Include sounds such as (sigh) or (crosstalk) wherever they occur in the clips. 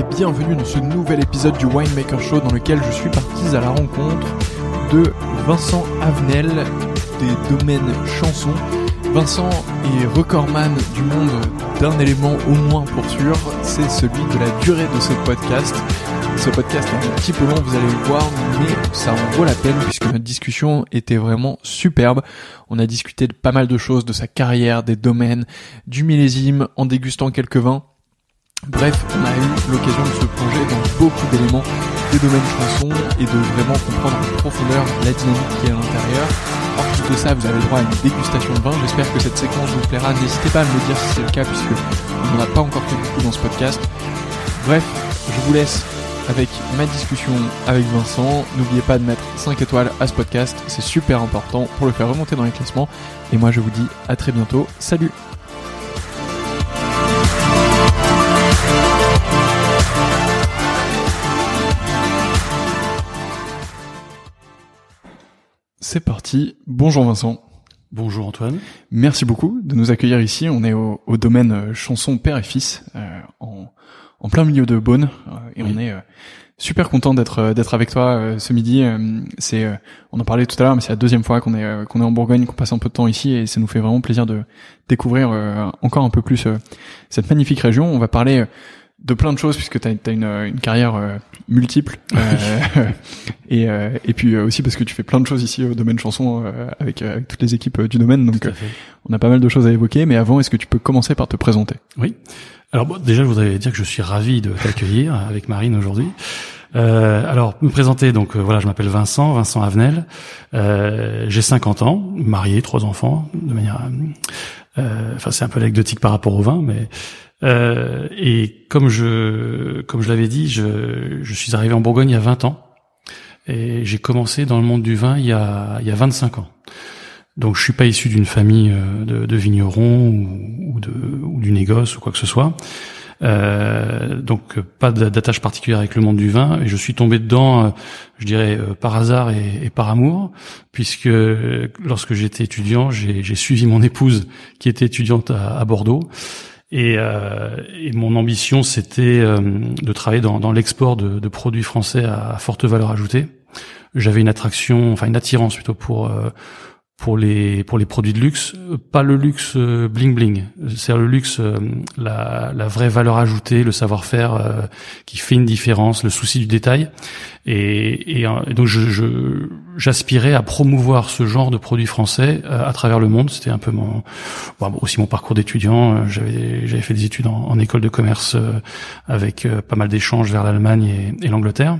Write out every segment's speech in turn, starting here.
Et bienvenue dans ce nouvel épisode du Winemaker Show dans lequel je suis parti à la rencontre de Vincent Avenel des domaines chansons. Vincent est recordman du monde d'un élément au moins pour sûr, c'est celui de la durée de ce podcast. Ce podcast est un petit peu long, vous allez le voir, mais ça en vaut la peine puisque notre discussion était vraiment superbe. On a discuté de pas mal de choses, de sa carrière, des domaines, du millésime, en dégustant quelques vins. Bref, on a eu l'occasion de se plonger dans beaucoup d'éléments des domaines chansons et de vraiment comprendre en profondeur la dynamique qui est à l'intérieur. En plus de ça, vous avez le droit à une dégustation de vin. J'espère que cette séquence vous plaira. N'hésitez pas à me le dire si c'est le cas puisque on n'en a pas encore fait beaucoup dans ce podcast. Bref, je vous laisse avec ma discussion avec Vincent. N'oubliez pas de mettre 5 étoiles à ce podcast, c'est super important pour le faire remonter dans les classements. Et moi je vous dis à très bientôt. Salut C'est parti. Bonjour Vincent. Bonjour Antoine. Merci beaucoup de nous accueillir ici. On est au, domaine euh, chanson père et fils euh, en, plein milieu de Beaune euh, et on est super content d'être d'être avec toi ce midi. c'est on en parlait tout à l'heure, mais c'est la deuxième fois qu'on est qu'on est en Bourgogne, qu'on passe un peu de temps ici et ça nous fait vraiment plaisir de découvrir encore un peu plus cette magnifique région. On va parler de plein de choses puisque tu as, une, une, carrière euh, multiple (laughs) euh, (laughs) et, euh, et puis aussi parce que tu fais plein de choses ici au domaine chanson avec, avec toutes les équipes du domaine. Donc on a pas mal de choses à évoquer mais avant est-ce que tu peux commencer par te présenter? Oui. Alors bon, déjà, je voudrais dire que je suis ravi de t'accueillir avec Marine aujourd'hui. Euh, alors, me présenter, donc euh, voilà, je m'appelle Vincent, Vincent Avenel. Euh, j'ai 50 ans, marié, trois enfants, de manière... Euh, enfin, c'est un peu anecdotique par rapport au vin, mais... et comme je comme je l'avais dit, je, je suis arrivé en Bourgogne il y a 20 ans. Et j'ai commencé dans le monde du vin il y a, il y a 25 ans. Donc je suis pas issu d'une famille de, de vignerons ou, de, ou du négoce ou quoi que ce soit. Euh, donc pas d'attache particulière avec le monde du vin et je suis tombé dedans, euh, je dirais euh, par hasard et, par amour, puisque lorsque j'étais étudiant, j'ai suivi mon épouse qui était étudiante à, Bordeaux. Et, et, mon ambition, c'était de travailler dans, dans l'export de, de, produits français à forte valeur ajoutée. J'avais une attraction, enfin une attirance plutôt pour pour les pour les produits de luxe, pas le luxe euh, bling bling, c'est le luxe euh, la, la vraie valeur ajoutée, le savoir-faire euh, qui fait une différence, le souci du détail. Et, et, donc je j'aspirais à promouvoir ce genre de produits français à travers le monde. C'était un peu mon bon, aussi mon parcours d'étudiant. J'avais j'avais fait des études en, en école de commerce avec pas mal d'échanges vers l'Allemagne et, et l'Angleterre.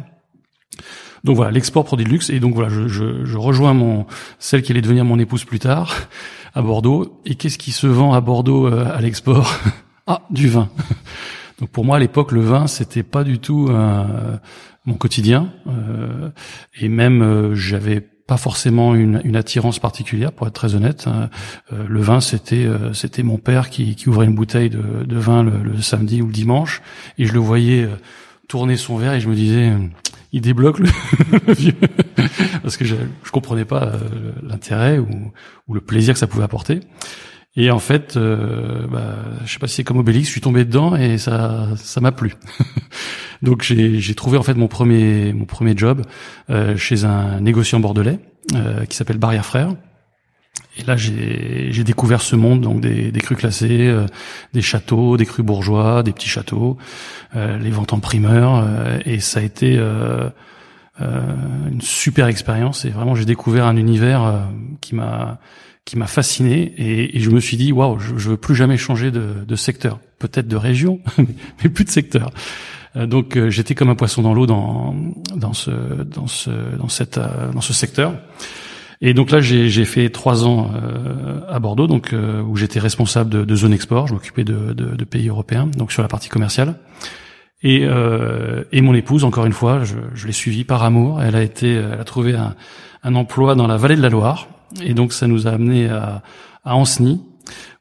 Donc voilà, l'export produit de luxe. Et donc voilà, je, je, je, rejoins mon celle qui allait devenir mon épouse plus tard (laughs) à Bordeaux. Et qu'est-ce qui se vend à Bordeaux euh, à l'export (laughs) Ah, du vin. (laughs) Donc pour moi à l'époque, le vin c'était pas du tout euh, mon quotidien. Euh, et même euh, j'avais pas forcément une, une, attirance particulière, pour être très honnête. Hein. le vin, c'était c'était mon père qui, qui, ouvrait une bouteille de, de vin le, le, samedi ou le dimanche, et je le voyais tourner son verre, et je me disais, il débloque (laughs) le vieux parce que je, je comprenais pas euh, l'intérêt ou, le plaisir que ça pouvait apporter. Et en fait, euh, bah, je sais pas si c'est comme Obélix, je suis tombé dedans et ça, ça m'a plu. (laughs) Donc j'ai trouvé en fait mon premier, mon premier job euh, chez un négociant bordelais euh, qui s'appelle Barrière Frères et là, j'ai découvert ce monde, donc des, des crus classés, euh, des châteaux, des crus bourgeois, des petits châteaux, euh, les ventes en primeur, euh, et ça a été une super expérience. Et vraiment, j'ai découvert un univers qui m'a qui m'a fasciné, et, et, je me suis dit, waouh, je, je veux plus jamais changer de, de secteur, peut-être de région, (laughs) mais plus de secteur. Donc j'étais comme un poisson dans l'eau dans dans ce dans ce dans cette dans ce secteur. Et donc là, j'ai fait trois ans euh, à Bordeaux, donc euh, où j'étais responsable de, de, zone export. Je m'occupais de, de, de, pays européens, donc sur la partie commerciale. Et, euh, et mon épouse, encore une fois, je, je l'ai suivie par amour. Elle a été, elle a trouvé un, un, emploi dans la vallée de la Loire, et donc ça nous a amené à, à Anceny,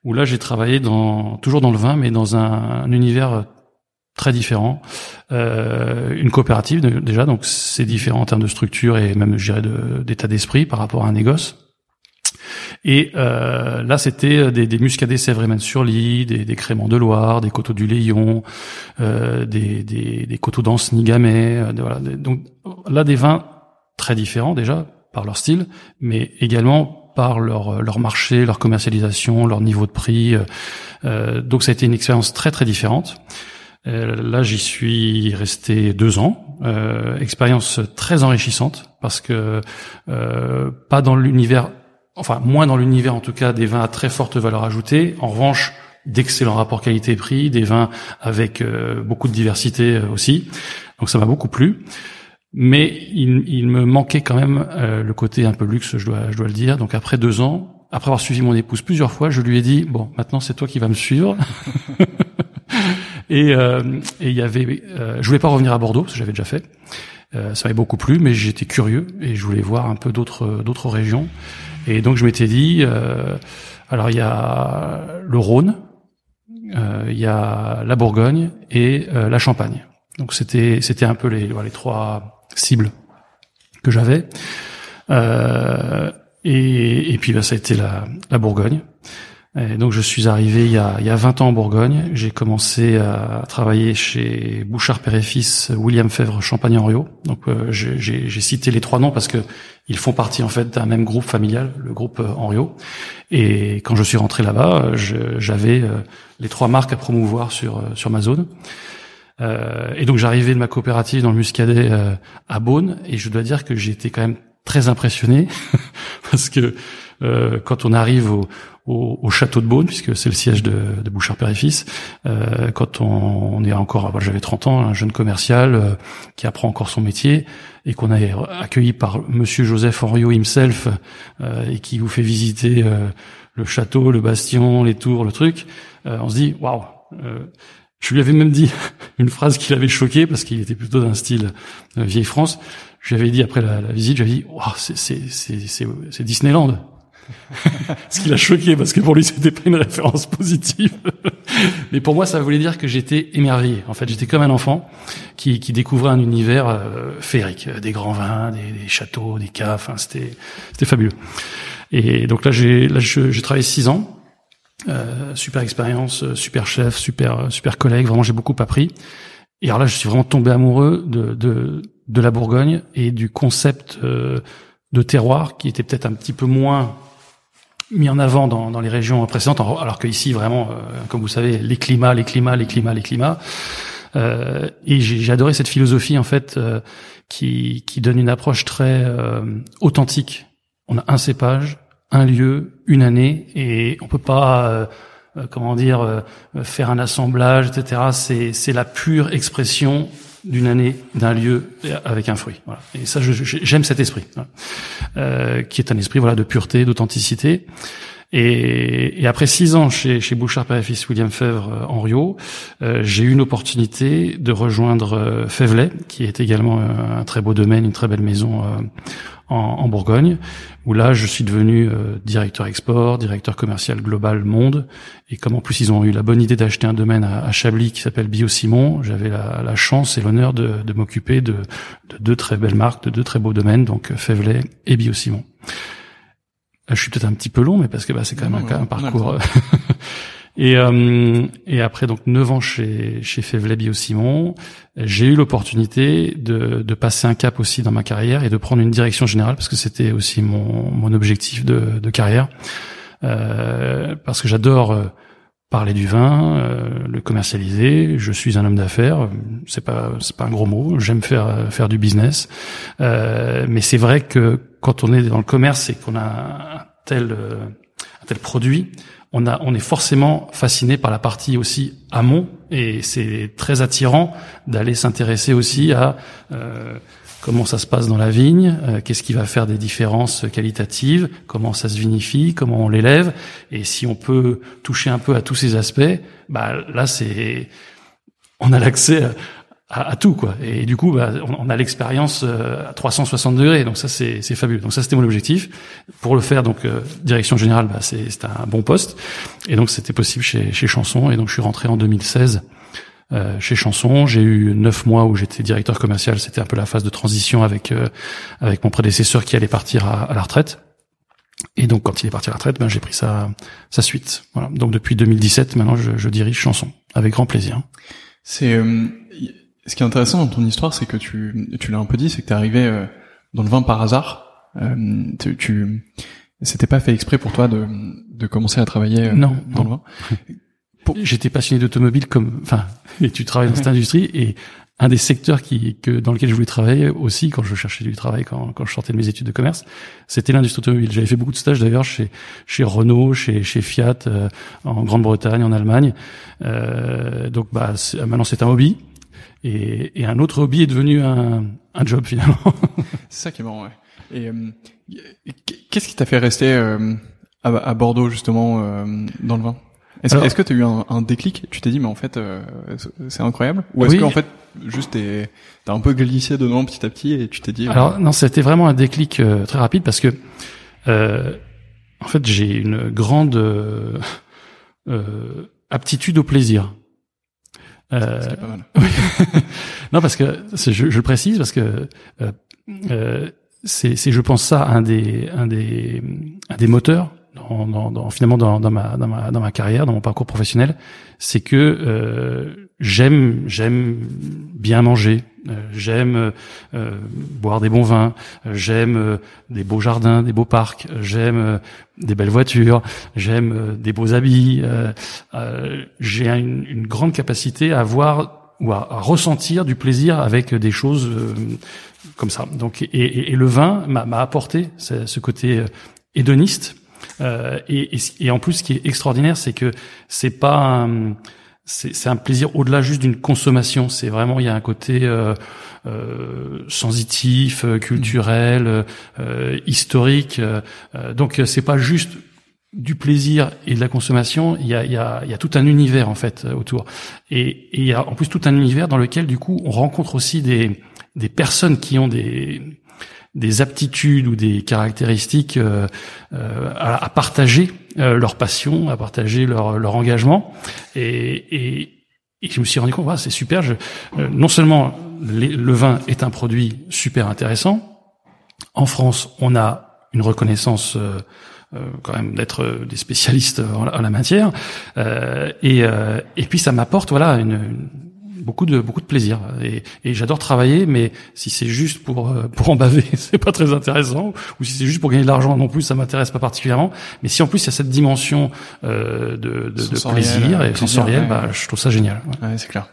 où là j'ai travaillé dans toujours dans le vin, mais dans un, un univers très différent. Euh, une coopérative déjà, donc c'est différent en termes de structure et même, je dirais, d'état d'esprit par rapport à un négoce. Et euh, là, c'était des, des muscadets Sèvres-et-sur-Ly, des, des créments de Loire, des coteaux du Léon, euh, des, des, des coteaux d'Anceny Gamay. Euh, voilà. Donc là, des vins très différents déjà par leur style, mais également par leur, leur marché, leur commercialisation, leur niveau de prix. Euh, donc ça a été une expérience très très différente. Euh, là, j'y suis resté deux ans. Euh, expérience très enrichissante parce que euh, pas dans l'univers, enfin moins dans l'univers en tout cas des vins à très forte valeur ajoutée. En revanche, d'excellents rapports qualité-prix, des vins avec beaucoup de diversité aussi. Donc ça m'a beaucoup plu. Mais il, il, me manquait quand même le côté un peu luxe, je dois, je dois le dire. Donc après deux ans, après avoir suivi mon épouse plusieurs fois, je lui ai dit bon, maintenant c'est toi qui vas me suivre. (laughs) Et euh, il y avait, euh, je voulais pas revenir à Bordeaux parce que j'avais déjà fait. Euh, ça m'avait beaucoup plu, mais j'étais curieux et je voulais voir un peu d'autres d'autres régions. Et donc je m'étais dit, euh, alors il y a le Rhône, euh, il y a la Bourgogne et la Champagne. Donc c'était c'était un peu les les trois cibles que j'avais. et, et puis bah, ça a été la, la Bourgogne. Et donc je suis arrivé il y a, il y a 20 ans en Bourgogne. J'ai commencé à travailler chez Bouchard Père et Fils, William Fèvre Champagne Henriot. Donc euh, j'ai cité les trois noms parce que ils font partie en fait d'un même groupe familial, le groupe euh, Henriot. Et quand je suis rentré là-bas, j'avais euh, les trois marques à promouvoir sur sur ma zone. Euh, et donc j'arrivais de ma coopérative dans le Muscadet à Beaune et je dois dire que j'ai été quand même très impressionné (laughs) parce que euh, quand on arrive au, au, château de Beaune, puisque c'est le siège de, de Bouchard Père et Fils. Euh, quand on, est encore, j'avais 30 ans, un jeune commercial euh, qui apprend encore son métier et qu'on a accueilli par Monsieur Joseph Henriot himself euh, et qui vous fait visiter euh, le château, le bastion, les tours, le truc. on se dit waouh. je lui avais même dit (laughs) une phrase qui l'avait choqué parce qu'il était plutôt d'un style vieille France. Je lui avais dit après la, la visite, j'avais dit waouh, c'est Disneyland. (laughs) Ce qui l'a choqué parce que pour lui c'était pas une référence positive. (laughs) Mais pour moi ça voulait dire que j'étais émerveillé. En fait j'étais comme un enfant qui, qui découvrait un univers euh, féerique, euh, des grands vins, des, châteaux, des caves. Enfin c'était c'était fabuleux. Et donc là j'ai là j'ai travaillé six ans. Euh, super expérience, super chef, super super collègue. Vraiment j'ai beaucoup appris. Et alors là je suis vraiment tombé amoureux de de, de la Bourgogne et du concept euh, de terroir qui était peut-être un petit peu moins mis en avant dans, dans les régions précédentes, alors qu'ici vraiment, euh, comme vous savez, les climats, les climats, les climats, les climats. Euh, et j'ai adoré cette philosophie en fait euh, qui, qui donne une approche très euh, authentique. On a un cépage, un lieu, une année, et on peut pas, comment dire, faire un assemblage, etc. C'est la pure expression d'une année, d'un lieu avec un fruit. Voilà. Et ça, j'aime cet esprit, euh, qui est un esprit voilà de pureté, d'authenticité. Et, et, après six ans chez, chez Bouchard Fils William Fèvre euh, en Rio, euh, j'ai eu une opportunité de rejoindre euh, Fèvelet, qui est également un très beau domaine, une très belle maison en, en, Bourgogne, où là je suis devenu directeur export, directeur commercial global monde. Et comme en plus ils ont eu la bonne idée d'acheter un domaine à, à Chablis qui s'appelle Bio-Simon, j'avais la, la, chance et l'honneur de, de m'occuper de, de, deux très belles marques, de deux très beaux domaines, donc Fèvelet et Bio-Simon. Euh, je suis peut-être un petit peu long, mais parce que bah, c'est quand même un, parcours. Euh, (laughs) et, euh, et après donc neuf ans chez chez Fevlet Bio-Simon, j'ai eu l'opportunité de, de passer un cap aussi dans ma carrière et de prendre une direction générale parce que c'était aussi mon, mon objectif de, de carrière. Euh, parce que j'adore parler du vin, le commercialiser. Je suis un homme d'affaires. C'est pas c'est pas un gros mot. J'aime faire faire du business, euh, mais c'est vrai que quand on est dans le commerce et qu'on a un tel, euh, tel produit, on, a, on est forcément fasciné par la partie aussi amont et c'est très attirant d'aller s'intéresser aussi à euh, comment ça se passe dans la vigne, euh, qu'est-ce qui va faire des différences qualitatives, comment ça se vinifie, comment on l'élève et si on peut toucher un peu à tous ces aspects, bah là c'est on a l'accès à, tout quoi. Et du coup, bah, on, a l'expérience euh, à 360 degrés, donc ça c'est fabuleux. Donc ça c'était mon objectif. Pour le faire, donc euh, direction générale, bah, c'est un bon poste. Et donc c'était possible chez, chez Chanson. Et donc je suis rentré en 2016 euh, chez Chanson. J'ai eu neuf mois où j'étais directeur commercial. C'était un peu la phase de transition avec euh, avec mon prédécesseur qui allait partir à, à, la retraite. Et donc quand il est parti à la retraite, ben j'ai pris sa sa suite. Voilà. Donc depuis 2017, maintenant je, je dirige Chanson avec grand plaisir. C'est ce qui est intéressant dans ton histoire, c'est que tu, tu l'as un peu dit, c'est que tu es arrivé euh, dans le vin par hasard. Euh, tu, tu c'était pas fait exprès pour toi de, de commencer à travailler euh, non, dans le vin. (laughs) J'étais passionné d'automobile comme, enfin, (laughs) et tu travailles dans cette industrie et un des secteurs qui, que, dans lequel je voulais travailler aussi quand je cherchais du travail, quand, quand je sortais de mes études de commerce, c'était l'industrie automobile. J'avais fait beaucoup de stages d'ailleurs chez, chez Renault, chez, chez Fiat, en Grande-Bretagne, en Allemagne. Euh, donc bah, maintenant c'est un hobby. Et, et, un autre hobby est devenu un, un job finalement. (laughs) c'est ça qui est marrant. Ouais. Et euh, qu'est-ce qui t'a fait rester euh, à, à, Bordeaux justement euh, dans le vin? Est-ce est que tu as eu un, un, déclic? Tu t'es dit mais en fait euh, c'est incroyable? Ou est-ce qu'en fait juste t'as un peu glissé dedans petit à petit et tu t'es dit Alors non, c'était vraiment un déclic très rapide parce que en fait j'ai une grande aptitude au plaisir. Euh, pas mal. (laughs) non, parce que je, je, le précise parce que euh, euh, c'est, je pense ça, un des, un des, un des moteurs dans, dans, finalement dans, ma, dans ma, dans ma carrière, dans mon parcours professionnel, c'est que euh, j'aime, j'aime bien manger, euh, j'aime euh, boire des bons vins, j'aime euh, des beaux jardins, des beaux parcs, j'aime des belles voitures, j'aime des beaux habits. J'ai une, une, grande capacité à voir ou à, ressentir du plaisir avec des choses comme ça. Donc, et, et, et le vin m'a apporté ce côté hédoniste Euh, et, en plus, ce qui est extraordinaire, c'est que c'est pas c'est un plaisir au-delà juste d'une consommation. C'est vraiment il y a un côté euh, euh, sensitif, euh, culturel, euh, historique. donc c'est pas juste du plaisir et de la consommation. Il y a, y a, y a tout un univers en fait autour. Et, et il y a en plus tout un univers dans lequel du coup on rencontre aussi des des personnes qui ont des des aptitudes ou des caractéristiques euh, euh, à, partager euh, leur passion, à partager leur, leur engagement. Et, et, et, je me suis rendu compte, voilà, c'est super. Je, non seulement le vin est un produit super intéressant. En France, on a une reconnaissance euh, quand même d'être des spécialistes en la, matière. Euh, et, et puis ça m'apporte voilà une, une beaucoup de beaucoup de plaisir. Et, et j'adore travailler mais si c'est juste pour euh, pour en baver (laughs) c'est pas très intéressant. Ou si c'est juste pour gagner de l'argent non plus ça m'intéresse pas particulièrement. Mais si en plus il y a cette dimension euh, de, de, de, plaisir et sensoriel bah je trouve ça génial ouais, c'est clair.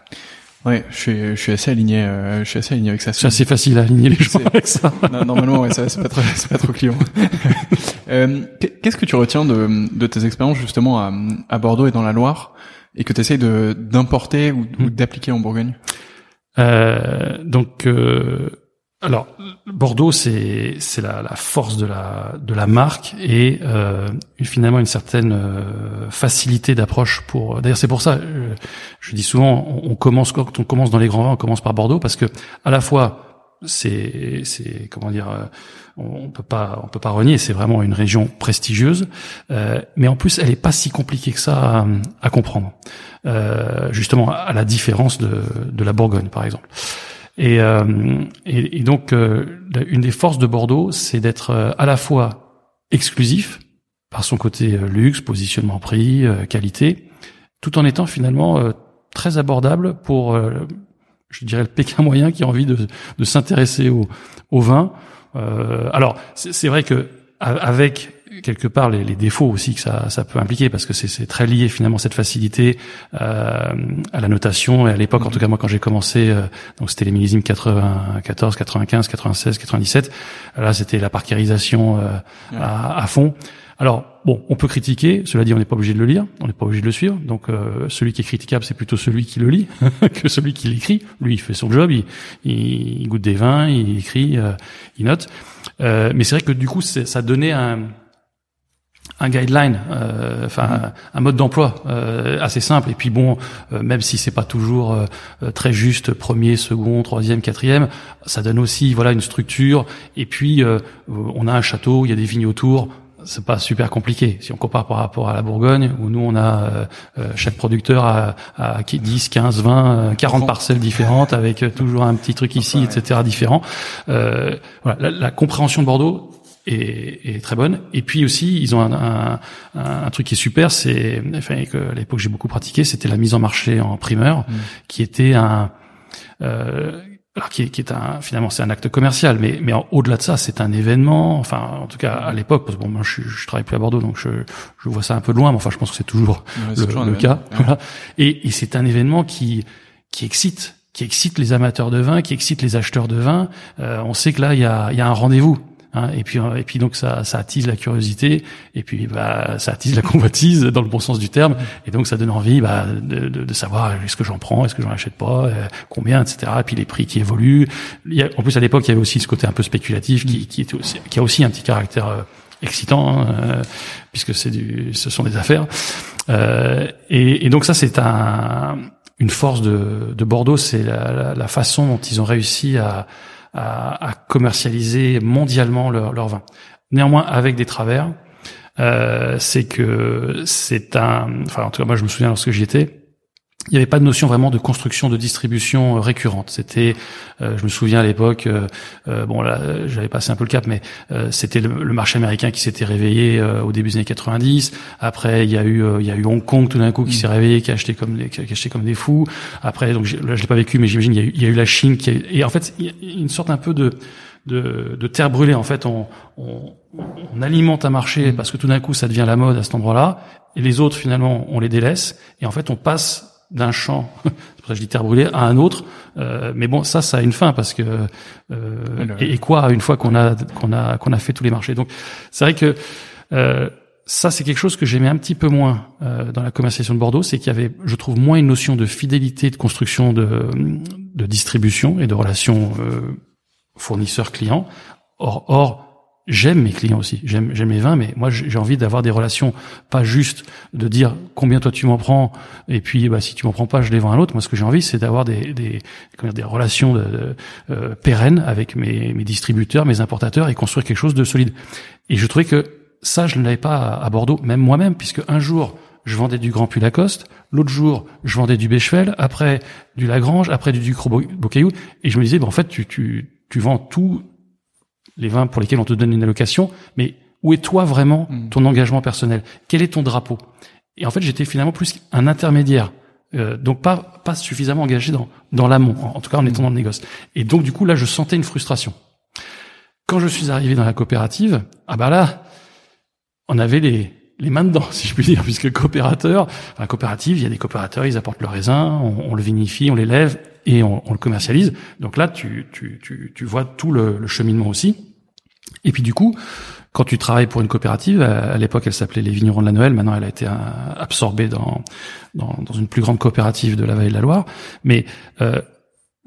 Ouais, je suis, je suis assez aligné, euh, je suis assez aligné avec ça. C'est assez facile à aligner les gens avec ça. (laughs) normalement, ouais, c'est pas trop, c'est pas trop client. (laughs) euh, Qu'est-ce que tu retiens de, de tes expériences justement à, à Bordeaux et dans la Loire? Et que tu essayes de d'importer ou, hmm. d'appliquer en Bourgogne euh, Donc, euh, alors Bordeaux, c'est c'est la, la, force de la de la marque et euh, finalement une certaine euh, facilité d'approche pour. D'ailleurs, c'est pour ça, je, je, dis souvent, on, on commence quand on commence dans les grands vins, on commence par Bordeaux parce que à la fois c'est c'est comment dire euh, on peut pas on peut pas renier c'est vraiment une région prestigieuse euh, mais en plus elle est pas si compliquée que ça à, comprendre euh, justement à la différence de de la Bourgogne par exemple. Et euh, et, et, donc euh, une des forces de Bordeaux c'est d'être à la fois exclusif par son côté luxe positionnement prix qualité tout en étant finalement très abordable pour je dirais le Pékin moyen qui a envie de, de s'intéresser au, au vin. Euh, alors c'est vrai que avec quelque part les, les, défauts aussi que ça, ça peut impliquer parce que c'est très lié finalement cette facilité euh, à la notation et à l'époque. En tout cas moi quand j'ai commencé euh, donc c'était les millésimes 94 95 96 97 là c'était la parkérisation euh, à, à, fond alors bon, on peut critiquer. Cela dit, on n'est pas obligé de le lire, on n'est pas obligé de le suivre. Donc euh, celui qui est critiquable, c'est plutôt celui qui le lit (laughs) que celui qui l'écrit. Lui, il fait son job, il, il goûte des vins, il écrit, euh, il note. Euh, mais c'est vrai que du coup, ça donnait un, un guideline, euh, enfin un mode d'emploi euh, assez simple. Et puis bon, euh, même si c'est pas toujours très juste, premier, second, troisième, quatrième, ça donne aussi voilà une structure. Et puis on a un château, il y a des vignes autour c'est pas super compliqué. Si on compare par rapport à la Bourgogne, où nous on a euh, euh, chaque producteur a, a 10, 15, 20, 40 parcelles différentes avec euh, toujours un petit truc ici, etc. différent. Euh, voilà, la, compréhension de Bordeaux est, est, très bonne. Et puis aussi, ils ont un, un, un truc qui est super, c'est, enfin, que à l'époque j'ai beaucoup pratiqué, c'était la mise en marché en primeur, mmh. qui était un euh, alors qui est, qui est un finalement c'est un acte commercial, mais mais au-delà de ça, c'est un événement. Enfin, en tout cas à l'époque, parce que bon, moi je, je travaille plus à Bordeaux, donc je, je vois ça un peu de loin, mais enfin je pense que c'est toujours le, cas. Voilà. Et, et c'est un événement qui qui excite, qui excite les amateurs de vin, qui excite les acheteurs de vin. Euh, on sait que là il y a il y a un rendez-vous. Hein, et puis et puis donc ça ça attise la curiosité et puis bah ça attise la (laughs) convoitise dans le bon sens du terme et donc ça donne envie bah, de, de, de savoir est-ce que j'en prends est-ce que j'en achète pas euh, combien etc et puis les prix qui évoluent. Il y a, en plus à l'époque il y avait aussi ce côté un peu spéculatif qui qui, était aussi, qui a aussi un petit caractère euh, excitant hein, euh, puisque c'est du ce sont des affaires. Euh, et, et, donc ça c'est un une force de, de Bordeaux c'est la, la, la façon dont ils ont réussi à à, commercialiser mondialement leur, leur, vin. Néanmoins, avec des travers, euh, c'est que c'est un, enfin en tout cas moi je me souviens lorsque j'y étais, il n'y avait pas de notion vraiment de construction de distribution euh, récurrente. C'était, euh, je me souviens à l'époque, euh, euh bon là, j'avais passé un peu le cap, mais euh, c'était le, marché américain qui s'était réveillé au début des années 90. Après, il y a eu, il y a eu Hong Kong tout d'un coup qui mm. s'est réveillé, qui a acheté comme des, qui a acheté comme des fous. Après, donc là, je l'ai pas vécu, mais j'imagine il, il, y a eu la Chine qui, a, et en fait, il y a une sorte un peu de de, de terre brûlée. En fait, on, on, on alimente un marché mm. parce que tout d'un coup, ça devient la mode à cet endroit-là, et les autres finalement, on les délaisse, et en fait, on passe d'un champ, (laughs) c'est pour ça que je dis terre brûlée, à un autre. Euh, mais bon, ça, ça a une fin parce que euh, et, quoi une fois qu'on a qu'on a qu'on a fait tous les marchés. Donc c'est vrai que euh, ça, c'est quelque chose que j'aimais un petit peu moins euh, dans la commercialisation de Bordeaux, c'est qu'il y avait, je trouve, moins une notion de fidélité, de construction, de, de distribution et de relations euh, fournisseurs-clients. Or, or j'aime mes clients aussi, j'aime j'aime mes vins, mais moi j'ai envie d'avoir des relations, pas juste de dire combien toi tu m'en prends et puis bah si tu m'en prends pas je les vends à l'autre. Moi ce que j'ai envie c'est d'avoir des des dire, des relations de, euh, pérennes avec mes mes distributeurs, mes importateurs et construire quelque chose de solide. Et je trouvais que ça je ne l'avais pas à, Bordeaux, même moi-même, puisque un jour je vendais du Grand Puy Lacoste, l'autre jour je vendais du Bechevel, après du Lagrange, après du Ducros Bocaillou, et je me disais bah en fait tu tu tu vends tout les vins pour lesquels on te donne une allocation, mais où est toi vraiment mm. ton engagement personnel? Quel est ton drapeau? Et en fait, j'étais finalement plus un intermédiaire, euh, donc pas pas suffisamment engagé dans dans l'amont, en, tout cas en mm. étant dans le négoce. Et donc du coup là, je sentais une frustration. Quand je suis arrivé dans la coopérative, ah bah là, on avait les les mains dedans, (laughs) si je puis dire, puisque coopérateur, enfin coopérative, il y a des coopérateurs, ils apportent le raisin, on, on le vinifie, on l'élève et on, on, le commercialise. Donc là, tu, tu, tu, tu vois tout le, le, cheminement aussi. Et puis du coup, quand tu travailles pour une coopérative, à, l'époque elle s'appelait les Vignerons de la Noël, maintenant elle a été euh, absorbée dans, dans, dans une plus grande coopérative de la Vallée de la Loire. Mais euh,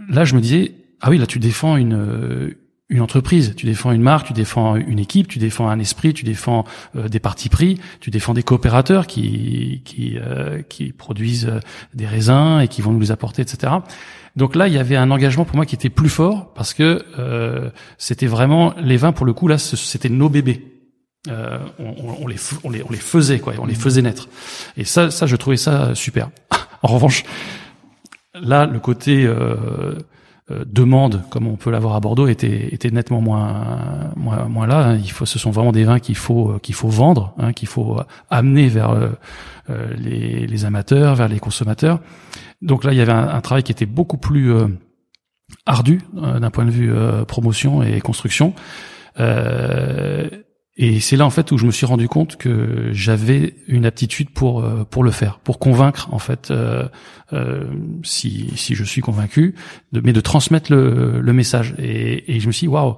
là, je me disais, ah oui, là tu défends une une entreprise, tu défends une marque, tu défends une équipe, tu défends un esprit, tu défends euh, des partis pris, tu défends des coopérateurs qui qui euh, qui produisent euh, des raisins et qui vont nous les apporter, etc. Donc là, il y avait un engagement pour moi qui était plus fort parce que c'était vraiment les vins pour le coup là, c'était nos bébés. On, on, les, on, les on les faisait quoi, on les faisait naître. Et ça ça je trouvais ça super. (laughs) en revanche, là le côté euh, demande, comme on peut l'avoir à Bordeaux, était, était nettement moins, moins, moins là. Hein. Il faut, ce sont vraiment des vins qu'il faut, qu'il faut vendre, hein, qu'il faut amener vers euh, euh, les, les, amateurs, vers les consommateurs. Donc là, il y avait un, travail qui était beaucoup plus ardu d'un point de vue promotion et construction. Euh, et c'est là en fait où je me suis rendu compte que j'avais une aptitude pour euh, pour le faire, pour convaincre en fait, euh, euh, si si je suis convaincu, mais de transmettre le, le message. Et, et je me suis dit waouh,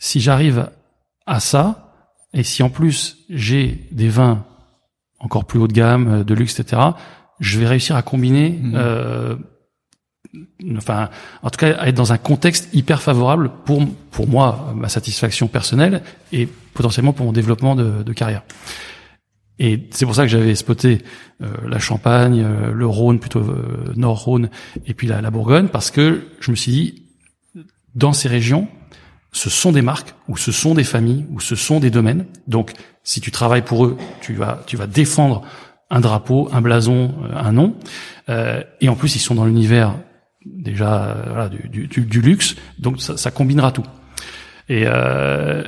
si j'arrive à ça, et si en plus j'ai des vins encore plus haut de gamme, de luxe, etc., je vais réussir à combiner mmh. euh, enfin, en tout cas, à être dans un contexte hyper favorable pour pour moi, ma satisfaction personnelle et potentiellement pour mon développement de, de carrière. Et c'est pour ça que j'avais spoté euh, la Champagne, euh, le Rhône, plutôt euh, Nord-Rhône, et puis la, la, Bourgogne, parce que je me suis dit, dans ces régions, ce sont des marques, ou ce sont des familles, ou ce sont des domaines. Donc, si tu travailles pour eux, tu vas, tu vas défendre un drapeau, un blason, un nom. et en plus, ils sont dans l'univers déjà euh, voilà, du, du, du, luxe, donc ça, ça combinera tout. Et, euh,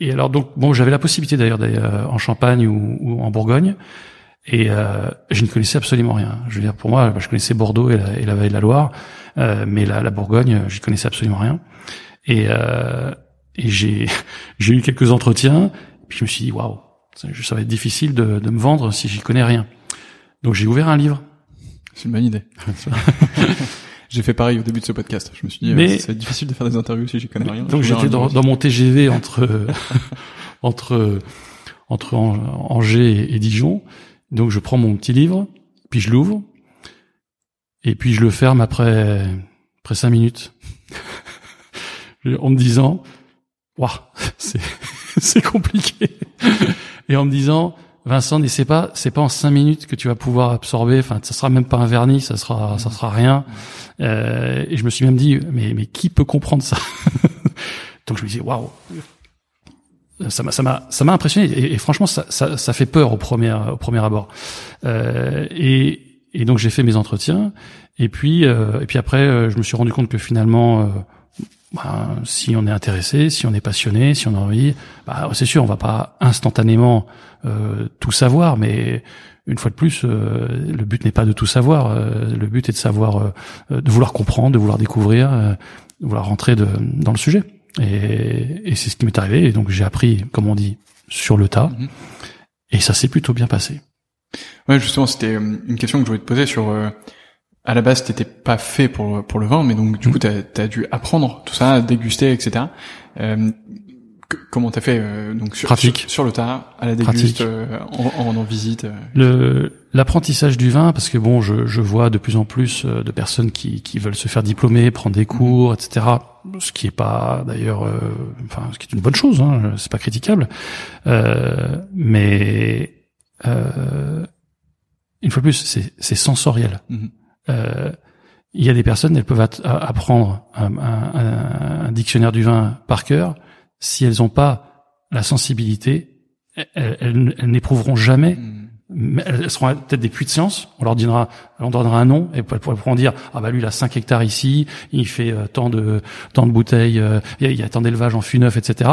et alors donc bon, j'avais la possibilité d'ailleurs d'aller euh, en Champagne ou, ou, en Bourgogne, et euh, je ne connaissais absolument rien. Je veux dire, pour moi, je connaissais Bordeaux et la, et la vallée de la Loire, euh, mais la, la Bourgogne, j'y connaissais absolument rien. Et, euh, et j'ai (laughs) j'ai eu quelques entretiens, puis je me suis dit waouh, ça, ça va être difficile de, de me vendre si j'y connais rien. Donc j'ai ouvert un livre. C'est une bonne idée. (laughs) (laughs) J'ai fait pareil au début de ce podcast. Je me suis dit, euh, mais c'est difficile de faire des interviews si j'y connais rien. Donc j'étais dans, dans, mon TGV (laughs) entre entre entre Angers et Dijon. Donc je prends mon petit livre, puis je l'ouvre, et puis je le ferme après après cinq minutes, en me disant, waouh, c'est c'est compliqué, et en me disant, Vincent, et c'est pas, c'est pas en cinq minutes que tu vas pouvoir absorber. Enfin, ça sera même pas un vernis, ça sera, ça sera rien. Euh, et je me suis même dit, mais, mais qui peut comprendre ça? (laughs) Donc je me disais, waouh, ça m'a, ça m'a, ça m'a impressionné. Et, franchement, ça, ça, ça, fait peur au premier, au premier abord. Euh, et, et donc j'ai fait mes entretiens. Et puis, euh, et puis après, euh, je me suis rendu compte que finalement euh, bah, si on est intéressé, si on est passionné, si on a envie, bah, c'est sûr, on va pas instantanément euh, tout savoir, mais une fois de plus, euh, le but n'est pas de tout savoir. Euh, le but est de savoir, de vouloir comprendre, de vouloir découvrir, de vouloir rentrer de, dans le sujet. Et, et c'est ce qui m'est arrivé. Et donc j'ai appris, comme on dit, sur le tas. Mhm. Et ça s'est plutôt bien passé. Ouais, justement, c'était une question que je voulais te poser sur à la base t'étais pas fait pour pour le vin mais donc du coup mm. t'as as dû apprendre tout ça déguster etc euh, comment t'as fait euh, donc sur, Pratique. sur, sur le tas à la déguste euh, en, en, en visite euh. Le l'apprentissage du vin parce que bon je, je vois de plus en plus euh, de personnes qui, qui veulent se faire diplômer, prendre des cours, etc. Ce qui est pas d'ailleurs euh, enfin ce qui est une bonne chose, hein, c'est pas critiquable. Euh, mais une fois de plus c'est c'est sensoriel. Mhm. il y a des personnes, elles peuvent apprendre un, un, un dictionnaire du vin par cœur si elles n'ont pas la sensibilité, elles, elles, elles n'éprouveront jamais. Mm. Elles seront peut-être des puits de science. On leur donnera, on donnera un nom et elles pourront dire ah bah lui il a 5 hectares ici, il fait euh, tant de tant de bouteilles, euh, il, y a, il y a tant d'élevage en fût neuf, etc.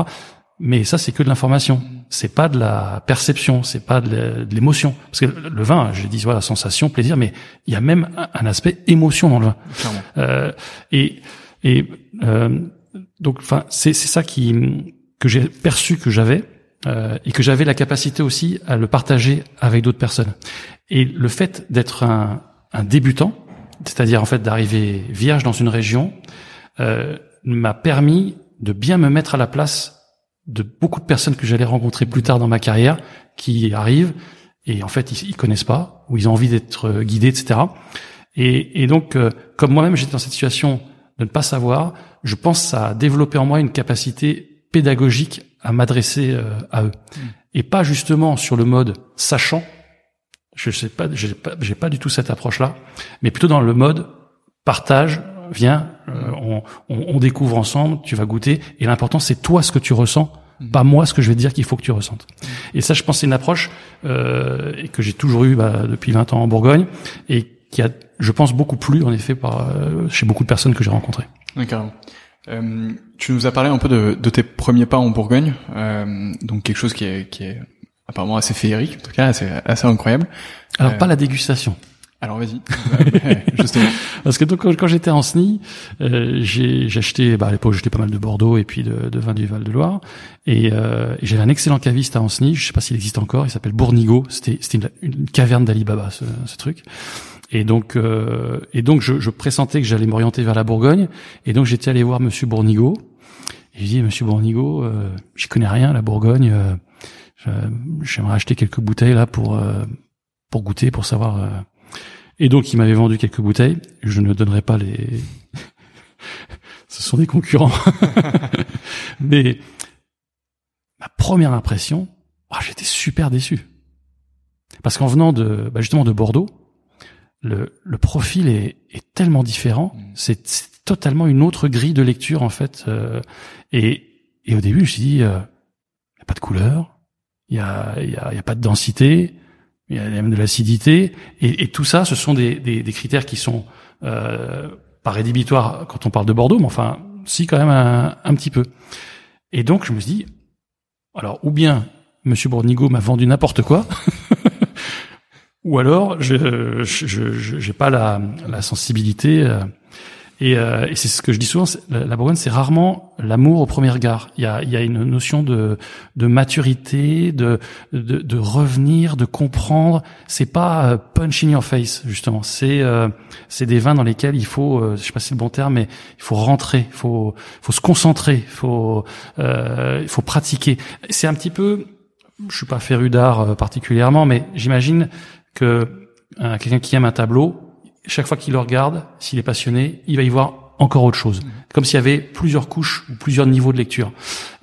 Mais ça c'est que de l'information. C'est pas de la perception, c'est pas de l'émotion. Parce que le vin, je dis voilà sensation, plaisir, mais il y a même un, un aspect émotion dans le vin. Euh, et et euh, donc, enfin, c'est c'est ça qui que j'ai perçu que j'avais euh, et que j'avais la capacité aussi à le partager avec d'autres personnes. Et le fait d'être un, un débutant, c'est-à-dire en fait d'arriver vierge dans une région, euh, m'a permis de bien me mettre à la place de beaucoup de personnes que j'allais rencontrer plus tard dans ma carrière, qui arrivent et en fait ils, ils connaissent pas ou ils ont envie d'être guidés, etc. Et, et donc, euh, comme moi-même j'étais dans cette situation de ne pas savoir, je pense que ça a développé en moi une capacité pédagogique à m'adresser euh, à eux. Mmh. Et pas justement sur le mode sachant. Je sais pas, j'ai pas, j'ai pas du tout cette approche-là, mais plutôt dans le mode partage, viens, euh, on, on, on, découvre ensemble, tu vas goûter, et l'important c'est toi ce que tu ressens. Pas moi ce que je vais te dire qu'il faut que tu ressentes. Et ça, je pense, c'est une approche euh, que j'ai toujours eu bah, depuis 20 ans en Bourgogne, et qui a, je pense, beaucoup plu en effet par, euh, chez beaucoup de personnes que j'ai rencontrées. D'accord. Euh, tu nous as parlé un peu de, de tes premiers pas en Bourgogne, euh, donc quelque chose qui est, qui est apparemment assez féerique, en tout cas assez, assez incroyable. Alors euh, pas la dégustation. Alors vas-y, (laughs) justement. Parce que donc quand j'étais en SNI, euh, j'ai acheté, bah à l'époque j'étais pas mal de Bordeaux et puis de, de vin du Val de Loire, et, euh, j'avais un excellent caviste à Anceny, je sais pas s'il existe encore, il s'appelle Bournigo, c'était une, une, caverne d'Alibaba ce, ce truc. Et donc, euh, et donc, je, je pressentais que j'allais m'orienter vers la Bourgogne. Et donc, j'étais allé voir Monsieur Bournigo. Et je dis, Monsieur Bournigo, euh, j'y connais rien, la Bourgogne. Euh, J'aimerais acheter quelques bouteilles là pour euh, pour goûter, pour savoir. Et donc, il m'avait vendu quelques bouteilles. Je ne donnerai pas les. (laughs) Ce sont des concurrents. (laughs) Mais ma première impression, oh, j'étais super déçu. Parce qu'en venant de, bah justement de Bordeaux, le, le profil est, est, tellement différent. Mm. C'est totalement une autre grille de lecture en fait. Euh, et, et, au début, je me suis dit, il euh, n'y a pas de couleur, il y a, y, a, y a pas de densité, il y a même de l'acidité. Et, et, tout ça, ce sont des, des, des critères qui sont euh, pas rédhibitoires quand on parle de Bordeaux, mais enfin, si quand même un, un petit peu. Et donc, je me suis dit, alors, ou bien Monsieur Bournigo m'a vendu n'importe quoi, (laughs) ou alors je je j'ai pas la, la sensibilité euh, et, euh, et c'est ce que je dis souvent la, Bourgogne c'est rarement l'amour au premier regard il y a y a une notion de de maturité de de, de revenir de comprendre. C'est pas euh, punch in your face justement. C'est euh, des vins dans lesquels il faut euh, je sais pas si c'est le bon terme mais il faut rentrer il faut faut se concentrer il faut euh, il faut pratiquer. C'est un petit peu je suis pas féru d'art particulièrement, mais j'imagine que euh, quelqu'un qui aime un tableau, chaque fois qu'il le regarde, s'il est passionné, il va y voir encore autre chose. Comme s'il y avait plusieurs couches ou plusieurs niveaux de lecture.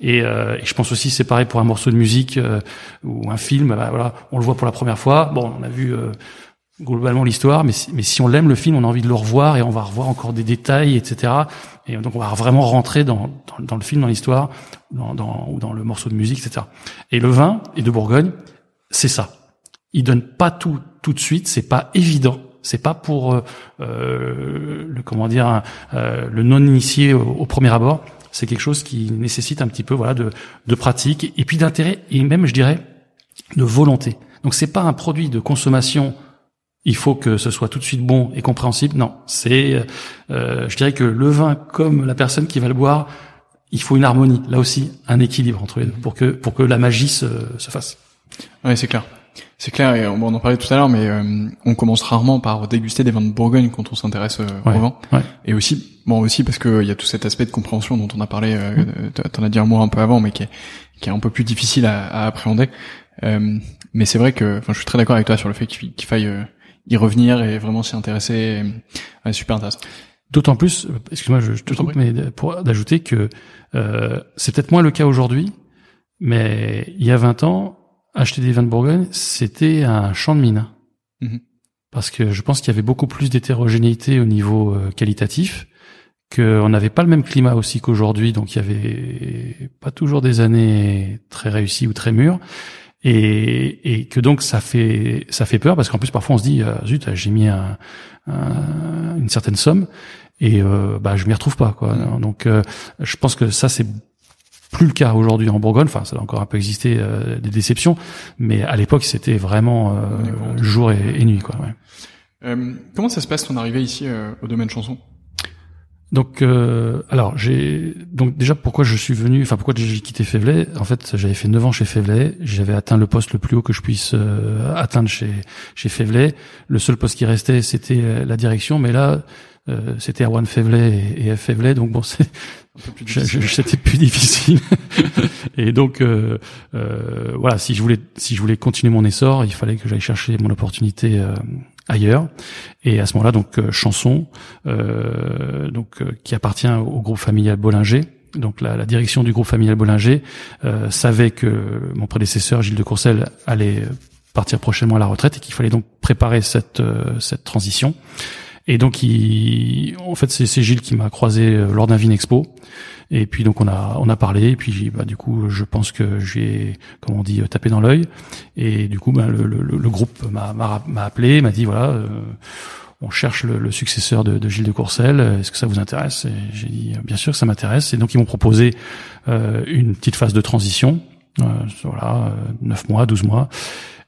Et, euh, et je pense aussi c'est pareil pour un morceau de musique euh, ou un film. Bah, voilà, on le voit pour la première fois. Bon, on a vu euh, globalement l'histoire, mais, mais si on l'aime le film, on a envie de le revoir et on va revoir encore des détails, etc. Et donc on va vraiment rentrer dans, dans, dans le film, dans l'histoire, dans, dans, ou dans le morceau de musique, etc. Et le vin et de Bourgogne, c'est ça il donne pas tout tout de suite, c'est pas évident. C'est pas pour euh, euh, le comment dire euh, le non initié au, au, premier abord. C'est quelque chose qui nécessite un petit peu voilà de, de pratique et puis d'intérêt et même je dirais de volonté. Donc c'est pas un produit de consommation. Il faut que ce soit tout de suite bon et compréhensible. Non, c'est euh, je dirais que le vin comme la personne qui va le boire, il faut une harmonie. Là aussi, un équilibre entre les deux pour que pour que la magie se, se fasse. Oui, c'est clair. C'est clair, et on, en parlait tout à l'heure, mais euh, on commence rarement par déguster des vins de Bourgogne quand on s'intéresse euh, Ouais, au vin. ouais. Et aussi, bon aussi parce qu'il y a tout cet aspect de compréhension dont on a parlé, euh, euh, t'en as dit un mot un peu avant, mais qui est, qui est un peu plus difficile à, à appréhender. Euh, mais c'est vrai que, enfin, je suis très d'accord avec toi sur le fait qu'il qu'il faille euh, y revenir et vraiment s'y intéresser. Ouais, super intéressant. D'autant plus, excuse-moi, je, je te coupe, mais pour d'ajouter que euh, c'est peut-être moins le cas aujourd'hui, mais il y a 20 ans, acheter des vins de Bourgogne, c'était un champ de mine. Mhm. Parce que je pense qu'il y avait beaucoup plus d'hétérogénéité au niveau euh, qualitatif, qu'on n'avait pas le même climat aussi qu'aujourd'hui, donc il y avait pas toujours des années très réussies ou très mûres. Et, et que donc ça fait ça fait peur parce qu'en plus parfois on se dit euh, zut j'ai mis un, un- une certaine somme et euh, bah je m'y retrouve pas quoi donc euh, je pense que ça c'est plus le cas aujourd'hui en Bourgogne enfin ça a encore un peu existé euh, des déceptions mais à l'époque c'était vraiment euh, jour et, et nuit quoi ouais. Euh, comment ça se passe ton arrivée ici euh, au domaine chanson? Donc, euh, alors j'ai donc déjà pourquoi je suis venu, enfin pourquoi j'ai quitté Févelet. En fait, j'avais fait 9 ans chez Févelet, j'avais atteint le poste le plus haut que je puisse euh, atteindre chez chez Févelet. Le seul poste qui restait, c'était la direction, mais là, euh, c'était Erwan Févelet et, et F Févelet, donc bon, c'est (laughs) c'était plus difficile. (laughs) et donc euh, euh, voilà, si je voulais si je voulais continuer mon essor, il fallait que j'aille chercher mon opportunité euh, ailleurs. Et à ce moment-là, donc euh, chanson, euh, donc qui appartient au groupe familial Bollinger. Donc la, la direction du groupe familial Bollinger euh, savait que mon prédécesseur Gilles de Courcelles allait partir prochainement à la retraite et qu'il fallait donc préparer cette euh, cette transition. Et donc, il, en fait, c'est Gilles qui m'a croisé euh, lors d'un Vinexpo. Et puis donc on a on a parlé. Et puis bah, du coup, je pense que j'ai, comme on dit, tapé dans l'œil. Et du coup, bah, le, le, le groupe m'a appelé, m'a dit voilà, euh, on cherche le, le successeur de, de Gilles de Courcelles. Est-ce que ça vous intéresse? Et j'ai dit bien sûr que ça m'intéresse. Et donc ils m'ont proposé euh, une petite phase de transition. Euh, voilà, euh, 9 mois, 12 mois.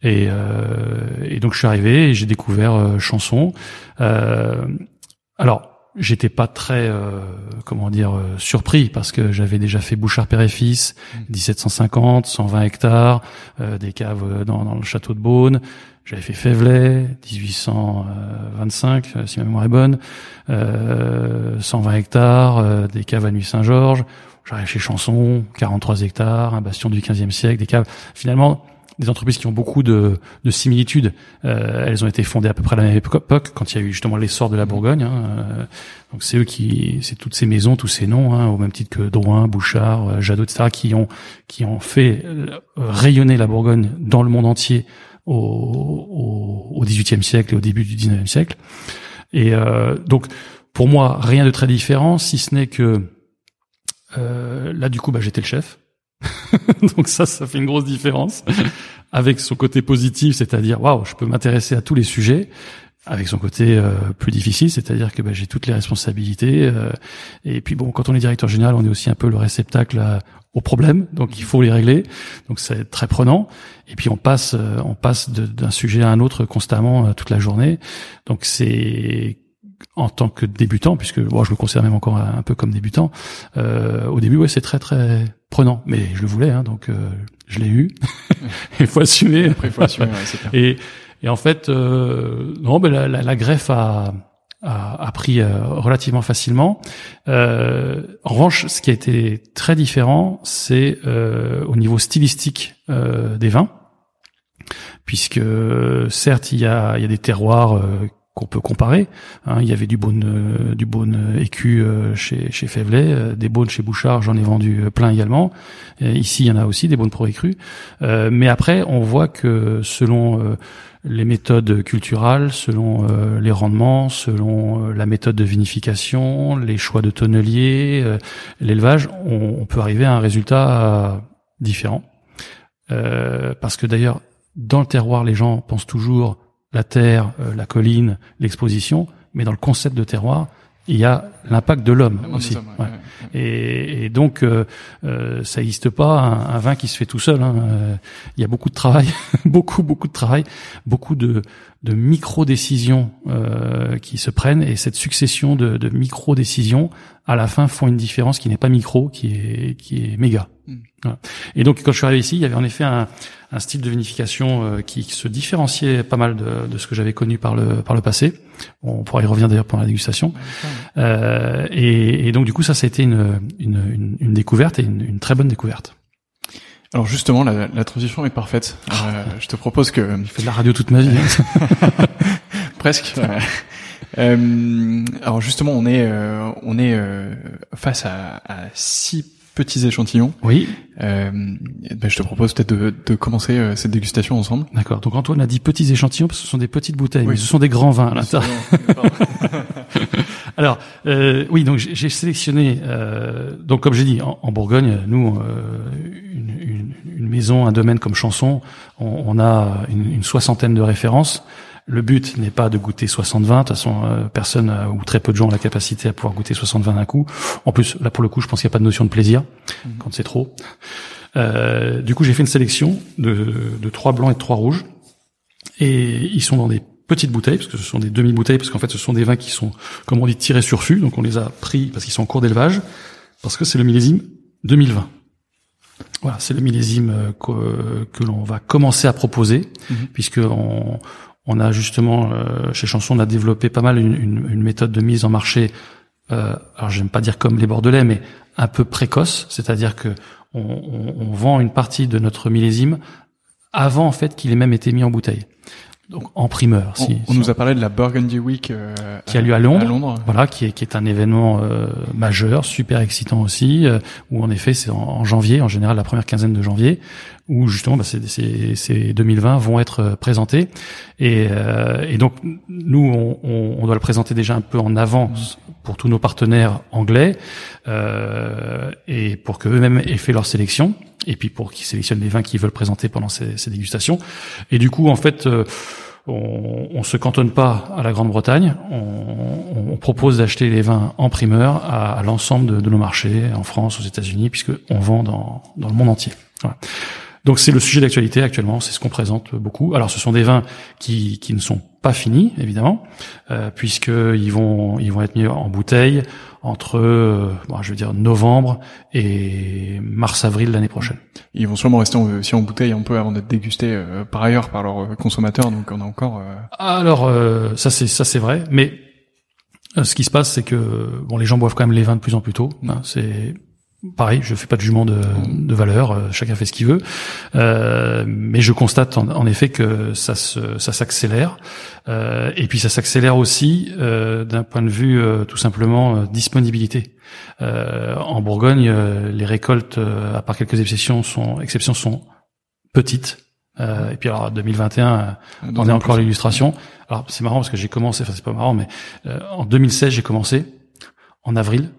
Et, euh, et donc je suis arrivé et j'ai découvert euh, chanson. Euh, alors j'étais pas très euh, comment dire euh, surpris parce que j'avais déjà fait Bouchard père et fils 1750 120 hectares euh, des caves dans, dans le château de Beaune. J'avais fait Févelet 1825 euh, si ma mémoire est bonne euh, 120 hectares euh, des caves à Nuit Saint-Georges j'arrive chez Chanson 43 hectares un bastion du 15e siècle des caves. Finalement des entreprises qui ont beaucoup de, de similitudes. Euh, elles ont été fondées à peu près à la même époque, quand il y a eu justement l'essor de la Bourgogne. hein. Euh, donc c'est eux qui, c'est toutes ces maisons, tous ces noms, hein, au même titre que Drouin, Bouchard, euh, Jadot, etc., qui ont qui ont fait euh, rayonner la Bourgogne dans le monde entier au, au, XVIIIe siècle et au début du XIXe siècle. Et euh, donc pour moi rien de très différent, si ce n'est que euh, là du coup bah, j'étais le chef. (laughs) Donc ça, ça fait une grosse différence. Avec son côté positif, c'est-à-dire waouh, je peux m'intéresser à tous les sujets. Avec son côté euh, plus difficile, c'est-à-dire que bah, j'ai toutes les responsabilités. euh, et puis bon, quand on est directeur général, on est aussi un peu le réceptacle à- aux problèmes, donc il faut les régler. Donc c'est très prenant. Et puis on passe, euh, on passe d'un sujet à un autre constamment euh, toute la journée. Donc c'est en tant que débutant, puisque bon, je me considère même encore un, peu comme débutant. euh, au début, ouais, c'est très très prenant, mais je le voulais, hein, donc euh, je l'ai eu. Il faut assumer. Après, faut assumer, ouais, c'est clair. Et, et en fait, euh, non, ben la, la, la greffe a, a, a pris euh, relativement facilement. Euh, en revanche, ce qui a été très différent, c'est euh, au niveau stylistique euh, des vins, puisque certes, il y a, il y a des terroirs euh, qu'on peut comparer. hein. il y avait du Beaune, euh, du Beaune écu euh, chez, chez Févelet, euh, des Beaunes chez Bouchard, j'en ai vendu euh, plein également. Ici, il y en a aussi des Beaunes Pro écrus. Euh, mais après, on voit que selon euh, les méthodes culturales, selon euh, les rendements, selon euh, la méthode de vinification, les choix de tonnelier, euh, l'élevage, on, on peut arriver à un résultat euh, différent. Euh, parce que d'ailleurs, dans le terroir, les gens pensent toujours la terre, euh, la colline, l'exposition, mais dans le concept de terroir, il y a l'impact de l'homme aussi. ouais, Ouais. Et, et donc, euh, euh, ça n'existe pas un, un vin qui se fait tout seul. hein. Euh, Il y a beaucoup de travail, (laughs) beaucoup, beaucoup de travail, beaucoup de, de micro-décisions euh, qui se prennent. Et cette succession de, de micro-décisions, à la fin, font une différence qui n'est pas micro, qui est, qui est méga. Mm. Voilà. Et donc, quand je suis arrivé ici, il y avait en effet un, un style de vinification qui, se différenciait pas mal de, de ce que j'avais connu par le par le passé. On pourra y revenir d'ailleurs pendant la dégustation. Et, et, donc du coup, ça, ça a été une, une, une, découverte et une, une très bonne découverte. Alors justement, la, la transition est parfaite. Euh, je te propose que... Je fais de la radio toute ma vie. Hein. (laughs) Presque. euh, alors justement, on est euh, on est euh, face à, à, six petits échantillons. Oui. Euh, ben je te propose peut-être de, de, commencer cette dégustation ensemble. D'accord. Donc Antoine a dit petits échantillons parce que ce sont des petites bouteilles, mais ce sont des grands vins à l'intérieur. (laughs) (laughs) Alors euh, oui, donc j'ai sélectionné. Euh, donc comme j'ai dit, en, Bourgogne, nous, euh, une, une, une, maison, un domaine comme Chanson, on, on a une, une, soixantaine de références. Le but n'est pas de goûter 60 vins. De toute façon, euh, personne euh, ou très peu de gens ont la capacité à pouvoir goûter 60 vins d'un coup. En plus, là pour le coup, je pense qu'il n'y a pas de notion de plaisir mhm. quand c'est trop. Euh, du coup, j'ai fait une sélection de, de trois blancs et de trois rouges. Et ils sont dans des petites bouteilles, parce que ce sont des demi-bouteilles, parce qu'en fait ce sont des vins qui sont, comme on dit, tirés sur fût, donc on les a pris parce qu'ils sont en cours d'élevage, parce que c'est le millésime 2020. Voilà, c'est le millésime que, que l'on va commencer à proposer, mhm. puisque on, on, a justement euh, chez Chanson, on a développé pas mal une, une, méthode de mise en marché. Euh, alors j'aime pas dire comme les Bordelais, mais un peu précoce, c'est-à-dire que on, on, on, vend une partie de notre millésime avant en fait qu'il ait même été mis en bouteille donc en primeur. Si, on, nous a parlé de la Burgundy Week euh, qui a lieu à Londres, voilà, qui est, qui est un événement euh, majeur, super excitant aussi, euh, où en effet c'est en, janvier, en général la première quinzaine de janvier, où justement bah, ces, ces, ces 2020 vont être présentés, et, et donc nous on, on, doit le présenter déjà un peu en avance pour tous nos partenaires anglais, et pour que eux-mêmes aient fait leur sélection et puis pour qu'ils sélectionnent les vins qu'ils veulent présenter pendant ces, ces, dégustations. Et du coup, en fait, euh, on, on se cantonne pas à la Grande-Bretagne. On, on, propose d'acheter les vins en primeur à, à l'ensemble de, de, nos marchés, en France, aux États-Unis, puisque on vend dans, dans le monde entier. Voilà. Donc c'est le sujet d'actualité actuellement, c'est ce qu'on présente beaucoup. Alors ce sont des vins qui, qui ne sont pas finis évidemment, euh, puisqu'ils vont ils vont être mis en bouteille entre euh, bon, je veux dire novembre et mars avril l'année prochaine. Ils vont sûrement rester aussi en bouteille un peu avant d'être dégustés euh, par ailleurs par leurs consommateurs, donc on a encore. Euh, Alors ça c'est ça c'est vrai, mais ce qui se passe c'est que bon les gens boivent quand même les vins de plus en plus tôt. Hein, c'est pareil, je fais pas de jugement de, de valeur, euh, chacun fait ce qu'il veut, euh, mais je constate en, effet que ça se, ça s'accélère, euh, et puis ça s'accélère aussi euh, d'un point de vue euh, tout simplement euh, disponibilité. en Bourgogne, les récoltes, à part quelques exceptions, sont exceptions sont petites. et puis alors 2021, on est encore à l'illustration. Alors c'est marrant parce que j'ai commencé, enfin c'est pas marrant, mais en 2016 j'ai commencé en avril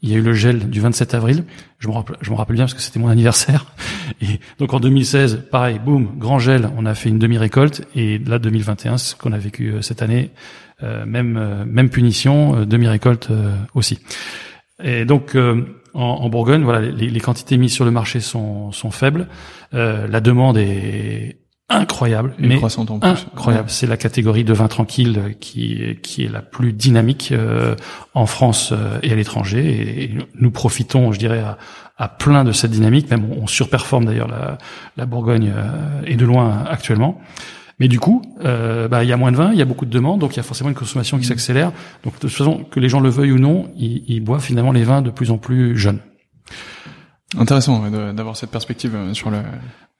il y a eu le gel du 27 avril. Je me rappelle, je me rappelle bien parce que c'était mon anniversaire. (laughs) Et donc en 2016, pareil, boum, grand gel. On a fait une demi-récolte. Et là, 2021, ce qu'on a vécu euh, cette année, euh, même euh, même punition, demi-récolte aussi. Et donc en, en, Bourgogne, voilà, les, les, quantités mises sur le marché sont, sont faibles. la demande est incroyable, mais incroyable. C'est la catégorie de vin tranquille qui qui est la plus dynamique euh, en France euh, et à l'étranger. Et, nous profitons, je dirais, à, à, plein de cette dynamique. Même on, surperforme d'ailleurs la, la Bourgogne euh, et de loin actuellement. Mais du coup, bah, il y a moins de vin, il y a beaucoup de demandes, donc il y a forcément une consommation qui mmh. s'accélère. Donc de toute façon, que les gens le veuillent ou non, ils, ils boivent finalement les vins de plus en plus jeunes. Intéressant d'avoir cette perspective sur le,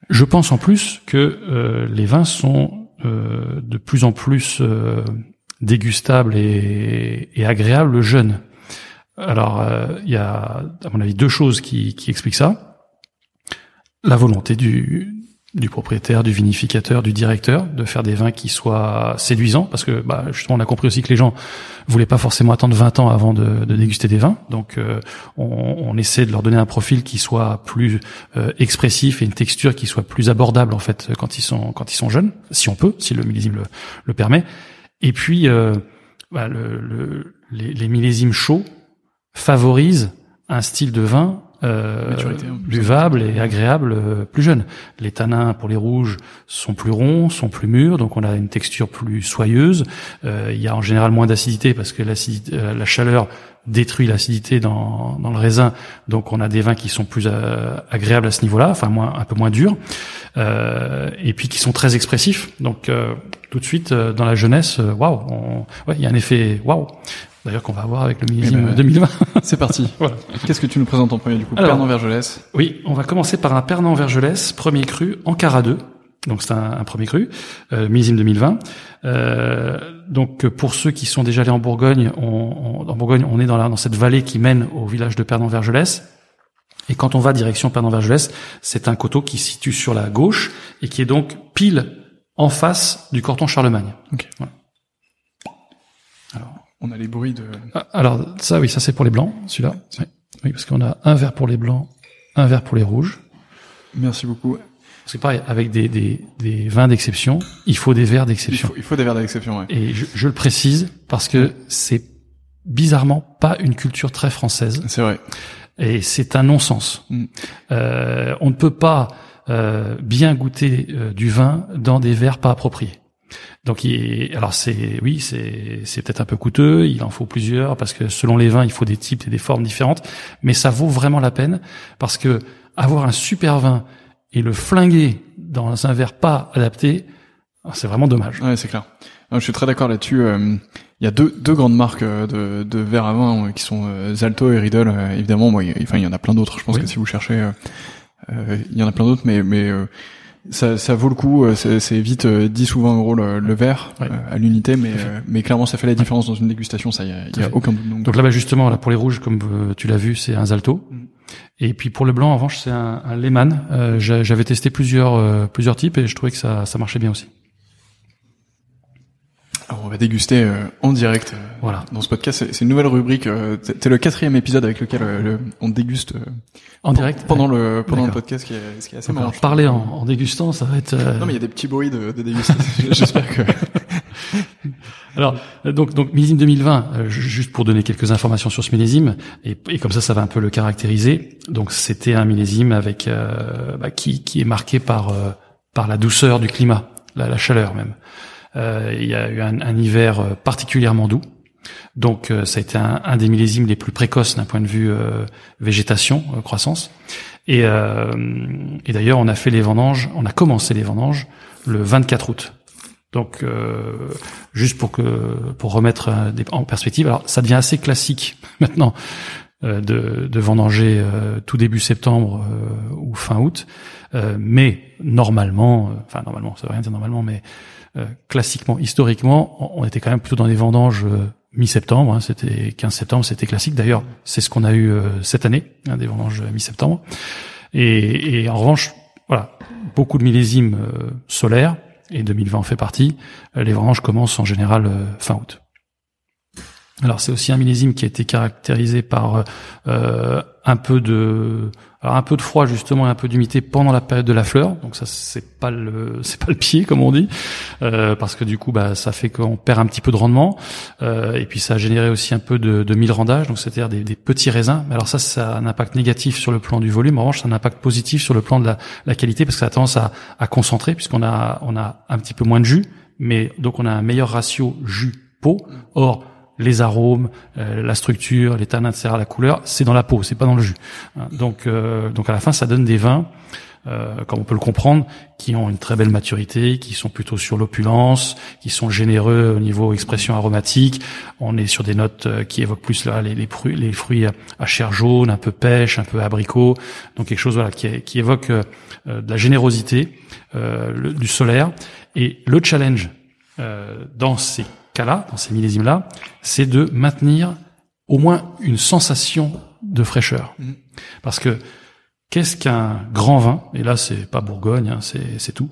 je pense en plus que euh, les vins sont euh, de plus en plus euh, dégustables et, et, agréables jeunes. Alors, il y a, à mon avis, deux choses qui, qui expliquent ça. La volonté du, du propriétaire, du vinificateur, du directeur, de faire des vins qui soient séduisants, parce que bah, justement on a compris aussi que les gens voulaient pas forcément attendre 20 ans avant de, de déguster des vins, donc euh, on, on, essaie de leur donner un profil qui soit plus euh, expressif et une texture qui soit plus abordable en fait quand ils sont quand ils sont jeunes, si on peut, si le millésime le, le permet. Et puis euh, bah, le, le, les, les millésimes chauds favorisent un style de vin euh, buvable et agréable euh, plus jeune. Les tanins pour les rouges sont plus ronds, sont plus mûrs, donc on a une texture plus soyeuse. Euh, il y a en général moins d'acidité parce que l'acide, euh, la chaleur détruit l'acidité dans, dans le raisin. Donc on a des vins qui sont plus euh, agréables à ce niveau-là, enfin moins un peu moins durs, euh, et puis qui sont très expressifs. Donc euh, tout de suite dans la jeunesse, waouh, ouais, il y a un effet waouh. D'ailleurs qu'on va avoir avec le millésime ben, 2020. (laughs) C'est parti. (laughs) voilà. Qu'est-ce que tu nous présentes en premier du coup Alors, Pernod Vergelès. Oui, on va commencer par un Pernod Vergelès, premier cru en Cara 2. Donc c'est un, un, premier cru, euh, millésime 2020. Euh, donc pour ceux qui sont déjà allés en Bourgogne, on, on, en Bourgogne, on est dans, la, dans cette vallée qui mène au village de Pernod-Vergelès. Et quand on va direction Pernod-Vergelès, c'est un coteau qui se situe sur la gauche et qui est donc pile en face du canton Charlemagne. Okay. Voilà. Alors, on a les bruits de. Ah, alors ça, oui, ça c'est pour les blancs, celui-là. Oui. oui, parce qu'on a un verre pour les blancs, un verre pour les rouges. Merci beaucoup. Parce que pareil, avec des, des, des vins d'exception, il faut des verres d'exception. Il faut, il faut des verres d'exception, ouais. Et je, je, le précise parce que c'est bizarrement pas une culture très française. C'est vrai. Et c'est un non-sens. Mm. Euh, on ne peut pas euh, bien goûter euh, du vin dans des verres pas appropriés. Donc, il, alors c'est oui, c'est c'est peut-être un peu coûteux. Il en faut plusieurs parce que selon les vins, il faut des types et des formes différentes. Mais ça vaut vraiment la peine parce que avoir un super vin et le flinguer dans un verre pas adapté, c'est vraiment dommage. Ouais, c'est clair. je suis très d'accord là-dessus. Il y a deux, deux grandes marques de, de verre à vin qui sont Zalto et Riedel. évidemment, moi, enfin, il y en a plein d'autres. Je pense Oui. que si vous cherchez, euh, il y en a plein d'autres, mais mais euh, ça, ça vaut le coup. euh, C'est vite euh, 10 ou 20 euros le, le verre Ouais. euh, à l'unité, mais euh, mais clairement, ça fait la différence dans une dégustation. Ça, il y y a aucun doute. Donc, là, bah, justement, là pour les rouges, comme euh, tu l'as vu, c'est un Zalto. Mm. Et puis pour le blanc, en revanche, c'est un, un Lehmann. Euh, j'a- J'avais testé plusieurs euh, plusieurs types et je trouvais que ça, ça marchait bien aussi. Alors, on va déguster euh, en direct. euh, Voilà. Dans ce podcast, c'est une nouvelle rubrique. euh, C'est le quatrième épisode avec lequel euh, le- on déguste euh, En direct. pendant le pendant le podcast, qui est, ce qui est assez marrant. alors, parler en, en dégustant, ça va être. euh, Non, mais il y a des petits bruits de, de dégustation. (laughs) J'espère que. (laughs) Alors, donc, donc millésime 2020, euh, ju- juste pour donner quelques informations sur ce millésime, et, et comme ça, ça va un peu le caractériser. Donc, c'était un millésime avec euh, bah, qui, qui est marqué par euh, par la douceur du climat, la, la chaleur même. Euh, il y a eu un, un hiver euh, particulièrement doux. Donc, euh, ça a été un, un des millésimes les plus précoces d'un point de vue euh, végétation, euh, croissance. Et, euh, et d'ailleurs, on a fait les vendanges, on a commencé les vendanges le 24 août. Donc, juste pour que pour remettre des- en perspective, alors ça devient assez classique (laughs) maintenant de, de vendanger tout début septembre ou fin août, mais normalement, enfin normalement, ça veut rien dire normalement, mais classiquement, historiquement, on, était quand même plutôt dans des vendanges euh, mi-septembre. hein, c'était 15 septembre, c'était classique. D'ailleurs, c'est ce qu'on a eu euh, cette année, hein, des vendanges euh, mi-septembre. Et, en revanche, voilà, beaucoup de millésimes euh, solaires et 2020 en fait partie. Euh, Les vendanges commencent en général euh, fin août. Alors c'est aussi un millésime qui a été caractérisé par euh, un peu de alors un peu de froid justement et un peu d'humidité pendant la période de la fleur. Donc ça c'est pas le (laughs) c'est pas le pied comme on dit euh, parce que du coup bah ça fait qu'on perd un petit peu de rendement Euh, et puis ça a généré aussi un peu de, de milrandage donc c'est-à-dire des, des petits raisins. Mais alors ça ça a un impact négatif sur le plan du volume. En revanche ça un impact positif sur le plan de la, la qualité parce que ça a tendance à, à concentrer puisqu'on a on a un petit peu moins de jus mais donc on a un meilleur ratio jus peau. Or les arômes, euh, la structure, les tanins, la couleur, c'est dans la peau, c'est pas dans le jus. Hein, Donc, euh, donc à la fin, ça donne des vins, euh, comme on peut le comprendre, qui ont une très belle maturité, qui sont plutôt sur l'opulence, qui sont généreux au niveau expression aromatique. On est sur des notes euh, qui évoquent plus là, les, les, fruits, les fruits à chair jaune, un peu pêche, un peu abricot, donc quelque chose voilà qui, qui évoque euh, de la générosité, euh, du solaire. Et le challenge euh, dans ces cas-là, dans ces millésimes-là, c'est de maintenir au moins une sensation de fraîcheur. Mhm. Parce que qu'est-ce qu'un grand vin? Et là, c'est pas Bourgogne, hein, c'est tout.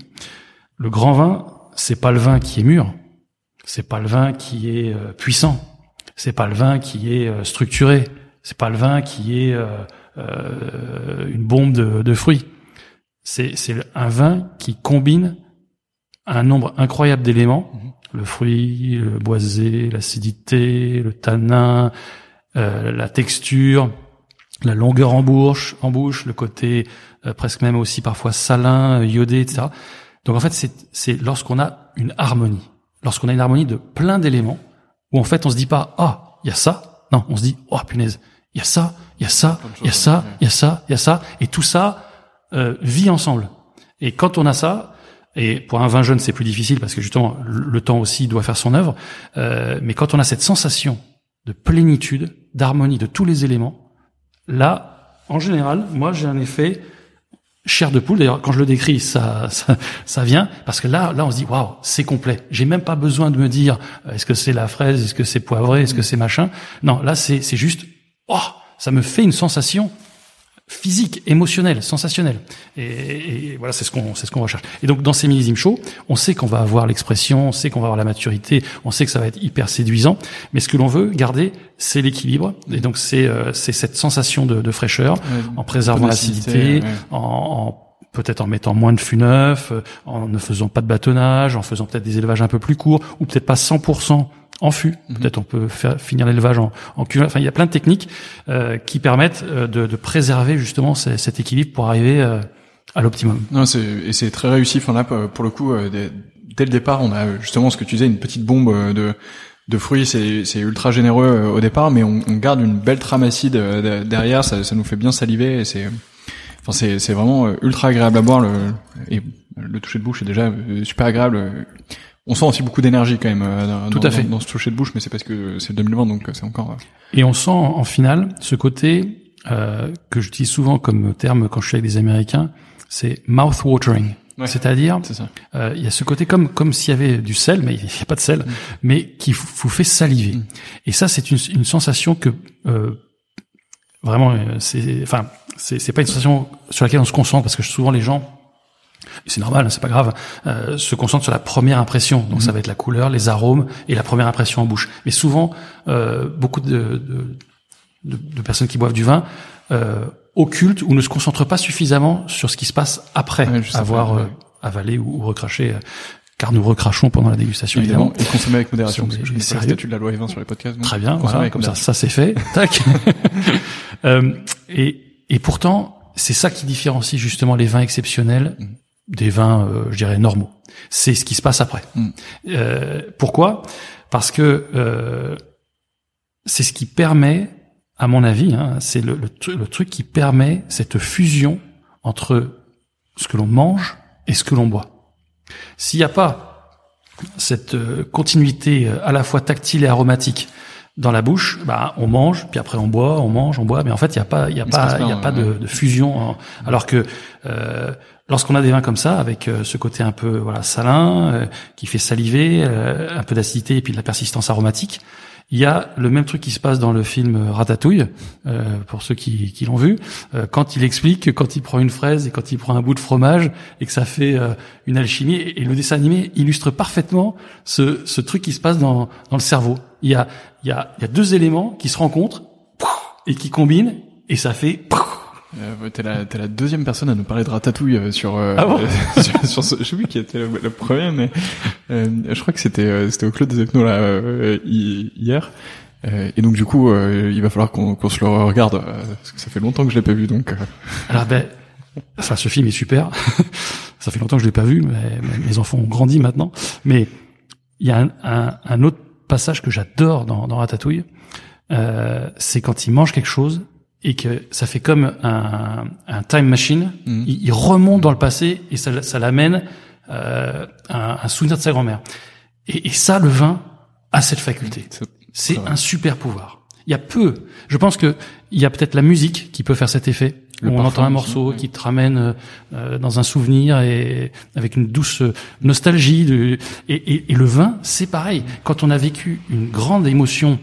Le grand vin, c'est pas le vin qui est mûr, c'est pas le vin qui est euh, puissant, c'est pas le vin qui est euh, structuré, c'est pas le vin qui est euh, euh, une bombe de, de fruits. C'est un vin qui combine un nombre incroyable d'éléments le fruit, le boisé, l'acidité, le tanin, euh, la texture, la longueur en bouche, en bouche, le côté euh, presque même aussi parfois salin, euh, iodé, etc. Donc en fait, c'est, c'est lorsqu'on a une harmonie, lorsqu'on a une harmonie de plein d'éléments, où en fait on se dit pas ah il y a ça, Non, on se dit, oh punaise, il y a ça, il y a ça, il y a ça, il y a ça, il y a ça, et tout ça euh, vit ensemble. Et quand on a ça, et pour un vin jeune c'est plus difficile parce que justement le temps aussi doit faire son œuvre, euh, mais quand on a cette sensation de plénitude, d'harmonie de tous les éléments, là, en général, moi j'ai un effet chair de poule. D'ailleurs, quand je le décris, ça, ça, ça, vient parce que là, là, on se dit waouh, c'est complet. J'ai même pas besoin de me dire euh, est-ce que c'est la fraise, est-ce que c'est poivré, est-ce que c'est machin. Non, là, c'est, c'est juste oh, ça me fait une sensation physique, émotionnelle, sensationnelle. Et, et voilà, c'est ce qu'on, c'est ce qu'on recherche. Et donc, dans ces millésimes chauds, on sait qu'on va avoir l'expression, on sait qu'on va avoir la maturité, on sait que ça va être hyper séduisant. Mais ce que l'on veut garder, c'est l'équilibre. Et donc, c'est, euh, c'est cette sensation de, de fraîcheur, en préservant l'acidité, en, en peut-être en mettant moins de fût neuf, euh, en ne faisant pas de bâtonnage, en faisant peut-être des élevages un peu plus courts, ou peut-être pas 100% en fût. Mhm. Peut-être on peut faire finir l'élevage en, en Enfin, il y a plein de techniques euh, qui permettent euh, de, de, préserver justement cet équilibre pour arriver euh, à l'optimum. Non, c'est et c'est très réussi. Enfin là, pour le coup, dès, dès, le départ, on a justement ce que tu disais, une petite bombe de de fruits, c'est, c'est ultra généreux au départ, mais on, on garde une belle trame acide derrière, ça, ça nous fait bien saliver et c'est, enfin c'est, c'est vraiment ultra agréable à boire le et le toucher de bouche est déjà super agréable on sent aussi beaucoup d'énergie quand même euh, Tout dans, à fait. Dans, ce toucher de bouche, mais c'est parce que c'est 2020, donc euh, c'est encore. Euh, Et on sent en finale ce côté euh, que j'utilise souvent comme terme quand je suis avec des Américains, c'est mouth watering. C'est-à-dire, euh, il y a ce côté comme comme s'il y avait du sel, mais il n'y a pas de sel, mm. mais qui vous fait saliver. Mm. Et ça, c'est une, une, sensation que euh, vraiment, c'est, enfin, c'est pas une sensation sur laquelle on se concentre parce que souvent les gens c'est normal, hein, c'est pas grave, euh, se concentre sur la première impression. Donc ça mhm. va être la couleur, les arômes et la première impression en bouche. Mais souvent, euh, beaucoup de, de, de, personnes qui boivent du vin euh, occultent ou ne se concentrent pas suffisamment sur ce qui se passe après avoir euh, avalé ou, recraché. Euh, car nous recrachons pendant la dégustation évidemment, et consommer avec modération parce que je connais pas le statut de la loi E20 sur les podcasts. Très bien, voilà, comme ça, ça c'est fait. Tac. (laughs) euh, et, et pourtant, c'est ça qui différencie justement les vins exceptionnels mhm des vins, euh, je dirais, normaux. C'est ce qui se passe après. Mm. Euh, pourquoi? Parce que euh, c'est ce qui permet, à mon avis, hein, c'est le, le, truc qui permet cette fusion entre ce que l'on mange et ce que l'on boit. S'il n'y a pas cette euh, continuité à la fois tactile et aromatique dans la bouche, bah on mange, puis après on boit, on mange, on boit, mais en fait il y a pas, il y a pas, il y a pas de, de, fusion. alors que euh, lorsqu'on a des vins comme ça, avec euh, ce côté un peu voilà salin, euh, qui fait saliver, euh, un peu d'acidité et puis de la persistance aromatique, il y a le même truc qui se passe dans le film Ratatouille, pour ceux qui, qui l'ont vu, quand il explique que quand il prend une fraise et quand il prend un bout de fromage et que ça fait une alchimie. Et, le dessin animé illustre parfaitement ce, ce truc qui se passe dans, dans le cerveau. Il y a, il y a, il y a deux éléments qui se rencontrent et qui combinent et ça fait euh, t'es la, la deuxième personne à nous parler de Ratatouille euh, sur, euh, ah bon (laughs) sur, sur, ce, je sais plus qui était le, premier, mais euh, je crois que c'était euh, c'était au Club des Ethnos là hier. et donc du coup, il va falloir qu'on qu'on se le regarde parce que ça fait longtemps que je l'ai pas vu. Donc alors ben, enfin ce film est super. (laughs) ça fait longtemps que je l'ai pas vu, mais, mes enfants ont grandi maintenant. Mais il y a un, un, un autre passage que j'adore dans, dans Ratatouille, c'est quand il mange quelque chose et que ça fait comme un, un time machine. Mhm. Il, remonte dans le passé et ça, ça l'amène euh, un, un, souvenir de sa grand-mère. Et, et, ça, le vin a cette faculté. C'est un super pouvoir. Il y a peu. Je pense que il y a peut-être la musique qui peut faire cet effet. où on entend un morceau qui te ramène euh, dans un souvenir et avec une douce nostalgie. De, et, et, et le vin, c'est pareil. Quand on a vécu une grande émotion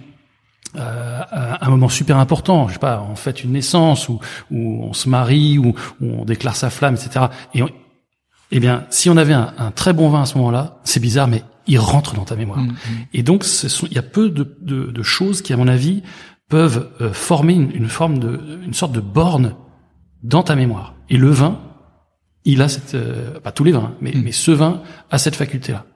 euh, un moment super important, je sais pas, on fait une naissance ou, ou on se marie ou, on déclare sa flamme, etc. Et eh bien, si on avait un, un très bon vin à ce moment-là, c'est bizarre, mais il rentre dans ta mémoire. Mm, mm. Et donc, il y a peu de, de, de, choses qui, à mon avis, peuvent euh, former une, une, forme de, une sorte de borne dans ta mémoire. Et le vin, il a cette, euh, pas tous les vins, mais, mm. mais ce vin a cette faculté-là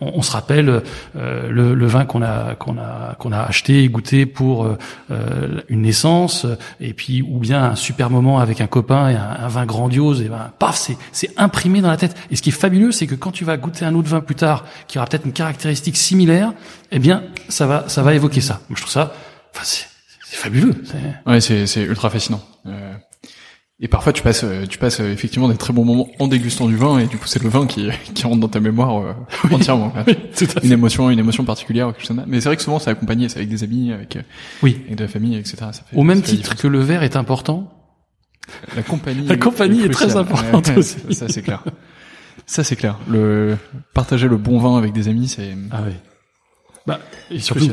on, on, se rappelle euh, le, le, vin qu'on a qu'on a qu'on a acheté, goûté pour euh, euh, une naissance, et puis ou bien un super moment avec un copain et un, vin grandiose, et ben paf, c'est c'est imprimé dans la tête. Et ce qui est fabuleux, c'est que quand tu vas goûter un autre vin plus tard, qui aura peut-être une caractéristique similaire, eh bien ça va ça va évoquer ça. je trouve ça enfin, c'est fabuleux. Ouais, c'est c'est ultra fascinant. Euh, et parfois tu passes euh, tu passes euh, effectivement des très bons moments en dégustant du vin et du coup c'est le vin qui (laughs) qui rentre dans ta mémoire euh, entièrement. une émotion une émotion particulière quelque chose Mais c'est vrai que souvent c'est accompagné, c'est avec des amis, avec oui, avec de la famille, etc. Ça fait, Au même titre que le verre est important. La compagnie. (laughs) la compagnie est, très importante aussi. Ça c'est clair. Ça c'est clair. Le partager le bon vin avec des amis, c'est. Ah oui. Bah et surtout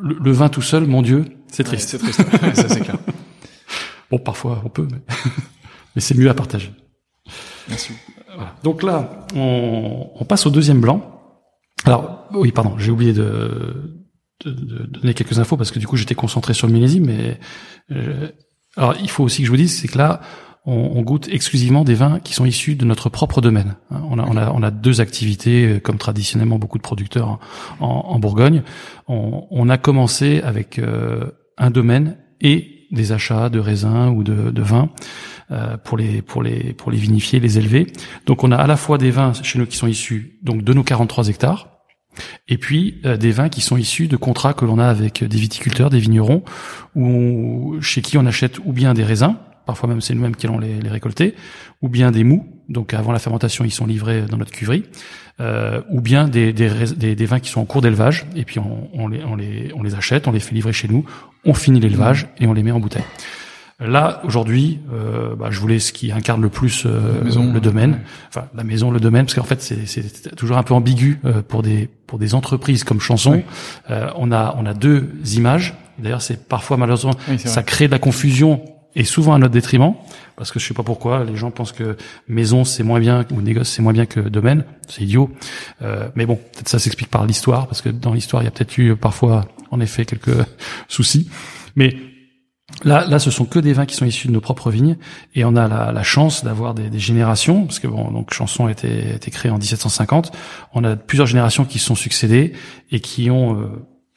le, vin tout seul, mon Dieu, c'est triste. c'est triste. ça c'est clair. Bon, parfois on peut, mais, (laughs) mais c'est mieux à partager. Merci. Voilà. Donc là, on, on, passe au deuxième blanc. Alors, oui, pardon, j'ai oublié de, de, de, donner quelques infos parce que du coup j'étais concentré sur le millésime, mais euh, alors il faut aussi que je vous dise, c'est que là, on, goûte exclusivement des vins qui sont issus de notre propre domaine. Hein, on a, on a, on a deux activités, euh, comme traditionnellement beaucoup de producteurs en, en Bourgogne. On, on, a commencé avec euh, un domaine et des achats de raisins ou de, de vins euh, pour les pour les pour les vinifier, les élever. Donc on a à la fois des vins chez nous qui sont issus donc de nos 43 hectares et puis des vins qui sont issus de contrats que l'on a avec des viticulteurs, des vignerons, ou chez qui on achète ou bien des raisins, parfois même c'est nous-mêmes qui allons les, les, récolter, ou bien des mous, donc avant la fermentation ils sont livrés dans notre cuverie, euh, ou bien des, des, des, vins qui sont en cours d'élevage, et puis on, on, les, on, les, on les achète, on les fait livrer chez nous, on finit l'élevage et on les met en bouteille. Là, aujourd'hui, euh, bah, je voulais ce qui incarne le plus euh, le domaine, enfin la maison, le domaine, parce qu'en fait c'est toujours un peu ambigu euh, pour des pour des entreprises comme Chanson. Euh, on a on a deux images. D'ailleurs, c'est parfois malheureusement ça crée de la confusion et souvent à notre détriment, parce que je sais pas pourquoi les gens pensent que maison c'est moins bien ou négoce c'est moins bien que domaine, c'est idiot. Euh, mais bon, peut-être ça s'explique par l'histoire, parce que dans l'histoire il y a peut-être eu parfois en effet quelques (laughs) soucis. Mais là, là, ce sont que des vins qui sont issus de nos propres vignes, et on a la, chance d'avoir des, générations, parce que bon, donc Chanson a été, a créé en 1750. On a plusieurs générations qui se sont succédées et qui ont euh,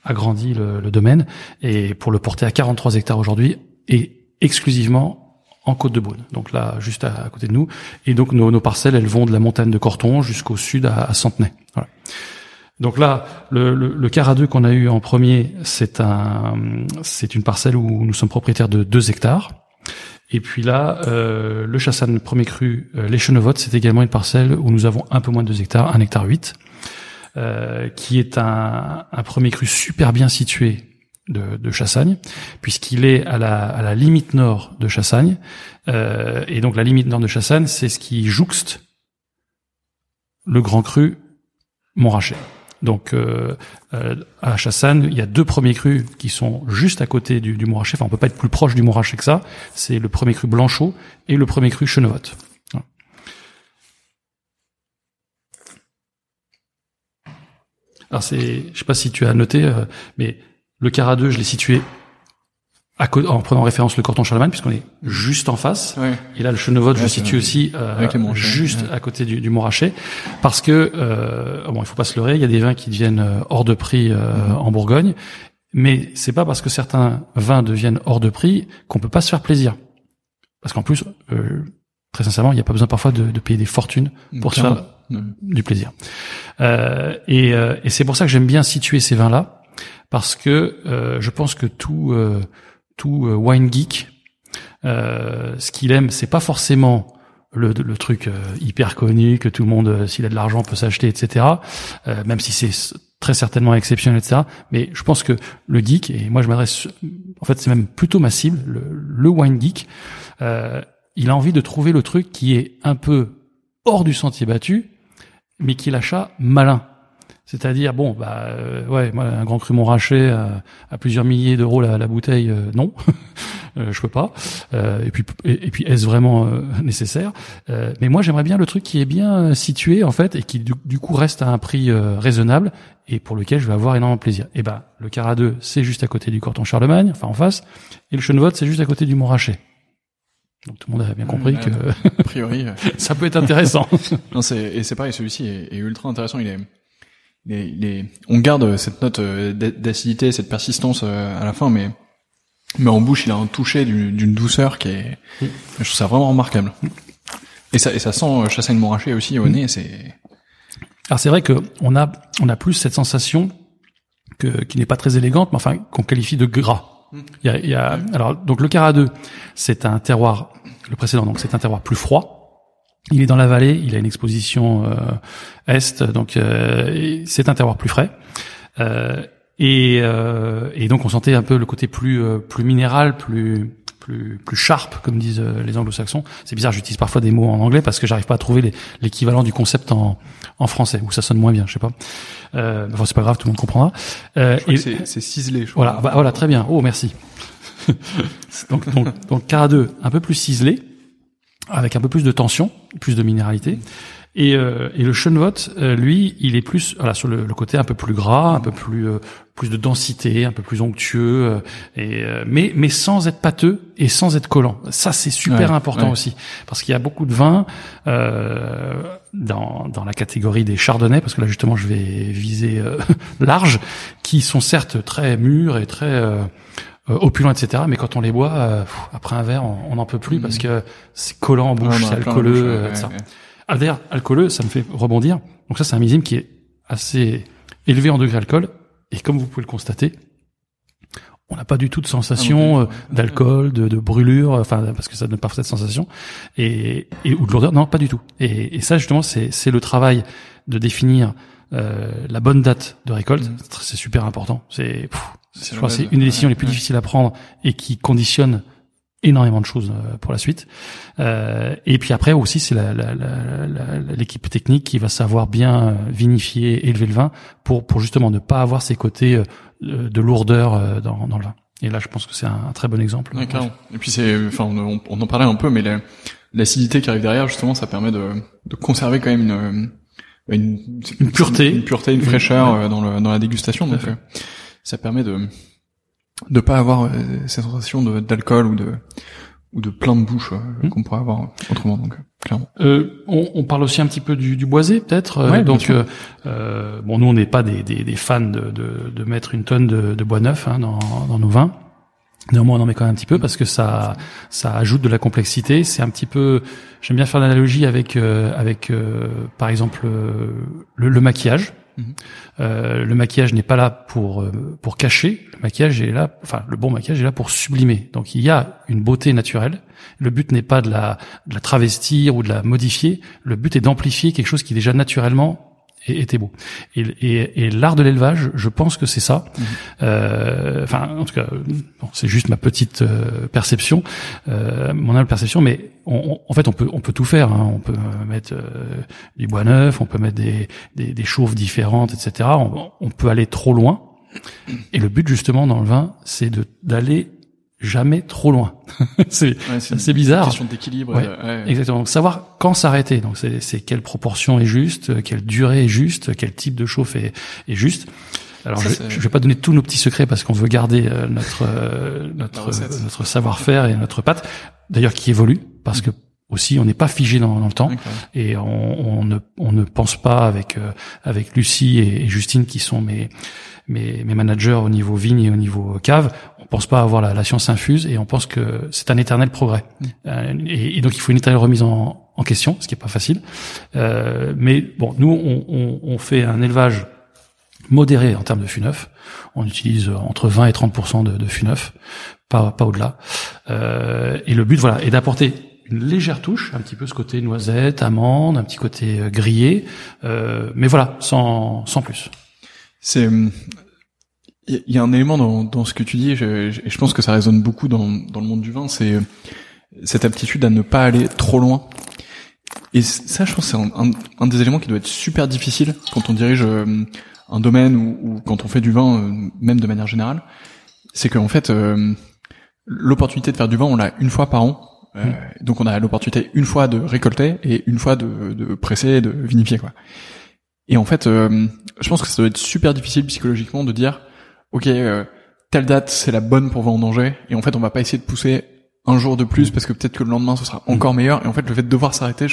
agrandi le domaine, et pour le porter à 43 hectares aujourd'hui, et exclusivement en Côte de Beaune, donc là juste à, côté de nous. Et donc nos, nos, parcelles, elles vont de la montagne de Corton jusqu'au sud à, à Centenay. Voilà. Donc là, le, le, le car à deux qu'on a eu en premier, c'est un, c'est une parcelle où nous sommes propriétaires de 2 hectares. Et puis là, euh, le Chassagne premier cru, euh, les c'est également une parcelle où nous avons un peu moins de 2 hectares, 1 hectare 8, euh, qui est un, un premier cru super bien situé de, de Chassagne, puisqu'il est à la, à la, limite nord de Chassagne. Euh, et donc la limite nord de Chassagne, c'est ce qui jouxte le Grand Cru Montrachet. Donc euh, euh, à Chassagne, il y a deux premiers crus qui sont juste à côté du, du Montrachet. Enfin, on peut pas être plus proche du Montrachet que ça. C'est le premier cru Blanchot et le premier cru Chenevotte. Alors c'est, je sais pas si tu as noté, euh, mais le Cara 2, je l'ai situé à en prenant référence le Corton Charlemagne, puisqu'on est juste en face. Et là, le Chenevotte, je le situe aussi euh, juste à côté du, du Montrachet, parce que euh, bon, il faut pas se leurrer, il y a des vins qui deviennent euh, hors de prix euh, mhm. en Bourgogne, mais c'est pas parce que certains vins deviennent hors de prix qu'on peut pas se faire plaisir. Parce qu'en plus, euh, très sincèrement, il n'y a pas besoin parfois de, de payer des fortunes pour se faire du plaisir. et, et c'est pour ça que j'aime bien situer ces vins-là parce que euh, je pense que tout euh, tout euh, wine geek, ce qu'il aime, c'est pas forcément le, le truc hyper connu que tout le monde, s'il a de l'argent, peut s'acheter, etc. même si c'est très certainement exceptionnel, etc. Mais je pense que le geek, et moi je m'adresse, en fait c'est même plutôt ma cible, le, le wine geek, il a envie de trouver le truc qui est un peu hors du sentier battu, mais qui l'achat malin. C'est-à-dire, bon, bah euh, ouais, moi, un grand cru Montrachet à, à plusieurs milliers d'euros la, la, bouteille, euh, non, (laughs) euh, je peux pas. et puis, et, puis, est-ce vraiment nécessaire? Mais moi, j'aimerais bien le truc qui est bien situé en fait et qui du, coup reste à un prix raisonnable et pour lequel je vais avoir énormément de plaisir. Et ben, le Cara 2, c'est juste à côté du Corton Charlemagne, enfin en face, et le Chenevotte, c'est juste à côté du Montrachet. Donc tout le monde a bien compris que a priori (laughs) ça peut être intéressant. (laughs) non, c'est et c'est pareil, celui-ci est, est, ultra intéressant. Il est les, les, on garde cette note euh, d'acidité, cette persistance euh, à la fin, mais mais en bouche, il a un toucher d'une douceur qui est, je trouve ça vraiment remarquable. Et ça, et ça sent euh, Chassagne Montrachet aussi au nez, c'est. Alors c'est vrai que on a, on a plus cette sensation que qui n'est pas très élégante, mais enfin qu'on qualifie de gras. Il y a, il y a alors donc le Cara 2, c'est un terroir le précédent donc c'est un terroir plus froid. Il est dans la vallée, il a une exposition euh, est, donc euh, c'est un terroir plus frais. Euh, et, euh, et, donc on sentait un peu le côté plus euh, plus minéral, plus plus plus sharp comme disent euh, les anglo-saxons. C'est bizarre, j'utilise parfois des mots en anglais parce que j'arrive pas à trouver l'équivalent du concept en en français ou ça sonne moins bien, je sais pas. Euh, enfin c'est pas grave, tout le monde comprendra. Euh, c'est ciselé. Je voilà, bah, voilà, très bien. Oh merci. (laughs) donc donc donc Cara 2 un peu plus ciselé avec un peu plus de tension, plus de minéralité. Et, euh, et le Schönvot, euh, lui, il est plus voilà sur le, le, côté un peu plus gras, un peu plus euh, plus de densité, un peu plus onctueux, euh, et mais mais sans être pâteux et sans être collant. Ça c'est super important aussi parce qu'il y a beaucoup de vins dans dans la catégorie des chardonnays parce que là justement je vais viser (laughs) large, qui sont certes très mûrs et très opulents, etc. Mais quand on les boit, après un verre, on n'en peut plus mm. parce que c'est collant en bouche, c'est alcooleux, ça. Ah, d'ailleurs, alcooleux, ça me fait rebondir. Donc ça, c'est un millésime qui est assez élevé en degré d'alcool. Et comme vous pouvez le constater, on n'a pas du tout de sensation ah, euh, d'alcool, de, de, brûlure, enfin parce que ça donne pas cette sensation, et, et ou de lourdeur. Non, pas du tout. Et, et ça justement, c'est c'est le travail de définir euh, la bonne date de récolte. Mm. C'est super important. C'est je crois c'est une des décisions les plus difficiles à prendre et qui conditionne énormément de choses euh, pour la suite. Euh, et puis après aussi, c'est l'équipe la, la, technique qui va savoir bien euh, vinifier et élever le vin pour, pour justement ne pas avoir ces côtés euh, de lourdeur dans, dans le vin. Et là, je pense que c'est un, très bon exemple. et puis c'est, enfin, on, on, en parlait un peu, mais l'acidité qui arrive derrière, justement, ça permet de, de conserver quand même une, une, une pureté, une, pureté, une fraîcheur dans, le, dans la dégustation. Donc, ça permet de de pas avoir euh, cette sensation d'alcool ou de ou de plein de bouche euh, hmm. qu'on pourrait avoir autrement donc clairement. Euh, on, on, parle aussi un petit peu du, du boisé peut-être. Euh, donc euh, bon nous on n'est pas des, des, des, fans de, de, de, mettre une tonne de, de bois neuf hein, dans, dans nos vins. Néanmoins, on en met quand même un petit peu parce que ça, ça ajoute de la complexité. C'est un petit peu, j'aime bien faire l'analogie avec, avec, par exemple, le, le maquillage. Euh, le maquillage n'est pas là pour euh, pour cacher. Le maquillage est là, enfin le bon maquillage est là pour sublimer. Donc il y a une beauté naturelle. Le but n'est pas de la, de la travestir ou de la modifier. Le but est d'amplifier quelque chose qui déjà naturellement était beau. Et, et, et l'art de l'élevage, je pense que c'est ça. Euh, enfin, en tout cas, bon, c'est juste ma petite euh, perception, euh, mon humble perception. Mais on, en fait, on peut on peut tout faire. Hein. On peut mettre euh, du bois neuf, on peut mettre des des, des chauves différentes, etc. On, on peut aller trop loin. Et le but justement dans le vin, c'est de d'aller jamais trop loin. (laughs) c'est c'est bizarre. Une question d'équilibre. Ouais, Exactement. Donc, savoir quand s'arrêter. Donc c'est quelle proportion est juste, quelle durée est juste, quel type de chauffe est, est juste. Alors je, je vais pas donner tous nos petits secrets parce qu'on veut garder euh, notre euh, notre notre savoir-faire et notre patte. D'ailleurs qui évolue parce que aussi on n'est pas figé dans, dans, le temps et on, on, ne on ne pense pas avec euh, avec Lucie et, et Justine qui sont mes mes, managers au niveau vigne et au niveau cave, on pense pas avoir la, la science infuse et on pense que c'est un éternel progrès. Euh, et, et, donc il faut une éternelle remise en, en question, ce qui est pas facile. Euh, mais bon, nous on, on, on, fait un élevage modéré en termes de fût neuf. On utilise entre 20 et 30 de, de fût neuf, pas, pas au-delà. Euh, et le but, voilà, est d'apporter une légère touche, un petit peu ce côté noisette, amande, un petit côté euh, grillé, euh, mais voilà, sans, sans plus. C'est il y a un élément dans, dans ce que tu dis, et je, je, pense que ça résonne beaucoup dans, dans le monde du vin, c'est cette aptitude à ne pas aller trop loin. Et ça, je pense, c'est un, un, des éléments qui doit être super difficile quand on dirige euh, un domaine ou, ou quand on fait du vin, euh, même de manière générale. C'est qu'en fait, euh, l'opportunité de faire du vin, on l'a une fois par an. Mmh. Donc on a l'opportunité une fois de récolter et une fois de, de presser, de vinifier, quoi. Et en fait, euh, je pense que ça doit être super difficile psychologiquement de dire, ok, euh, telle date c'est la bonne pour vendanger, et en fait on va pas essayer de pousser un jour de plus parce que peut-être que le lendemain ce sera encore meilleur. Et en fait, le fait de devoir s'arrêter,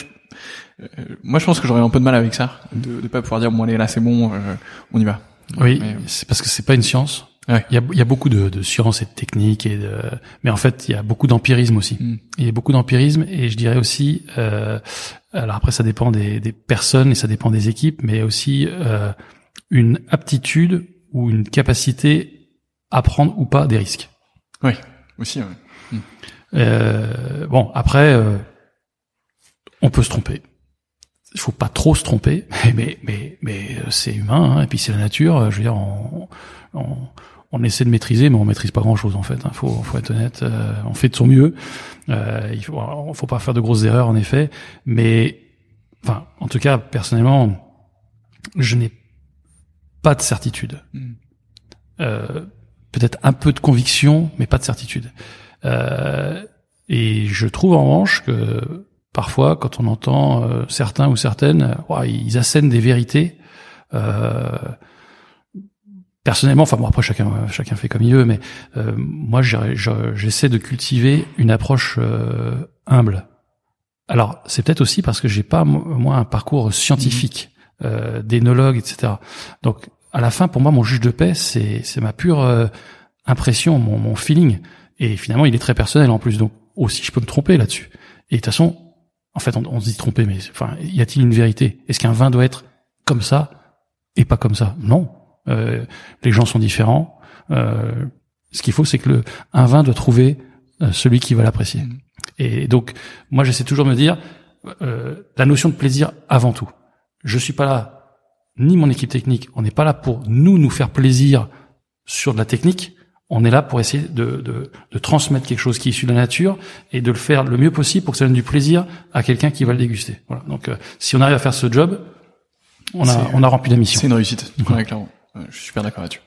euh, moi je pense que j'aurais un peu de mal avec ça, de, de pas pouvoir dire bon allez là c'est bon, on y va. Oui, c'est parce que c'est pas une science. Il, y a, il y a beaucoup de, de science et de technique, et de... mais en fait, il y a beaucoup d'empirisme aussi. Mm. Il y a beaucoup d'empirisme, et je dirais aussi, euh, alors après, ça dépend des, des, personnes et ça dépend des équipes, mais aussi euh, une aptitude ou une capacité à prendre ou pas des risques. Oui, aussi. Ouais. Euh, bon, après, euh, on peut se tromper. Il faut pas trop se tromper, (laughs) mais mais mais euh, c'est humain, hein, et puis c'est la nature. Je veux dire, on, on, on, essaie de maîtriser, mais on maîtrise pas grand chose en fait. Hein, faut faut être honnête. Euh, on fait de son mieux. Euh, il faut faut pas faire de grosses erreurs en effet, mais enfin, en tout cas, personnellement, je n'ai pas de certitude. Mm. Euh, peut-être un peu de conviction, mais pas de certitude. Euh, et je trouve en revanche que parfois, quand on entend euh, certains ou certaines, ils assènent des vérités. Euh, personnellement, enfin bon après chacun chacun fait comme il veut, mais euh, moi j'essaie de cultiver une approche humble. Alors c'est peut-être aussi parce que j'ai pas moi un parcours scientifique, mmh. d'énologue, etc. Donc à la fin, pour moi, mon juge de paix, c'est c'est ma pure impression, mon, mon feeling. Et finalement, il est très personnel en plus. Donc, aussi, je peux me tromper là-dessus. Et de toute façon, en fait, on, se dit tromper, mais enfin, y a-t-il une vérité? Est-ce qu'un vin doit être comme ça et pas comme ça? Non. Euh, les gens sont différents. Euh, ce qu'il faut, c'est que le, un vin doit trouver euh, celui qui va l'apprécier. Mmh. Et donc, moi, j'essaie toujours de me dire euh, la notion de plaisir avant tout. Je suis pas là, ni mon équipe technique. On n'est pas là pour nous nous faire plaisir sur de la technique on est là pour essayer de, de, de, transmettre quelque chose qui est issu de la nature et de le faire le mieux possible pour que ça donne du plaisir à quelqu'un qui va le déguster. Voilà. Donc, euh, si on arrive à faire ce job, on a, on a rempli la mission. C'est une réussite. Ouais, clairement. Je suis super d'accord là-dessus.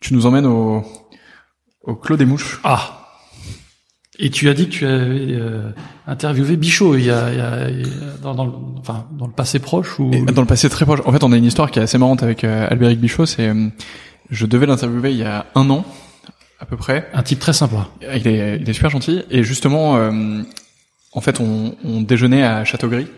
Tu nous emmènes au, au Clos des Mouches. Ah. Et tu as dit que tu avais euh, interviewé Bichot il y a, il y a, dans, dans, le, enfin, dans le passé proche ou? Dans le passé très proche. En fait, on a une histoire qui est assez marrante avec euh, Albéric Bichot. C'est je devais l'interviewer il y a un an à peu près. Un type très sympa. Il est, il est super gentil. Et justement, euh, en fait, on, on, déjeunait à Château-Gris.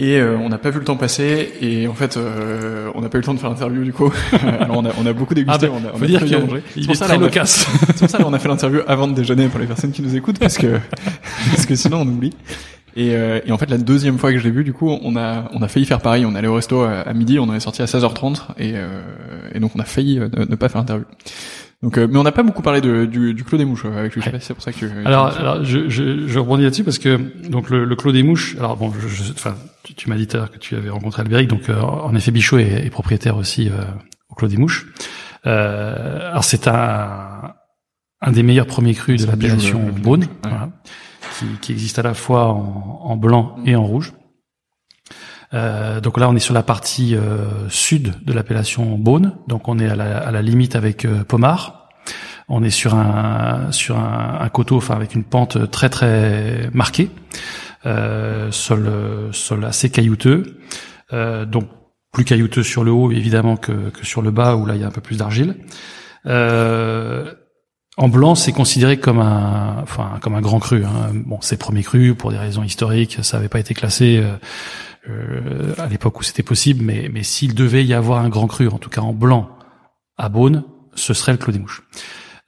Et euh, on n'a pas vu le temps passer et en fait euh, on n'a pas eu le temps de faire l'interview du coup. (laughs) Alors on a, on a beaucoup dégusté, ah ben, on a, on a dire bien mangé. (laughs) C'est pour, ça, c'est pour ça qu'on a fait l'interview avant de déjeuner pour les personnes qui nous écoutent parce que (laughs) parce que sinon on oublie. Et, euh, et, en fait, la deuxième fois que je l'ai vu, du coup, on a on a failli faire pareil. On est allé au resto à, midi, on en est sorti à 16h30, et, euh, et donc on a failli euh, ne, pas faire l'interview. Donc, euh, mais on n'a pas beaucoup parlé de, du, du Clos des Mouches avec lui. C'est pour ça que. Alors, alors je, je, je rebondis là-dessus parce que donc le, le Clos des Mouches. Alors bon, je, enfin, tu, tu m'as dit tout à l'heure que tu avais rencontré Albéric, donc en effet, Bichot est, est propriétaire aussi au Clos des Mouches. alors c'est un un des meilleurs premiers crus de l'appellation Beaune. Voilà qui, qui, existe à la fois en, en blanc et en rouge. Euh, donc là, on est sur la partie euh, sud de l'appellation Beaune, donc on est à la, à la limite avec euh, Pomard. On est sur un sur un, un, coteau, enfin avec une pente très très marquée, euh, sol sol assez caillouteux, euh, donc plus caillouteux sur le haut évidemment que, que sur le bas où là il y a un peu plus d'argile. Euh, en blanc, c'est considéré comme un, enfin, comme un grand cru. Hein. Bon, c'est premier cru pour des raisons historiques. Ça n'avait pas été classé euh, euh, à l'époque où c'était possible, mais, mais s'il devait y avoir un grand cru, en tout cas en blanc, à Beaune, ce serait le Clos des Mouches.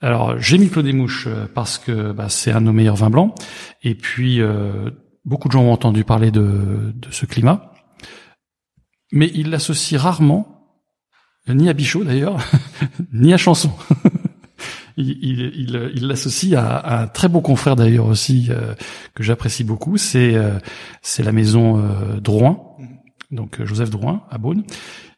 Alors, j'ai mis le Clos des Mouches euh, parce que bah, c'est un de nos meilleurs vins blancs, et puis beaucoup de gens ont entendu parler de, de ce climat, mais ils l'associent rarement, ni à Bichot d'ailleurs, (laughs) ni à Chanson. (laughs) il l'associe il, il, à, un très beau confrère d'ailleurs aussi euh, que j'apprécie beaucoup. C'est euh, c'est la maison euh, Drouin, donc Joseph Drouin à Beaune.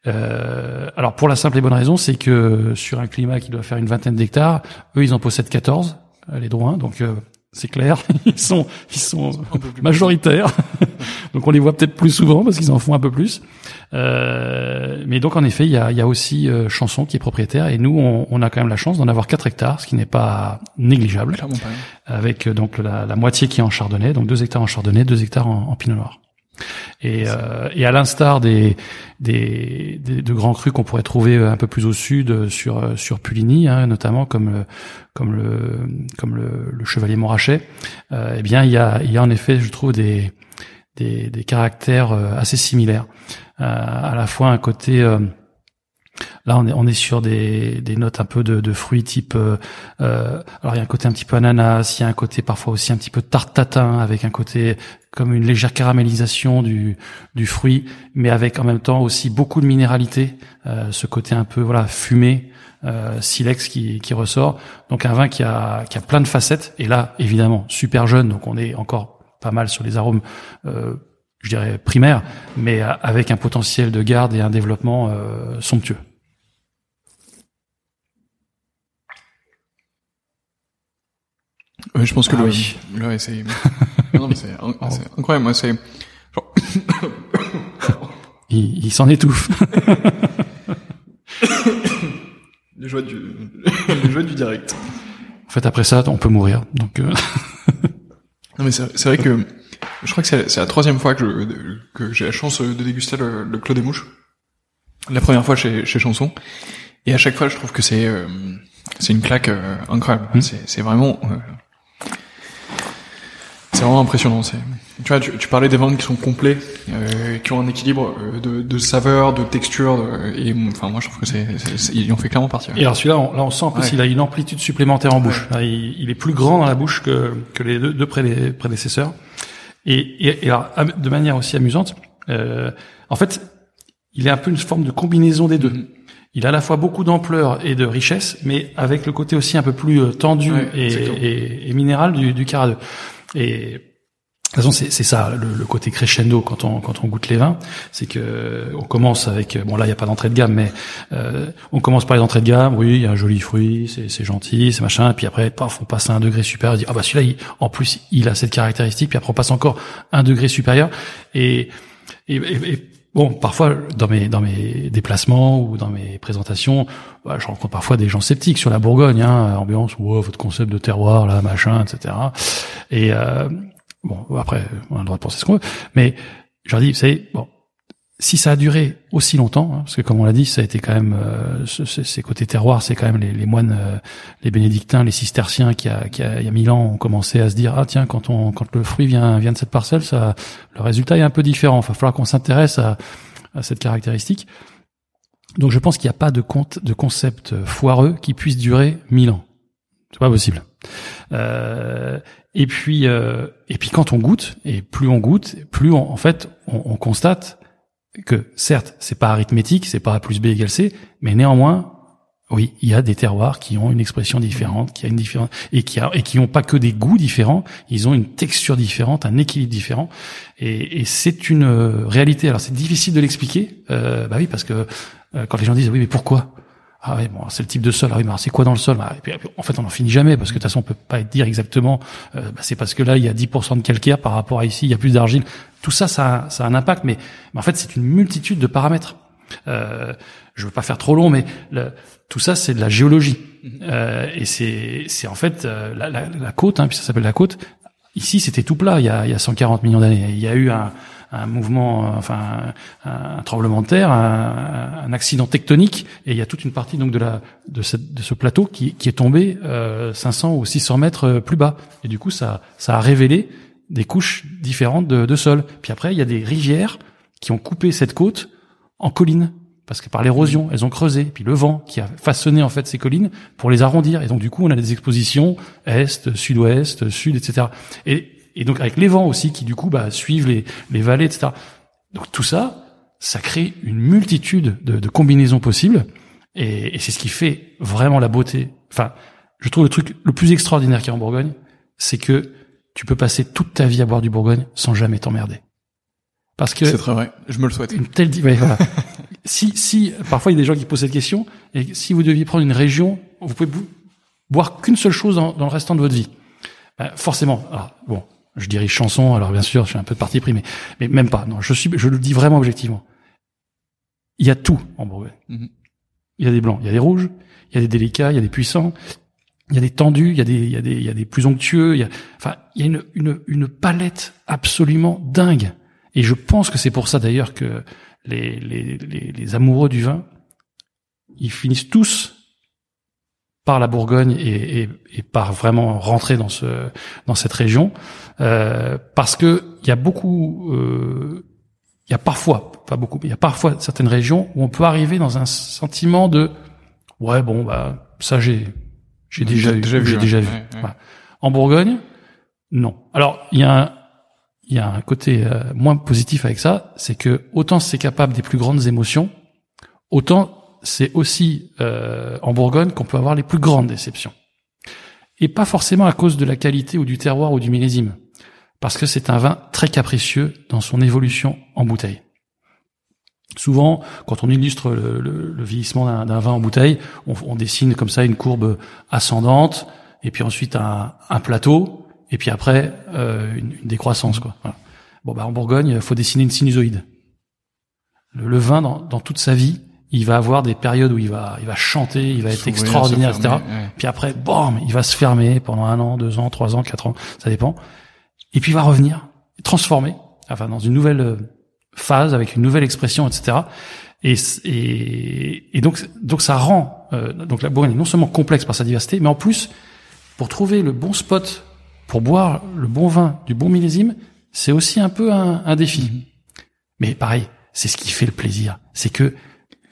alors pour la simple et bonne raison, c'est que sur un climat qui doit faire une vingtaine d'hectares, eux ils en possèdent 14, les Drouin. Donc c'est clair, (laughs) ils sont ils sont majoritaires. Donc on les voit peut-être plus souvent parce qu'ils en font un peu plus. Euh, mais donc en effet, il y a, y a aussi euh, Chanson qui est propriétaire et nous on, on a quand même la chance d'en avoir 4 hectares, ce qui n'est pas négligeable. Avec euh, donc la, la, moitié qui est en chardonnay, donc 2 hectares en chardonnay, 2 hectares en, en pinot noir. Et, euh, et à l'instar des, des, des, de grands crus qu'on pourrait trouver un peu plus au sud sur sur Puligny, hein, notamment comme comme le comme le, le chevalier Montrachet, euh, eh bien il y a il y a en effet je trouve des des, des caractères assez similaires, à la fois un côté Là, on est, on est sur des, des notes un peu de, de fruits type. Euh, euh, alors, il y a un côté un petit peu ananas, il y a un côté parfois aussi un petit peu tarte tatin, avec un côté comme une légère caramélisation du, du fruit, mais avec en même temps aussi beaucoup de minéralité, euh, ce côté un peu voilà fumé, euh, silex qui, qui ressort. Donc un vin qui a, qui a plein de facettes. Et là, évidemment, super jeune, donc on est encore pas mal sur les arômes. Euh, je dirais primaires, mais avec un potentiel de garde et un développement euh, somptueux. je pense que ah, oui. c'est non, mais (laughs) c'est incroyable. Moi, c'est genre... il, il s'en étouffe. (laughs) les joies du les joies du direct. En fait, après ça, on peut mourir. Donc. Euh... (laughs) non, mais c'est vrai que je crois que c'est la troisième fois que que j'ai la chance de déguster le, le Clos des Mouches. La première fois chez, chez Chanson. Et à chaque fois, je trouve que c'est euh, c'est une claque euh, incroyable. Mmh. C'est vraiment euh, c'est vraiment impressionnant. C'est, tu vois, tu, tu, parlais des vins qui sont complets, euh, qui ont un équilibre euh, de, de saveur, de texture, de, et enfin moi je trouve que c'est, ils en fait clairement partie. Et alors celui-là, on, là on sent en plus il a une amplitude supplémentaire en bouche. il, il, est plus grand dans la bouche que, que les deux, deux prédécesseurs. Et, et, et, alors de manière aussi amusante, euh, en fait, il est un peu une forme de combinaison des deux. Mm-hmm. Il a à la fois beaucoup d'ampleur et de richesse, mais avec le côté aussi un peu plus euh, tendu et, et, minéral du, du Cara et de toute façon, c'est ça le, côté crescendo quand on quand on goûte les vins, c'est que on commence avec bon là il y a pas d'entrée de gamme, mais euh, on commence par les entrées de gamme. Oui, il y a un joli fruit, c'est gentil, c'est machin. Puis après, paf, on passe à un degré supérieur. On dit ah bah celui-là, en plus, il a cette caractéristique. Puis après, on passe encore un degré supérieur. Et, et, et Bon, parfois dans mes dans mes déplacements ou dans mes présentations, bah, je rencontre parfois des gens sceptiques sur la Bourgogne, hein, ambiance, wow, votre concept de terroir, là, machin, etc. Et euh, bon, après, on a le droit de penser ce qu'on veut, mais je leur dis, vous savez, bon, si ça a duré aussi longtemps, hein, parce que comme on l'a dit, ça a été quand même euh, ces côtés terroirs, c'est quand même les, les moines, euh, les bénédictins, les cisterciens qui, a, qui a, il y a mille ans ont commencé à se dire ah tiens quand on quand le fruit vient vient de cette parcelle, ça le résultat est un peu différent. Il va falloir qu'on s'intéresse à, à cette caractéristique. Donc je pense qu'il n'y a pas de compte de concept foireux qui puisse durer mille ans. C'est pas possible. Euh, et puis euh, et puis quand on goûte et plus on goûte, plus on, en fait on, on constate que certes, c'est pas arithmétique, c'est pas A plus B égale C, mais néanmoins, oui, il y a des terroirs qui ont une expression différente, qui a une différente et qui a, et qui ont pas que des goûts différents, ils ont une texture différente, un équilibre différent, et, et c'est une euh, réalité. Alors c'est difficile de l'expliquer, euh, bah oui, parce que euh, quand les gens disent oui, mais pourquoi? Ah oui, bon, c'est le type de sol. Ah oui, mais c'est quoi dans le sol? Ah, En fait, on n'en finit jamais parce que de toute façon, on peut pas dire exactement. Euh, bah, c'est parce que là, il y a 10% de calcaire par rapport à ici, il y a plus d'argile. Tout ça, ça, ça a un impact, mais, mais en fait, c'est une multitude de paramètres. Euh, je veux pas faire trop long, mais le, tout ça, c'est de la géologie. Mm-hmm. Euh, et c'est, c'est en fait euh, la, la, la, côte, hein, puis ça s'appelle la côte. Ici, c'était tout plat il y a, il y a 140 millions d'années. Il y a eu un, un mouvement, euh, enfin un, tremblement de terre, un, un, accident tectonique, et il y a toute une partie donc de la de, cette, de ce plateau qui, qui est tombé euh, 500 ou 600 mètres euh, plus bas, et du coup ça ça a révélé des couches différentes de, de sol. Puis après il y a des rivières qui ont coupé cette côte en collines parce que par l'érosion, elles ont creusé, puis le vent qui a façonné en fait ces collines pour les arrondir. Et donc du coup, on a des expositions est, sud-ouest, sud, etc. Et et donc avec les vents aussi qui du coup bah, suivent les, les vallées, etc. Donc tout ça, ça crée une multitude de, de combinaisons possibles, et, et c'est ce qui fait vraiment la beauté. Enfin, je trouve le truc le plus extraordinaire qu'il y a en Bourgogne, c'est que tu peux passer toute ta vie à boire du Bourgogne sans jamais t'emmerder. Parce que c'est très vrai. Je me le souhaite. Une telle voilà. (laughs) si si parfois il y a des gens qui posent cette question et si vous deviez prendre une région, vous pouvez boire qu'une seule chose dans, dans, le restant de votre vie. Ben, forcément. Ah, bon, je dirais chanson, alors bien sûr, je suis un peu de parti pris, mais, mais même pas. Non, je suis, je le dis vraiment objectivement. Il y a tout en Bourgogne. Mhm. Il y a des blancs, il y a des rouges, il y a des délicats, il y a des puissants, il y a des tendus, il y a des, il y a des, il y a des plus onctueux. Il y a, enfin, il y a une, une, une palette absolument dingue. Et je pense que c'est pour ça d'ailleurs que les, les, les, les amoureux du vin, ils finissent tous par la Bourgogne et, et, et, par vraiment rentrer dans ce dans cette région euh, parce que il y a beaucoup euh, il y a parfois pas beaucoup, mais il y a parfois certaines régions où on peut arriver dans un sentiment de ouais bon bah ça j'ai j'ai déjà, eu, j'ai déjà vu. En Bourgogne, non. Alors il y a un, il y a un côté euh, moins positif avec ça, c'est que autant c'est capable des plus grandes émotions, autant c'est aussi euh, en Bourgogne qu'on peut avoir les plus grandes déceptions. Et pas forcément à cause de la qualité ou du terroir ou du millésime, parce que c'est un vin très capricieux dans son évolution en bouteille. Souvent, quand on illustre le, vieillissement d'un vin en bouteille, on, dessine comme ça une courbe ascendante, et puis ensuite un, plateau, et puis après euh, une, décroissance. Bon, bah en Bourgogne, faut dessiner une sinusoïde. Le, vin, dans, toute sa vie, il va avoir des périodes où il va, il va chanter, il va être extraordinaire, etc. Puis après, bam, il va se fermer pendant un an, deux ans, trois ans, quatre ans, ça dépend. Et puis il va revenir, transformer, enfin dans une nouvelle euh, phase avec une nouvelle expression, etc. Et, et, et donc, donc ça rend euh, donc la Bourgogne non seulement complexe par sa diversité, mais en plus pour trouver le bon spot pour boire le bon vin du bon millésime, c'est aussi un peu un, un défi. Mhm. Mais pareil, c'est ce qui fait le plaisir. C'est que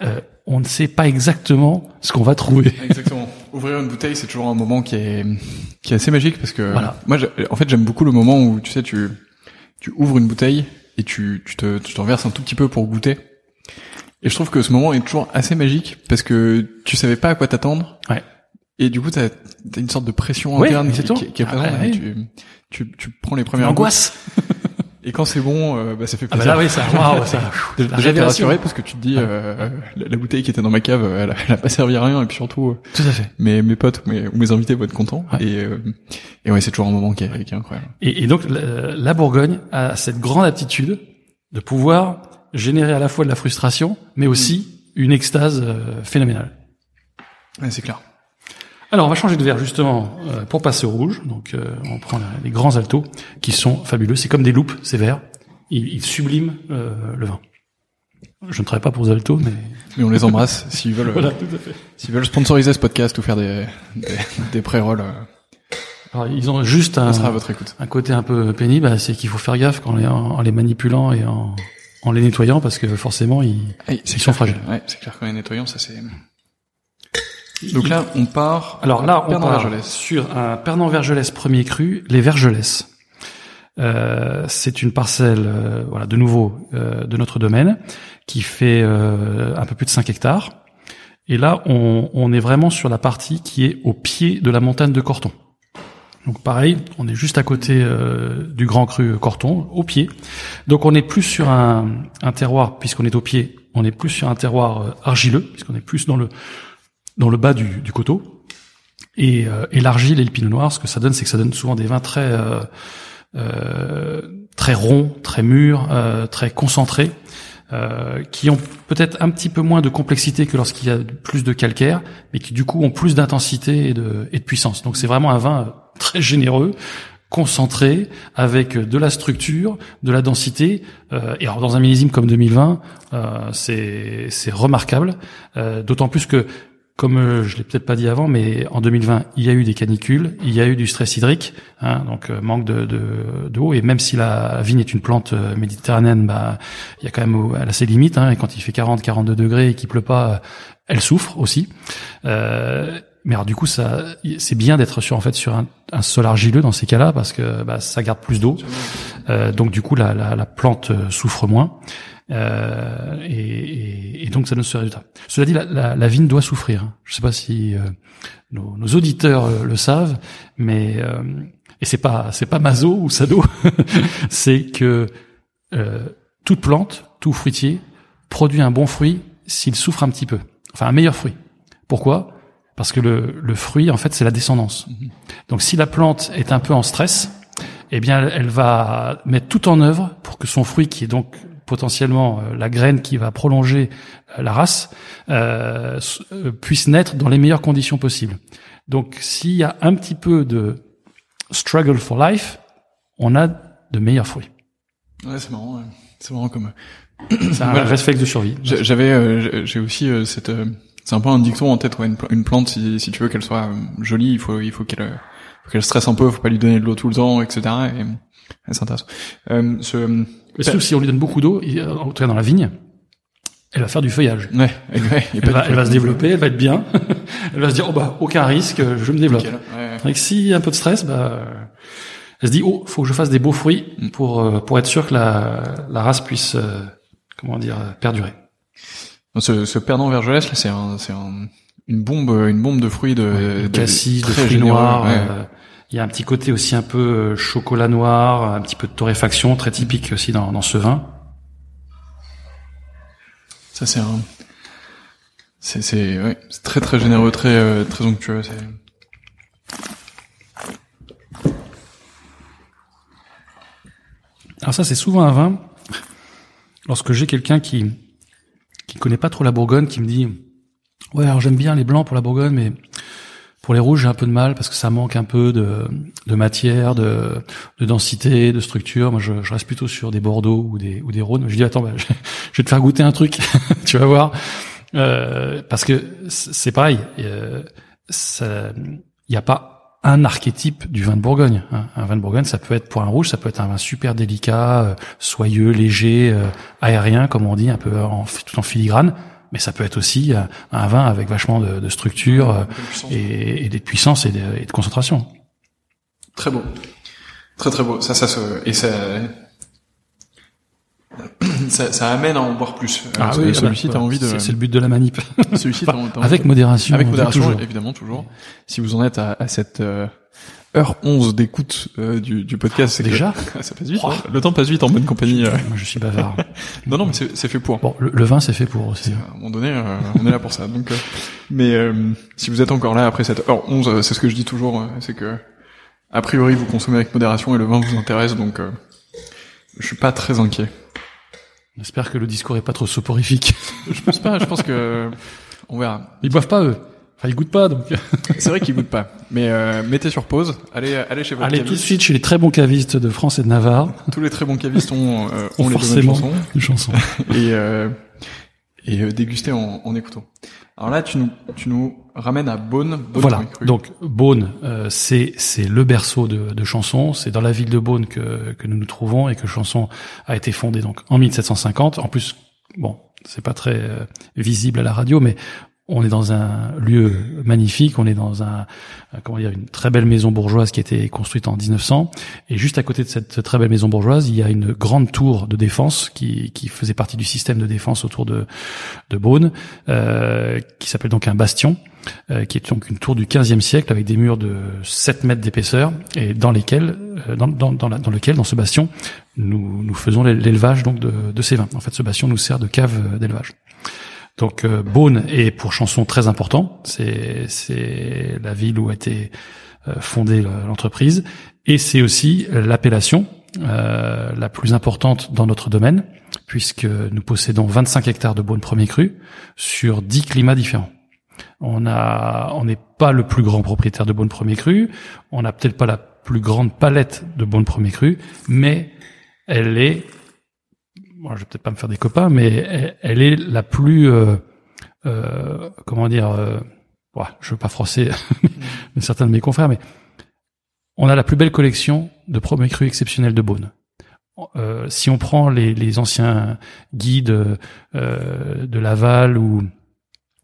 euh, on ne sait pas exactement ce qu'on va trouver. Exactement. Ouvrir une bouteille, c'est toujours un moment qui est qui est assez magique parce que moi, en fait, j'aime beaucoup le moment où tu sais, tu tu ouvres une bouteille et tu tu te tu t'en verses un tout petit peu pour goûter. Et je trouve que ce moment est toujours assez magique parce que tu savais pas à quoi t'attendre. Ouais. Et du coup, t'as as une sorte de pression interne qui, qui, est présente. Ah, et tu, tu, tu prends les premières angoisse. Et quand c'est bon, euh, bah, ça fait plaisir. Ah bah là, oui, ça, waouh, ça. (laughs) Déjà, t'es rassuré parce que tu te dis, euh, la, bouteille qui était dans ma cave, elle a, elle a pas servi à rien. Et puis surtout, euh, tout à fait. Mes, mes potes mes, ou mes invités vont être contents. Et, euh, et ouais, c'est toujours un moment qui est, qui est incroyable. Et, et donc, la, la Bourgogne a cette grande aptitude de pouvoir générer à la fois de la frustration, mais aussi une extase euh, phénoménale. Ouais, c'est clair. Alors on va changer de verre justement euh, pour passer au rouge. Donc euh, on prend les grands altos qui sont fabuleux. C'est comme des loupes ces verres. Ils, ils subliment euh, le vin. Je ne travaille pas pour les altos, mais mais on les embrasse (laughs) s'ils veulent. voilà, tout à fait. S'ils veulent sponsoriser ce podcast ou faire des des, des pré-rolls. Alors, ils ont juste un, sera à votre écoute. un côté un peu pénible, bah, c'est qu'il faut faire gaffe quand les, en, les manipulant et en, en les nettoyant parce que forcément ils, ils sont fragiles. Ouais, c'est clair qu'en les nettoyant, ça c'est donc là, on part. Alors là, on part sur un Pernod Vergelès premier cru, les Vergelès. Euh, c'est une parcelle, euh, voilà, de nouveau euh, de notre domaine, qui fait euh, un peu plus de 5 hectares. Et là, on, on, est vraiment sur la partie qui est au pied de la montagne de Corton. Donc pareil, on est juste à côté du Grand Cru Corton, au pied. Donc on est plus sur un, un terroir, puisqu'on est au pied, on est plus sur un terroir argileux, puisqu'on est plus dans le dans le bas du, coteau. Et, euh, et l'argile et noir, ce que ça donne, c'est que ça donne souvent des vins très euh, euh, très ronds, très mûrs, euh, très concentrés, euh, qui ont peut-être un petit peu moins de complexité que lorsqu'il y a plus de calcaire, mais qui du coup ont plus d'intensité et de, puissance. Donc c'est vraiment un vin très généreux, concentré, avec de la structure, de la densité. Et alors dans un millésime comme 2020, euh, c'est remarquable, euh, d'autant plus que comme euh, je l'ai peut-être pas dit avant, mais en 2020, il y a eu des canicules, il y a eu du stress hydrique, hein, donc euh, manque de, d'eau. et même si la vigne est une plante euh, méditerranéenne, bah, il y a quand même elle a ses limites. Hein, et quand il fait 40, 42 degrés et qu'il pleut pas, elle souffre aussi. Euh, mais alors du coup, ça, c'est bien d'être sur en fait sur un, un, sol argileux dans ces cas-là parce que bah, ça garde plus d'eau. Euh, donc du coup, la, la, la plante souffre moins. Euh, et, et, donc ça donne ce résultat. Cela dit, la, la, la vigne doit souffrir. Je ne sais pas si euh, nos, nos, auditeurs euh, le savent, mais euh, et c'est pas c'est pas maso ou sado, (laughs) c'est que toute plante, tout fruitier produit un bon fruit s'il souffre un petit peu, enfin un meilleur fruit. Pourquoi? Parce que le, le fruit, en fait, c'est la descendance. Mm-hmm. Donc si la plante est un peu en stress, eh bien, elle va mettre tout en œuvre pour que son fruit, qui est donc potentiellement euh, la graine qui va prolonger euh, la race, euh, puisse naître dans les meilleures conditions possibles. Donc s'il y a un petit peu de struggle for life, on a de meilleurs fruits. Ouais, c'est marrant. Ouais. C'est marrant comme. (coughs) C'est un réflexe de survie. J'avais, j'ai aussi cette. c'est un peu un dicton en tête. Ouais, une, plante, si, si tu veux qu'elle soit jolie, il faut, il faut qu'elle, qu'elle stresse un peu. Faut pas lui donner de l'eau tout le temps, etc. Et, c'est intéressant. Euh, ce, Mais sauf si on lui donne beaucoup d'eau, il- en tout cas dans la vigne, elle va faire du feuillage. Ouais, Elle va, elle se développer, elle va être bien. (laughs) elle va se dire, oh bah, aucun risque, je me développe. Ouais. Avec si y a un peu de stress, bah, euh, elle se dit, oh, faut que je fasse des beaux fruits pour, euh, pour être sûr que la, la race puisse, euh, comment dire, euh, perdurer. Ce, ce perdant vergelès, là, c'est un, c'est un, une bombe, une bombe de fruits de, de cassis, de fruits noirs. ouais. euh, Il y a un petit côté aussi un peu euh, chocolat noir, un petit peu de torréfaction, très typique aussi dans, dans ce vin. Ça, c'est un, c'est, c'est, ouais, très très généreux, très, euh, très onctueux. C'est... Alors ça, c'est souvent un vin. Lorsque j'ai quelqu'un qui qui connaît pas trop la Bourgogne, qui me dit ouais, alors j'aime bien les blancs pour la Bourgogne, mais pour les rouges j'ai un peu de mal parce que ça manque un peu de, de matière, de, de densité, de structure. Moi, je, je reste plutôt sur des Bordeaux ou des ou des Rhônes. Je dis attends, bah, (laughs) je, vais te faire goûter un truc, (laughs) tu vas voir, Euh, parce que c'est pareil. euh, Il n'y a pas un archétype du vin de Bourgogne. hein. Un vin de Bourgogne, ça peut être pour un rouge, ça peut être un vin super délicat, euh, soyeux, léger, euh, aérien, comme on dit, un peu en, tout en filigrane. Mais ça peut être aussi euh, un vin avec vachement de, de structure euh, et, et de puissance et de, et de concentration. Très beau. Très très beau. Ça, ça se, et ça, (coughs) ça, ça amène à en boire plus. Euh, parce que celui-ci, bah, t'as envie de, C'est le but de la manip. celui-ci, Enfin, avec de- modération. avec modération, toujours. évidemment, toujours. Si vous en êtes à, à cette, euh, heure 11 d'écoute euh, du, du podcast, c'est que- Déjà (laughs) ça passe vite. Oh. hein. Le temps passe vite en bonne compagnie. euh. Moi, je suis bavard. (laughs) Non, non, mais c'est c'est fait pour. Bon, le, le vin, c'est fait pour aussi. À un moment donné, euh, on est là pour ça. Donc, euh, mais euh, si vous êtes encore là après cette heure 11, euh, c'est ce que je dis toujours, c'est que a priori vous consommez avec modération et le vin vous intéresse, donc euh, je suis pas très inquiet. J'espère que le discours est pas trop soporifique. Je pense pas. Je pense que on verra. Ils boivent pas eux. Enfin, ils goûtent pas, donc. (laughs) C'est vrai qu'ils goûtent pas. Mais euh, mettez sur pause. Allez, allez chez votre Allez tout de suite chez les très bons cavistes de France et de Navarre. Tous les très bons cavistes ont, euh, (laughs) ont les Forcément. chansons Une chanson. (laughs) et euh, et euh, déguster en, en écoutant. Alors là, tu nous tu nous ramènes à Beaune. Beaune Voilà. Donc Beaune, euh, c'est c'est le berceau de, de Chanson. C'est dans la ville de Beaune que que nous nous trouvons et que Chanson a été fondée donc en 1750. En plus, bon, c'est pas très euh, visible à la radio, mais on est dans un lieu magnifique. On est dans euh, une très belle maison bourgeoise qui a été construite en 1900. Et juste à côté de cette très belle maison bourgeoise, il y a une grande tour de défense qui faisait partie du système de défense autour de Beaune, euh, qui s'appelle donc un bastion euh, qui est donc une tour du 15e siècle avec des murs de 7 mètres d'épaisseur et dans lesquels, euh, dans, lequel, dans ce bastion, nous, faisons l'é- l'élevage donc de, ces vins. En fait, ce bastion nous sert de cave d'élevage. Donc euh, Beaune est pour Chanson très important. C'est la ville où a été euh, fondée le- l'entreprise et c'est aussi l'appellation euh, la plus importante dans notre domaine puisque nous possédons 25 hectares de Beaune premier cru sur 10 climats différents. On a, on n'est pas le plus grand propriétaire de Beaune Premier Cru. On n'a peut-être pas la plus grande palette de Beaune Premier Cru, mais elle est, moi, je vais peut-être pas me faire des copains, mais elle, est la plus, euh, euh, comment dire, euh, ouais, je veux pas froisser (laughs) certains de mes confrères, mais on a la plus belle collection de Premier Cru exceptionnels de Beaune. Si on prend les, anciens guides de Laval ou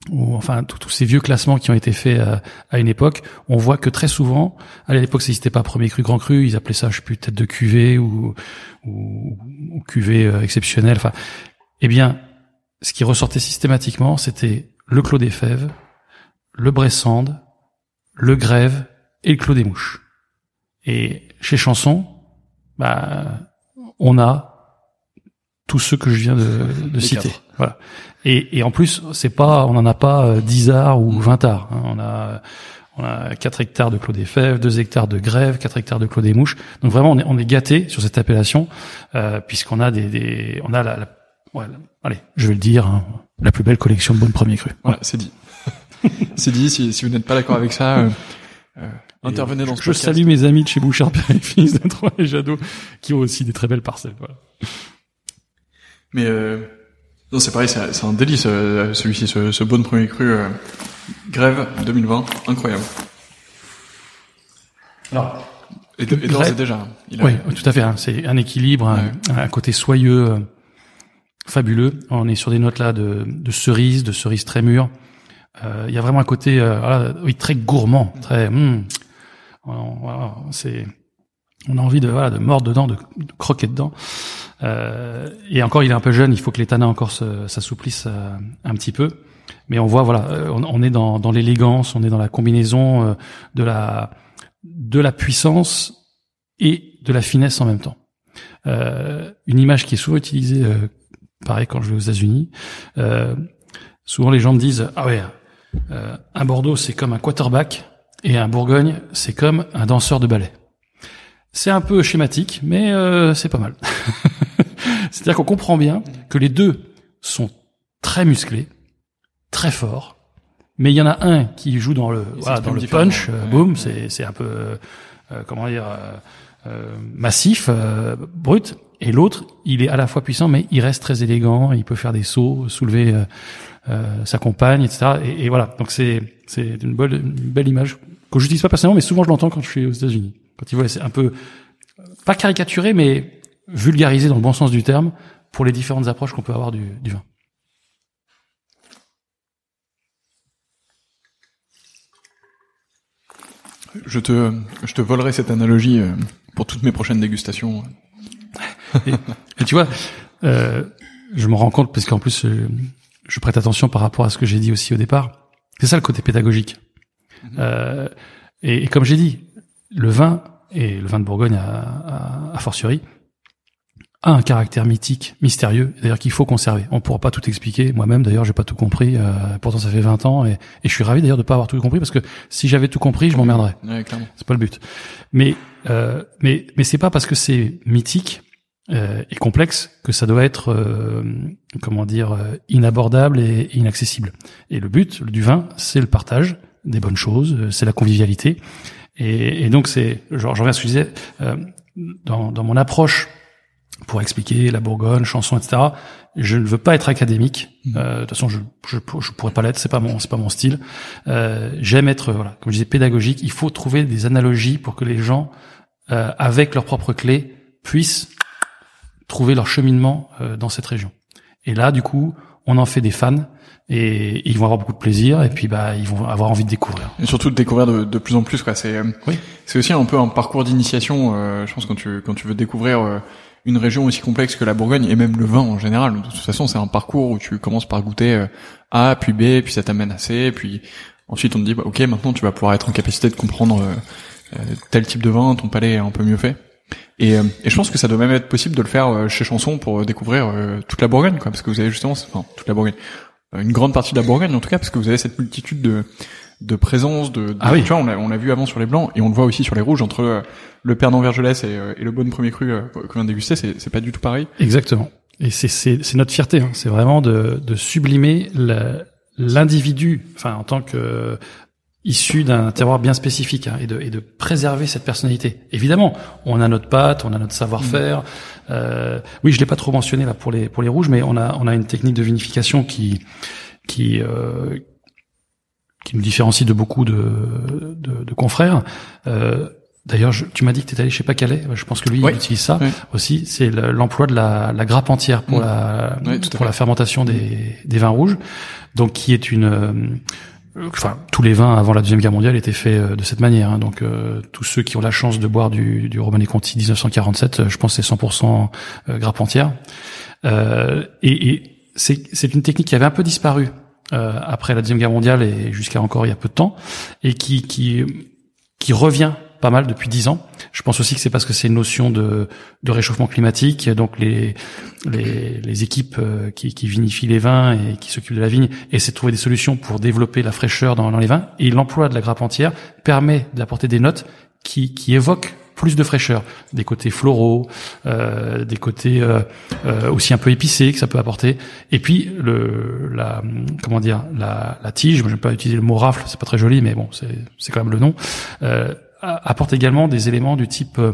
ou enfin tous ces vieux classements qui ont été faits à, à une époque, on voit que très souvent, à l'époque ça n'existait pas premier cru, grand cru, ils appelaient ça, je sais plus, tête de cuvée ou, ou, ou cuvée euh, exceptionnelle. Enfin, eh bien, ce qui ressortait systématiquement, c'était le clos des fèves, le bressande, le grève et le clos des mouches. Et chez Chanson, bah, on a tous ceux que je viens de, de citer. quatre. Voilà. Et, et en plus, c'est pas, on n'en a pas euh, 10 arts ou 20 arts. hein. On a, on a 4 hectares de clos des fèves, 2 hectares de grève, 4 hectares de clos des mouches. Donc vraiment, on est, on est gâté sur cette appellation euh, puisqu'on a des, des, on a la, la- ouais, allez, je vais le dire, hein, la plus belle collection de bonnes premiers crus. Voilà, c'est dit. (laughs) c'est dit. Si, si vous n'êtes pas d'accord avec ça, euh, euh, intervenez dans ce Je podcast. salue mes amis de chez Bouchard Père et Fils (laughs) de Troyes et Jadot qui ont aussi des très belles parcelles. Voilà. Mais euh, non, c'est pareil, c'est un délice euh, celui-ci, ce, ce bon premier cru euh, grève 2020, incroyable. Alors, Et, c'est déjà. Oui, tout à fait. Hein. c'est un équilibre, un, côté soyeux, euh, fabuleux. On est sur des notes là de, de cerises, de cerises très mûres. Euh, il y a vraiment un côté, euh, oui, très gourmand, très. Voilà, c'est. On a envie de voilà de mordre dedans, de, croquer dedans. Euh, et encore, il est un peu jeune. Il faut que les tanins encore s'assouplissent un petit peu. Mais on voit, voilà, on, on est dans, l'élégance, on est dans la combinaison de la de la puissance et de la finesse en même temps. Euh, une image qui est souvent utilisée, euh, pareil quand je vais aux États-Unis, euh, souvent les gens me disent ah ouais, euh, un Bordeaux c'est comme un quarterback et un Bourgogne c'est comme un danseur de ballet. C'est un peu schématique, mais euh, c'est pas mal. (laughs) C'est-à-dire qu'on comprend bien que les deux sont très musclés, très forts, mais il y en a un qui joue dans le voilà, dans le punch, euh, boom, c'est c'est un peu euh, comment dire euh, massif, brut, et l'autre il est à la fois puissant mais il reste très élégant, il peut faire des sauts, soulever sa compagne, etc. Et, et voilà, donc c'est c'est une belle une belle image que j'utilise pas personnellement, mais souvent je l'entends quand je suis aux États-Unis. Quand ils voient, c'est un peu pas caricaturé, mais vulgarisé dans le bon sens du terme pour les différentes approches qu'on peut avoir du, du vin. Je te, je te volerai cette analogie euh, pour toutes mes prochaines dégustations. et, tu vois, euh, je me rends compte parce qu'en plus, euh, je prête attention par rapport à ce que j'ai dit aussi au départ. C'est ça le côté pédagogique. Mhm. euh, et, et, comme j'ai dit, le vin et le vin de Bourgogne à, à, à fortiori, a un caractère mythique, mystérieux, d'ailleurs qu'il faut conserver. On pourra pas tout expliquer. Moi-même, d'ailleurs, j'ai pas tout compris. Euh, pourtant, ça fait 20 ans et, et je suis ravi d'ailleurs de pas avoir tout compris parce que si j'avais tout compris, je m'emmerderais. Ouais, c'est pas le but. Mais euh, mais mais c'est pas parce que c'est mythique euh, et complexe que ça doit être euh, comment dire euh, inabordable et inaccessible. Et le but du vin, c'est le partage des bonnes choses, c'est la convivialité. Et, et donc c'est, genre, je reviens à ce que je disais, dans, dans mon approche pour expliquer la Bourgogne, chanson, etc. Je ne veux pas être académique. Mmh. Euh, de toute façon, je, je, je pourrais pas l'être. C'est pas mon, c'est pas mon style. Euh, J'aime être, voilà, comme je disais, pédagogique. Il faut trouver des analogies pour que les gens, euh, avec leurs propres clés, puissent trouver leur cheminement euh, dans cette région. Et là, du coup, on en fait des fans et ils vont avoir beaucoup de plaisir et puis bah ils vont avoir envie de découvrir. Et surtout de découvrir de, de plus en plus quoi. C'est euh, oui. c'est aussi un peu un parcours d'initiation. Euh, je pense quand tu quand tu veux découvrir euh, une région aussi complexe que la Bourgogne et même le vin en général. De toute façon, c'est un parcours où tu commences par goûter euh, A, puis B, puis ça t'amène à C, puis ensuite on te dit bah, ok maintenant tu vas pouvoir être en capacité de comprendre euh, euh, tel type de vin, ton palais est un peu mieux fait. Et, et, je pense que ça doit même être possible de le faire chez Chanson pour découvrir toute la Bourgogne, quoi, parce que vous avez justement, enfin toute la Bourgogne, une grande partie de la Bourgogne en tout cas, parce que vous avez cette multitude de de présence de, ah oui. tu vois on l'a on l'a vu avant sur les blancs et on le voit aussi sur les rouges entre euh, le Pernod Vergelès et, euh, et le Bonne Premier Cru euh, qu'on vient de déguster c'est c'est pas du tout pareil exactement et c'est c'est c'est notre fierté hein. c'est vraiment de de sublimer l'individu enfin en tant que issu d'un terroir bien spécifique hein, et, de, et de préserver cette personnalité. Évidemment, on a notre patte, on a notre savoir-faire. Mmh. Euh, oui, je l'ai pas trop mentionné là pour les pour les rouges, mais on a on a une technique de vinification qui qui euh, qui me différencie de beaucoup de, de, de confrères. Euh, D'ailleurs, tu m'as dit que tu étais allé chez Pas-Calais. Je pense que lui, il utilise ça aussi. C'est l'emploi de la, la, grappe entière pour, mmh. la, pour la fermentation des, des, vins rouges. Donc, qui est une... Euh, enfin, tous les vins avant la Deuxième Guerre mondiale étaient faits euh, de cette manière. Hein. Donc, euh, tous ceux qui ont la chance de boire du, du Romanée Conti 1947, je pense que c'est 100% grappe entière. Euh, et, et c'est une technique qui avait un peu disparu euh, après la deuxième guerre mondiale et jusqu'à encore il y a peu de temps, et qui qui qui revient pas mal depuis dix ans. Je pense aussi que c'est parce que c'est une notion de, de réchauffement climatique. Donc les les, les équipes euh, qui, qui vinifient les vins et qui s'occupent de la vigne essaient de trouver des solutions pour développer la fraîcheur dans, dans les vins. Et l'emploi de la grappe entière permet d'apporter des notes qui, qui évoquent plus de fraîcheur, des côtés floraux, euh, des côtés euh, euh, aussi un peu épicés que ça peut apporter. Et puis le la comment dire la, la tige, je vais pas utiliser le mot rafle, c'est pas très joli, mais bon c'est c'est quand même le nom. Euh, apporte également des éléments du type euh,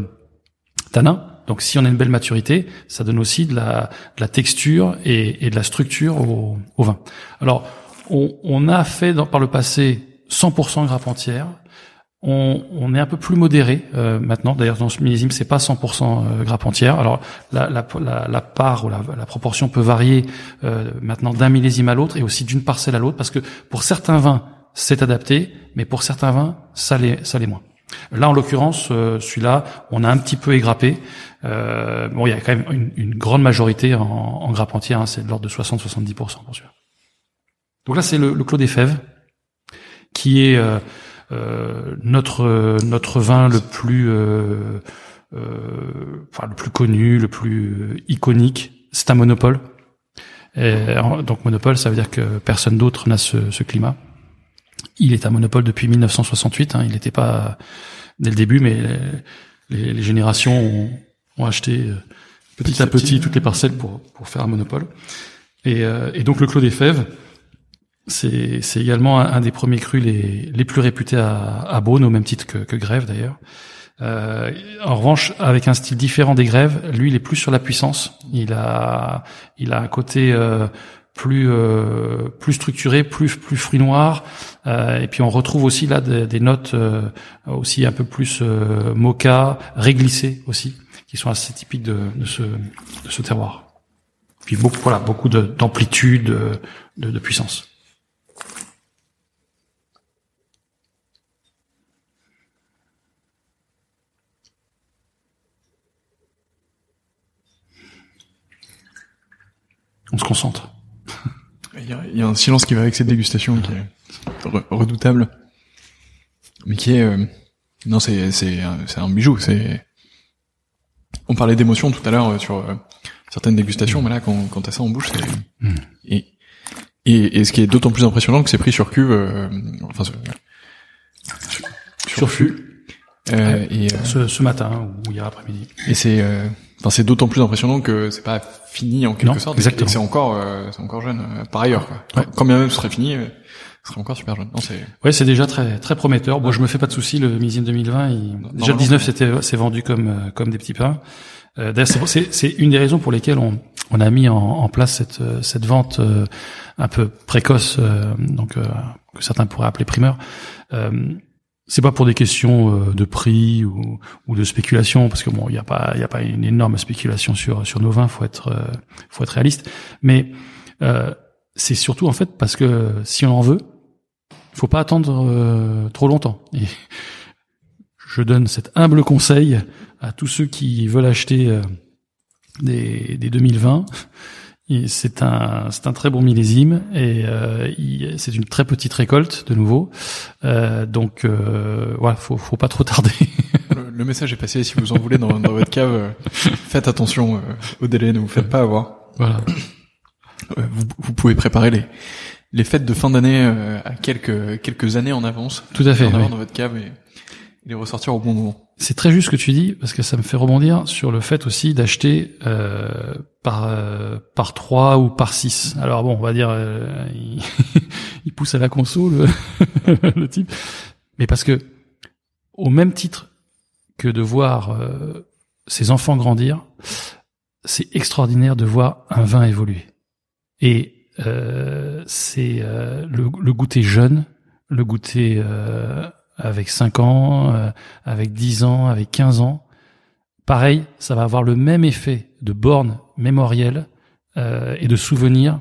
tanin. Donc si on a une belle maturité, ça donne aussi de la, de la texture et, et de la structure au, au vin. Alors on, on a fait dans, par le passé 100% grappe entière on, on, est un peu plus modéré euh, maintenant. D'ailleurs, dans ce millésime, c'est pas 100% euh, grappe entière. Alors, la, la, la, la part ou la, proportion peut varier euh, maintenant d'un millésime à l'autre et aussi d'une parcelle à l'autre, parce que pour certains vins, c'est adapté, mais pour certains vins, ça l'est, ça l'est moins. Là, en l'occurrence, celui-là, on a un petit peu égrappé. bon, il y a quand même une, une grande majorité en, en grappe entière, hein, c'est de l'ordre de 60-70% pour celui-là. Donc là, c'est le, le Clos des Fèves, qui est euh, notre notre vin le plus euh, euh, enfin le plus connu, le plus iconique, c'est un monopole. Et, donc monopole, ça veut dire que personne d'autre n'a ce, ce, climat. Il est un monopole depuis 1968. Hein, il n'était pas dès le début, mais les, les générations ont, ont, acheté petit, à petit, toutes les parcelles pour pour faire un monopole. Et, et donc le Clos des Fèves, c'est, également un, des premiers crus les, les plus réputés à, à Beaune, au même titre que, que Grève d'ailleurs. Euh, en revanche, avec un style différent des Grèves, lui, il est plus sur la puissance. Il a, il a un côté euh, plus euh, plus structuré, plus plus fruit noir. Euh, et puis on retrouve aussi là des, des notes euh, aussi un peu plus mocha, réglissées aussi, qui sont assez typiques de, de ce de ce terroir. Puis beaucoup voilà beaucoup d'amplitude, de, de puissance. On se concentre. Il y, a, un silence qui va avec cette dégustation qui est redoutable, mais qui est euh, non c'est c'est c'est un bijou. C'est on parlait d'émotion tout à l'heure euh, sur euh, certaines dégustations, mais là quand quand t'as ça en bouche, c'est hmm. et, et, et ce qui est d'autant plus impressionnant que c'est pris sur cuve, enfin sur, sur, fût. et ce, ce matin ou hier après-midi. Et c'est Enfin, c'est d'autant plus impressionnant que c'est pas fini en quelque sorte. Exactement. C'est encore, euh, c'est encore jeune euh, par ailleurs. Quoi. Quand bien même ce serait fini, euh, ce serait encore super jeune. Non, c'est. Ouais, c'est déjà très très prometteur. Bon, je me fais pas de soucis. Le millésime 2020, il... déjà le 19, c'était c'est vendu comme comme des petits pains. D'ailleurs, c'est c'est une des raisons pour lesquelles on on a mis en, en place cette cette vente un peu précoce, donc que certains pourraient appeler primeur c'est pas pour des questions euh, de prix ou, ou de spéculation parce que bon il y a pas il a pas une énorme spéculation sur sur nos vins faut être euh, faut être réaliste. Mais euh, c'est surtout en fait parce que si on en veut faut pas attendre euh, trop longtemps. Et je donne cet humble conseil à tous ceux qui veulent acheter des, des 2020 c'est un, c'est un très bon millésime et euh, c'est une très petite récolte de nouveau. Euh, donc euh, voilà, faut, faut pas trop tarder. le, message est passé. Si vous en voulez dans, dans votre cave, euh, faites attention euh, au délai, ne vous faites pas avoir. Voilà. Vous, vous, pouvez préparer les les fêtes de fin d'année à quelques quelques années en avance. Tout à fait. En dans votre cave et les ressortir au bon moment. C'est très juste ce que tu dis parce que ça me fait rebondir sur le fait aussi d'acheter euh, par euh, par trois ou par six. Alors bon, on va dire euh, il, (laughs) pousse à la console (laughs) le, type, mais parce que au même titre que de voir euh, ses enfants grandir, c'est extraordinaire de voir un vin évoluer. Et euh, c'est le, le goûter jeune, le goûter avec 5 ans, euh, avec 10 ans, avec 15 ans. Pareil, ça va avoir le même effet de borne mémorielle euh, et de souvenir.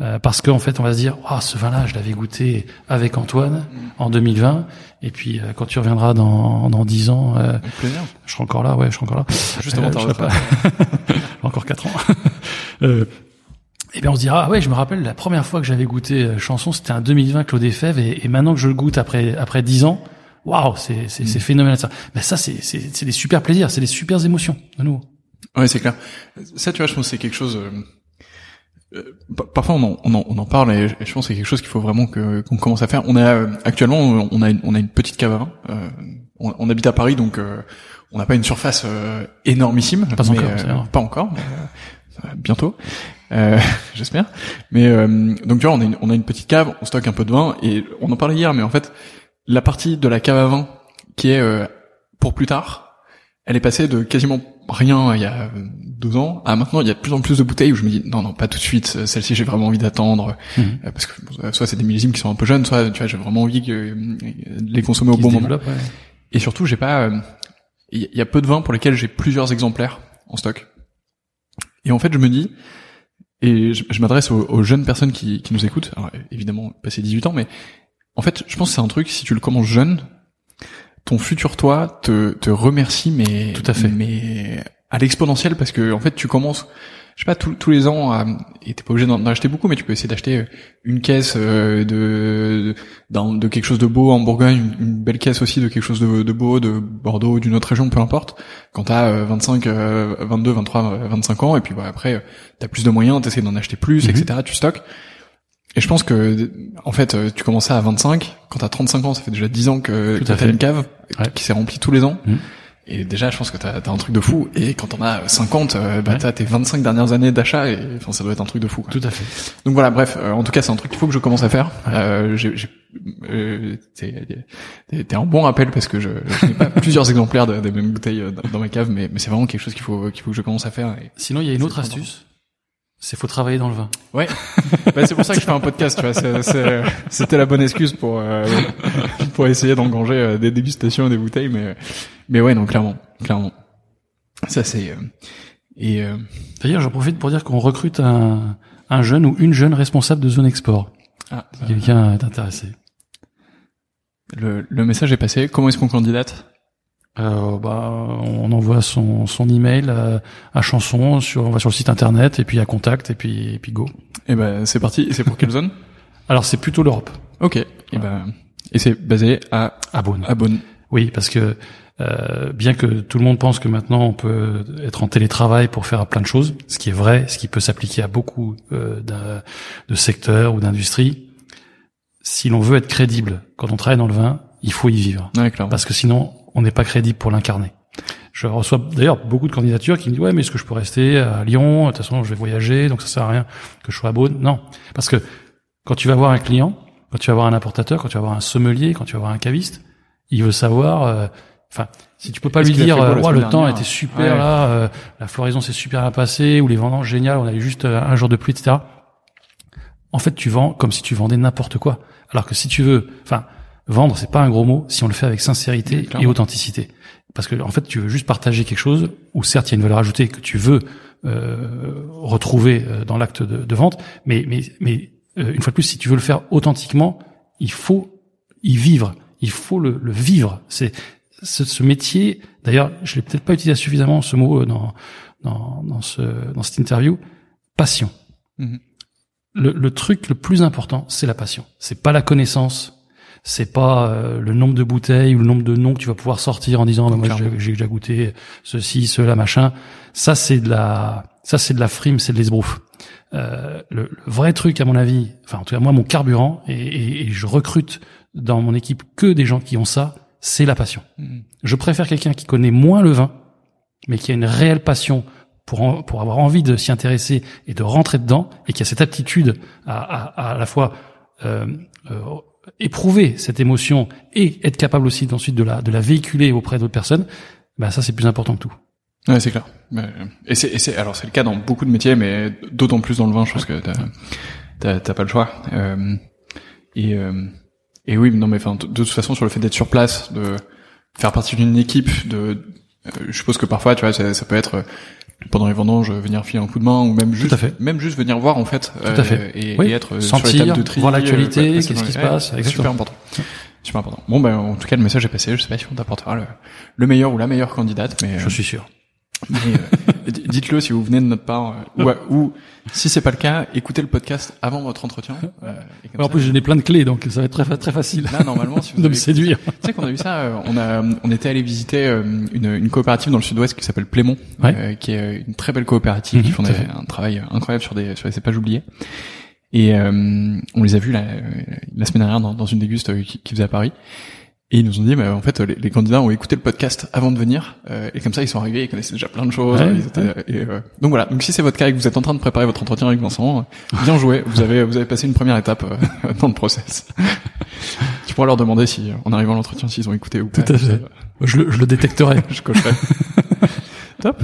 Euh, parce qu'en fait, on va se dire, oh, ce vin-là, je l'avais goûté avec Antoine en 2020, et puis quand tu reviendras dans dans dix ans, je serai encore là, ouais, je serai encore là. Juste avant ta pas... (laughs) encore quatre ans. (laughs) et eh bien on se dira ah ouais je me rappelle la première fois que j'avais goûté euh, chanson c'était un 2020 Claude Fèvre et, et, maintenant que je le goûte après après dix ans waouh c'est c'est c'est mm. phénoménal ça. Mais ça c'est c'est c'est des super plaisirs c'est des super émotions de nouveau. Ouais c'est clair. Ça tu vois je pense que c'est quelque chose euh, euh parfois on en, on en, on en parle et je pense que c'est quelque chose qu'il faut vraiment que qu'on commence à faire. On a euh, actuellement on a une, on a une petite cave à vin on, on, habite à Paris donc on n'a pas une surface énormissime pas encore pas encore bientôt euh, (laughs) j'espère. Mais euh, donc tu vois, on a, une, on a une petite cave, on stocke un peu de vin et on en parlait hier, mais en fait, la partie de la cave à vin qui est euh, pour plus tard, elle est passée de quasiment rien il y a deux ans à maintenant il y a de plus en plus de bouteilles où je me dis non non pas tout de suite celle-ci j'ai vraiment envie d'attendre Mhm. euh, parce que bon, soit c'est des millésimes qui sont un peu jeunes soit tu vois j'ai vraiment envie que, euh, de les consommer au bon moment ouais. et surtout j'ai pas euh, il y a peu de vins pour lesquels j'ai plusieurs exemplaires en stock et en fait je me dis et je, je m'adresse aux, aux jeunes personnes qui, qui nous écoutent alors évidemment passer 18 ans mais en fait je pense que c'est un truc si tu le commences jeune ton futur toi te, te remercie mais Tout à fait. mais à l'exponentielle parce que en fait tu commences je sais pas tous tous les ans à, et t'es pas obligé d'en acheter beaucoup mais tu peux essayer d'acheter euh, une caisse euh, de d'un- de quelque chose de beau en Bourgogne une, une belle caisse aussi de quelque chose de, de beau de Bordeaux d'une autre région peu importe quand t'as euh, 25 euh, 22 23 euh, 25 ans et puis bah, après euh, t'as plus de moyens t'essaies d'en acheter plus Mhm. etc tu stockes et je pense que en fait euh, tu commences ça à 25 quand t'as 35 ans ça fait déjà 10 ans que, t'as fait. une cave Ouais. qui s'est remplie tous les ans Mhm. Et déjà je pense que t'as as un truc de fou et quand t'en as 50 euh, bah Ouais. t'as tes 25 dernières années d'achat et enfin ça doit être un truc de fou quoi. Tout à fait. donc voilà bref euh, en tout cas c'est un truc qu'il faut que je commence à faire Ouais. euh, j'ai j'ai- euh, t'es t'es- t'es un bon rappel parce que je, je n'ai pas (laughs) plusieurs exemplaires de- des mêmes bouteilles euh, dans dans ma cave mais, mais c'est vraiment quelque chose qu'il faut qu'il faut que je commence à faire et... Sinon, il y a une autre astuce. C'est faut travailler dans le vin. Ouais. (laughs) Bah, c'est pour ça que je fais un podcast, tu vois. c'est- c'est- C'était la bonne excuse pour euh, pour essayer d'engranger euh, des dégustations et des bouteilles, mais mais ouais, non, clairement, clairement. Ça c'est euh, et euh, D'ailleurs, j'en profite pour dire qu'on recrute un, un jeune ou une jeune responsable de zone export. ah, quelqu'un est intéressé. le le message est passé. Comment est-ce qu'on candidate? Euh, bah, on envoie son, son email à, à chanson sur, on va sur le site internet et puis à contact et puis, et puis go. Eh ben c'est parti. Et C'est pour quelle zone? (laughs) Alors c'est plutôt l'Europe. Ok. Et ben et c'est basé à À Beaune. à. Oui, parce que euh, bien que tout le monde pense que maintenant on peut être en télétravail pour faire plein de choses, ce qui est vrai, ce qui peut s'appliquer à beaucoup euh, de secteurs ou d'industries, si l'on veut être crédible quand on travaille dans le vin, il faut y vivre. Ouais. Parce que sinon, on n'est pas crédible pour l'incarner. Je reçois d'ailleurs beaucoup de candidatures qui me disent ouais mais est-ce que je peux rester à Lyon? De toute façon je vais voyager donc ça sert à rien que je sois à Beaune. Non, parce que quand tu vas voir un client, quand tu vas voir un importateur, quand tu vas voir un sommelier, quand tu vas voir un caviste, il veut savoir. euh, Enfin, si tu peux pas lui dire euh, semaine le temps était super Ouais. là, euh, la floraison s'est super bien passée ou les vendanges géniales, on a eu juste euh, un jour de pluie, etc. En fait, tu vends comme si tu vendais n'importe quoi. Alors que si tu veux, enfin, vendre, c'est pas un gros mot si on le fait avec sincérité et authenticité. Parce que en fait, tu veux juste partager quelque chose où certes il y a une valeur ajoutée que tu veux euh, retrouver euh, dans l'acte de, de vente, mais mais mais euh, une fois de plus, si tu veux le faire authentiquement, il faut y vivre, il faut le, le vivre. C'est ce, ce métier. D'ailleurs, je l'ai peut-être pas utilisé suffisamment ce mot euh, dans dans dans ce dans cette interview. Passion. Mhm. Le, le truc le plus important, c'est la passion. C'est pas la connaissance. C'est pas euh, le nombre de bouteilles ou le nombre de noms que tu vas pouvoir sortir en disant bah, moi j'ai déjà goûté ceci, cela, machin. Ça c'est de la ça c'est de la frime, c'est de l'esbrouf. Euh, le, le vrai truc à mon avis, enfin en tout cas moi mon carburant et, et- et je recrute dans mon équipe que des gens qui ont ça, c'est la passion. Mhm. Je préfère quelqu'un qui connaît moins le vin, mais qui a une réelle passion pour, en- pour avoir envie de s'y intéresser et de rentrer dedans, et qui a cette aptitude à à, à la fois euh, euh, éprouver cette émotion et être capable aussi ensuite de la, de la véhiculer auprès d'autres personnes, bah ça c'est plus important que tout. Ouais, c'est clair. Et c'est, et c'est, alors c'est le cas dans beaucoup de métiers, mais d'autant plus dans le vin, je pense que t'as, t'as, t'as pas le choix. Euh, et, euh, et oui, non, mais enfin, de, de toute façon, sur le fait d'être sur place, de faire partie d'une équipe, de, euh, je suppose que parfois, tu vois, ça, ça peut être pendant les vendanges, venir filer un coup de main, ou même juste, à fait. même juste venir voir en fait, Tout à fait. et, Oui. et être euh, Sentir, sur les tables de tri, voir l'actualité, euh, passer qu'est-ce qui se ouais, passe, c'est exactement. super important. Super important. Bon, ben, en tout cas, le message est passé. Je sais pas si on t'apportera le, le meilleur ou la meilleure candidate, mais Je euh, suis sûr. Mais, euh, dites-le si vous venez de notre part, euh, ou, ou si c'est pas le cas, écoutez le podcast avant votre entretien. euh, En plus, j'ai plein de clés, donc ça va être très, très facile là normalement, si (laughs) vous de me avez, tu séduire. sais qu'on a vu ça, euh, on a, on était allé visiter euh, une, une coopérative dans le Sud-Ouest qui s'appelle Plémont, Ouais. euh, qui est une très belle coopérative qui Mhm, font un travail incroyable sur des sur les cépages oubliés. Et euh, on les a vus la, la semaine dernière dans, dans une déguste euh, qui, qui faisait à Paris. Et ils nous ont dit, bah, en fait, les, les candidats ont écouté le podcast avant de venir, euh, et comme ça, ils sont arrivés, ils connaissaient déjà plein de choses. Ouais, ils étaient- et, euh, donc voilà. Donc si c'est votre cas et que vous êtes en train de préparer votre entretien avec Vincent, euh, bien joué. Vous avez vous avez passé une première étape euh, (laughs) dans le process. (laughs) tu pourras leur demander si, en arrivant à l'entretien, s'ils ont écouté ou pas. Tout à fait. Je le, je le détecterai. (laughs) je cocherai. Top.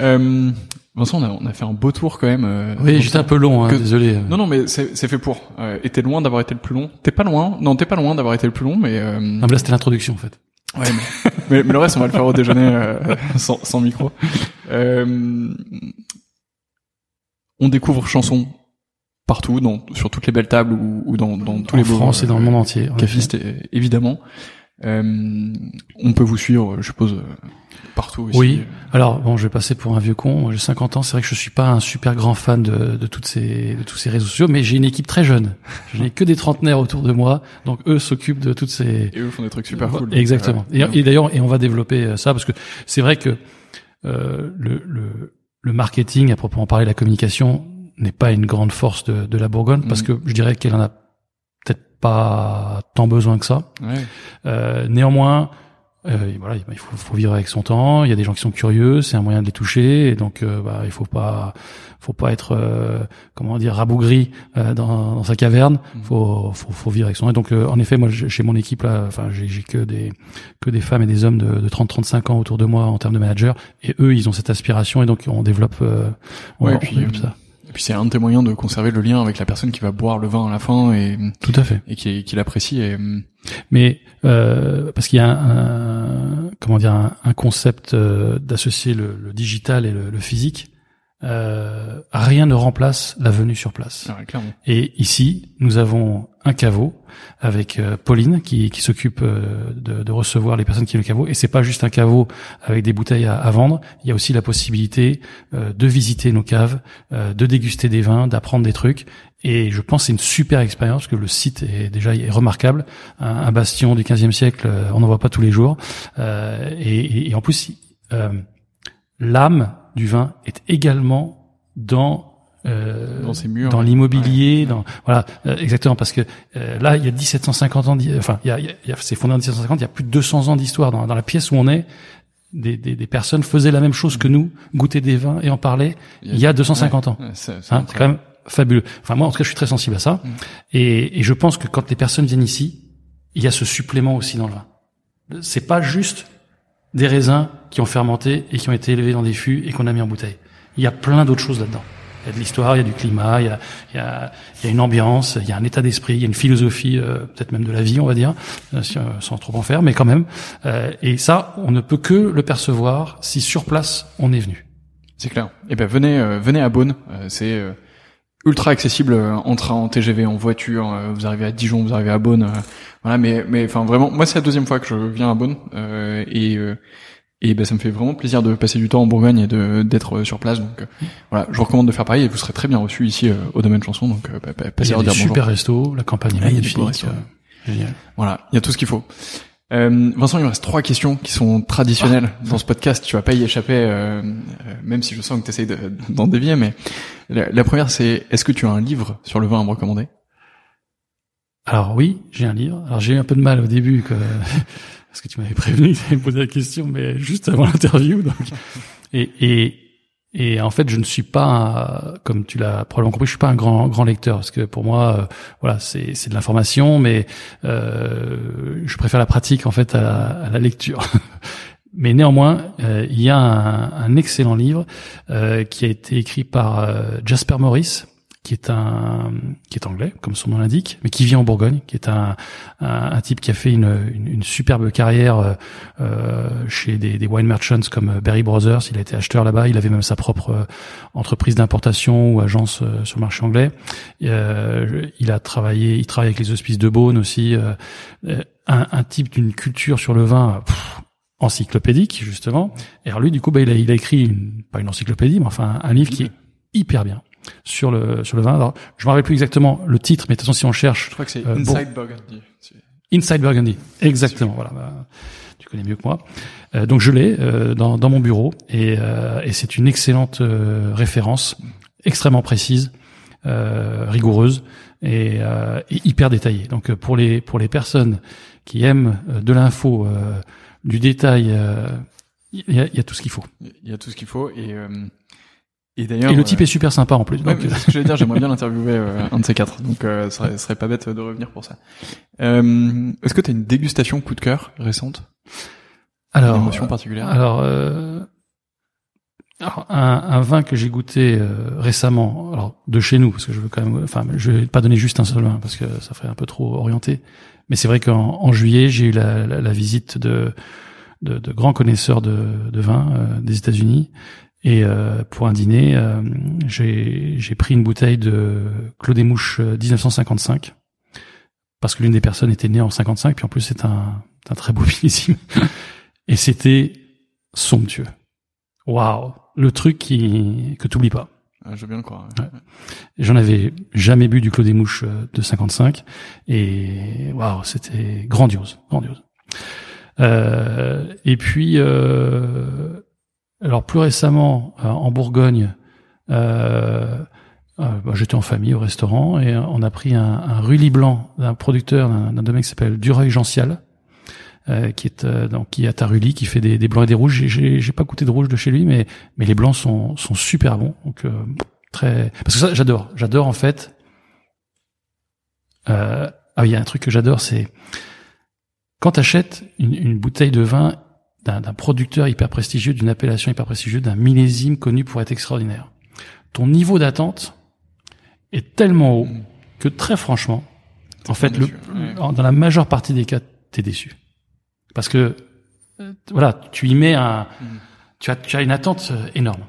Euh, Vincent, on a, on a fait un beau tour quand même. euh, Oui, j'étais un peu long, hein, que- désolé. Non, non, mais c'est fait pour. Euh, et t'es loin d'avoir été le plus long. T'es pas loin. Non, t'es pas loin d'avoir été le plus long, mais. Euh, Non, mais là, c'était l'introduction, en fait. ouais, mais, (laughs) mais, mais le reste, on va le faire au déjeuner euh, sans, sans micro. Euh, on découvre chansons partout, dans, sur toutes les belles tables ou, ou dans, dans tous en les beaux, France et dans le euh, monde entier. en Cafistes, évidemment. Euh, on peut vous suivre, je suppose, euh, partout. Oui. Alors bon, je vais passer pour un vieux con. J'ai 50 ans. C'est vrai que je suis pas un super grand fan de, de toutes ces de tous ces réseaux sociaux, mais j'ai une équipe très jeune. Je n'ai que des trentenaires autour de moi, donc eux s'occupent de toutes ces. Et eux font des trucs super cool. Exactement. euh, Et, et d'ailleurs, et on va développer euh, ça parce que c'est vrai que euh, le, le le marketing, à proprement parler, la communication n'est pas une grande force de, de la Bourgogne parce Mhm. que je dirais qu'elle en a pas tant besoin que ça. ouais. Euh, néanmoins, euh, voilà, il faut, faut vivre avec son temps. Il y a des gens qui sont curieux, c'est un moyen de les toucher, et donc euh, bah, il faut pas, faut pas être, euh, comment dire, rabougri euh, dans, dans sa caverne. Mhm. Faut, faut, faut vivre avec son temps. Et donc, euh, en effet, moi, chez mon équipe là, enfin, j'ai que des, que des femmes et des hommes de, de 30-35 ans autour de moi en termes de manager, et eux, ils ont cette aspiration, et donc on développe, euh, on, Ouais, on puis, développe ça. Et puis c'est un de tes moyens de conserver le lien avec la personne qui va boire le vin à la fin et, Tout à fait. et qui, qui l'apprécie. Et, Mais euh, parce qu'il y a un, un- comment dire un, un concept euh, d'associer le, le digital et le, le physique. Euh, rien ne remplace la venue sur place. clairement. Et ici, nous avons un caveau avec euh, Pauline qui, qui s'occupe euh, de, de recevoir les personnes qui viennent au caveau. Et c'est pas juste un caveau avec des bouteilles à, à vendre. Il y a aussi la possibilité euh, de visiter nos caves, de déguster des vins, d'apprendre des trucs. Et je pense c'est une super expérience parce que le site est déjà est remarquable. Un, un bastion du 15e siècle, on n'en voit pas tous les jours. Euh, et, et- et en plus, euh, l'âme du vin est également dans euh, Dans ses murs. dans l'immobilier, Ouais. dans voilà euh, exactement parce que euh, là il y a 1750 ans, enfin il y a, il y a- il y a- c'est fondé en 1750, il y a plus de 200 ans d'histoire dans, dans la pièce où on est. Des, des, des personnes faisaient la même chose que nous, goûtaient des vins et en parlaient il y a 250 ans. Ouais, c'est c'est Hein, c'est quand même fabuleux. Enfin moi en tout cas je suis très sensible à ça Mm. et, et je pense que quand les personnes viennent ici, il y a ce supplément aussi dans le vin. C'est pas juste des raisins qui ont fermenté et qui ont été élevés dans des fûts et qu'on a mis en bouteille. Il y a plein d'autres choses là-dedans. Il y a de l'histoire, il y a du climat, il y a, il y a, il y a une ambiance, il y a un état d'esprit, il y a une philosophie, euh, peut-être même de la vie, on va dire, euh, euh, sans trop en faire, mais quand même. Euh, et ça, on ne peut que le percevoir si sur place on est venu. C'est clair. Eh ben venez, euh, venez à Beaune. C'est ultra accessible en train, en TGV, en voiture. vous arrivez à Dijon, vous arrivez à Beaune. voilà, mais mais enfin vraiment, moi c'est la deuxième fois que je viens à Beaune et et ben ça me fait vraiment plaisir de passer du temps en Bourgogne et de d'être euh, sur place. Donc euh, voilà, je vous recommande de faire pareil et vous serez très bien reçu ici euh, au domaine chanson. Donc bah, bah, passez leur dire bonjour. super restos, la campagne est Ouais, il y a des magnifique. beaux restos. génial. Voilà, il y a tout ce qu'il faut. Euh, Vincent, il me reste trois questions qui sont traditionnelles dans ce podcast. Tu vas pas y échapper, euh, euh, même si je sens que tu essayes d'en dévier. Mais la, la première, c'est est-ce que tu as un livre sur le vin à me recommander? Alors oui, j'ai un livre. Alors j'ai eu un peu de mal au début que parce que tu m'avais prévenu, tu allais poser la question, mais juste avant l'interview. Donc et et et en fait, je ne suis pas, comme tu l'as probablement compris, je suis pas un grand grand lecteur parce que pour moi, euh, voilà, c'est c'est de l'information, mais euh, je préfère la pratique en fait à, à la lecture. (laughs) Mais néanmoins, euh, il y a un, un excellent livre euh, qui a été écrit par Jasper Morris, qui est un qui est anglais, comme son nom l'indique, mais qui vit en Bourgogne, qui est un, un, un type qui a fait une, une, une superbe carrière euh, euh, chez des, des wine merchants comme Berry Brothers. Il a été acheteur là-bas. Il avait même sa propre euh, entreprise d'importation ou agence euh, sur le marché anglais. Et, euh, il a travaillé, il travaille avec les hospices de Beaune aussi. euh, euh, un, un type d'une culture sur le vin. pff, encyclopédique justement et alors lui du coup bah, il, a, il a écrit une, pas une encyclopédie mais enfin un livre qui est hyper bien sur le sur le vin. Alors, je me rappelle plus exactement le titre, mais de toute façon, si on cherche Je crois que c'est Euh, Inside Burgundy. Inside Burgundy, exactement. Voilà, bah, tu connais mieux que moi. Euh, donc je l'ai euh, dans, dans mon bureau et, euh, et c'est une excellente euh, référence, extrêmement précise, euh, rigoureuse et, euh, et hyper détaillée. Donc pour les pour les personnes qui aiment euh, de l'info, euh, du détail, euh, il y, a, y a tout ce qu'il faut. Il y a tout ce qu'il faut et euh, et d'ailleurs. Et le type euh, est super sympa en plus. Ouais, Donc, c'est ce que j'allais dire, j'aimerais bien (laughs) l'interviewer euh, un de ces quatre, donc euh, ce serait, serait pas bête de revenir pour ça. Euh, Est-ce que tu as une dégustation coup de cœur récente? Alors, une émotion particulière? Alors, euh, alors, un, un, vin que j'ai goûté euh, récemment, alors de chez nous, parce que je veux quand même, enfin, je vais pas donner juste un seul vin parce que ça ferait un peu trop orienté. Mais c'est vrai qu'en en juillet, j'ai eu la, la, la, visite de, de, de grands connaisseurs de, de vin euh, des États-Unis. Et euh, pour un dîner, euh, j'ai pris une bouteille de Claude des Mouches 1955 parce que l'une des personnes était née en 55, puis en plus c'est un, un très beau (laughs) millésime. Et c'était somptueux. Waouh, le truc qui que t'oublies pas. Ah, je veux bien le croire. Ouais. J'en avais jamais bu du Clos des Mouches euh, de 55 et waouh, c'était grandiose, grandiose. Euh, et puis, euh, alors plus récemment euh, en Bourgogne, euh, bah, j'étais en famille au restaurant et on a pris un, un blanc d'un producteur d'un domaine qui s'appelle Dureuil-Gencial euh, qui est euh, donc qui est à Taruli, qui fait des, blancs et des rouges. J'ai, pas goûté de rouge de chez lui, mais mais les blancs sont sont super bons. Donc euh, très parce que ça j'adore. J'adore en fait. Euh, ah il y a un truc que j'adore, c'est quand t'achètes une, une bouteille de vin d'un, d'un producteur hyper prestigieux, d'une appellation hyper prestigieuse, d'un millésime connu pour être extraordinaire. Ton niveau d'attente est tellement haut que très franchement, en fait, le, ouais. dans la majeure partie des cas, t'es déçu. Parce que voilà, tu y mets un, mmh. tu as, tu as une attente énorme.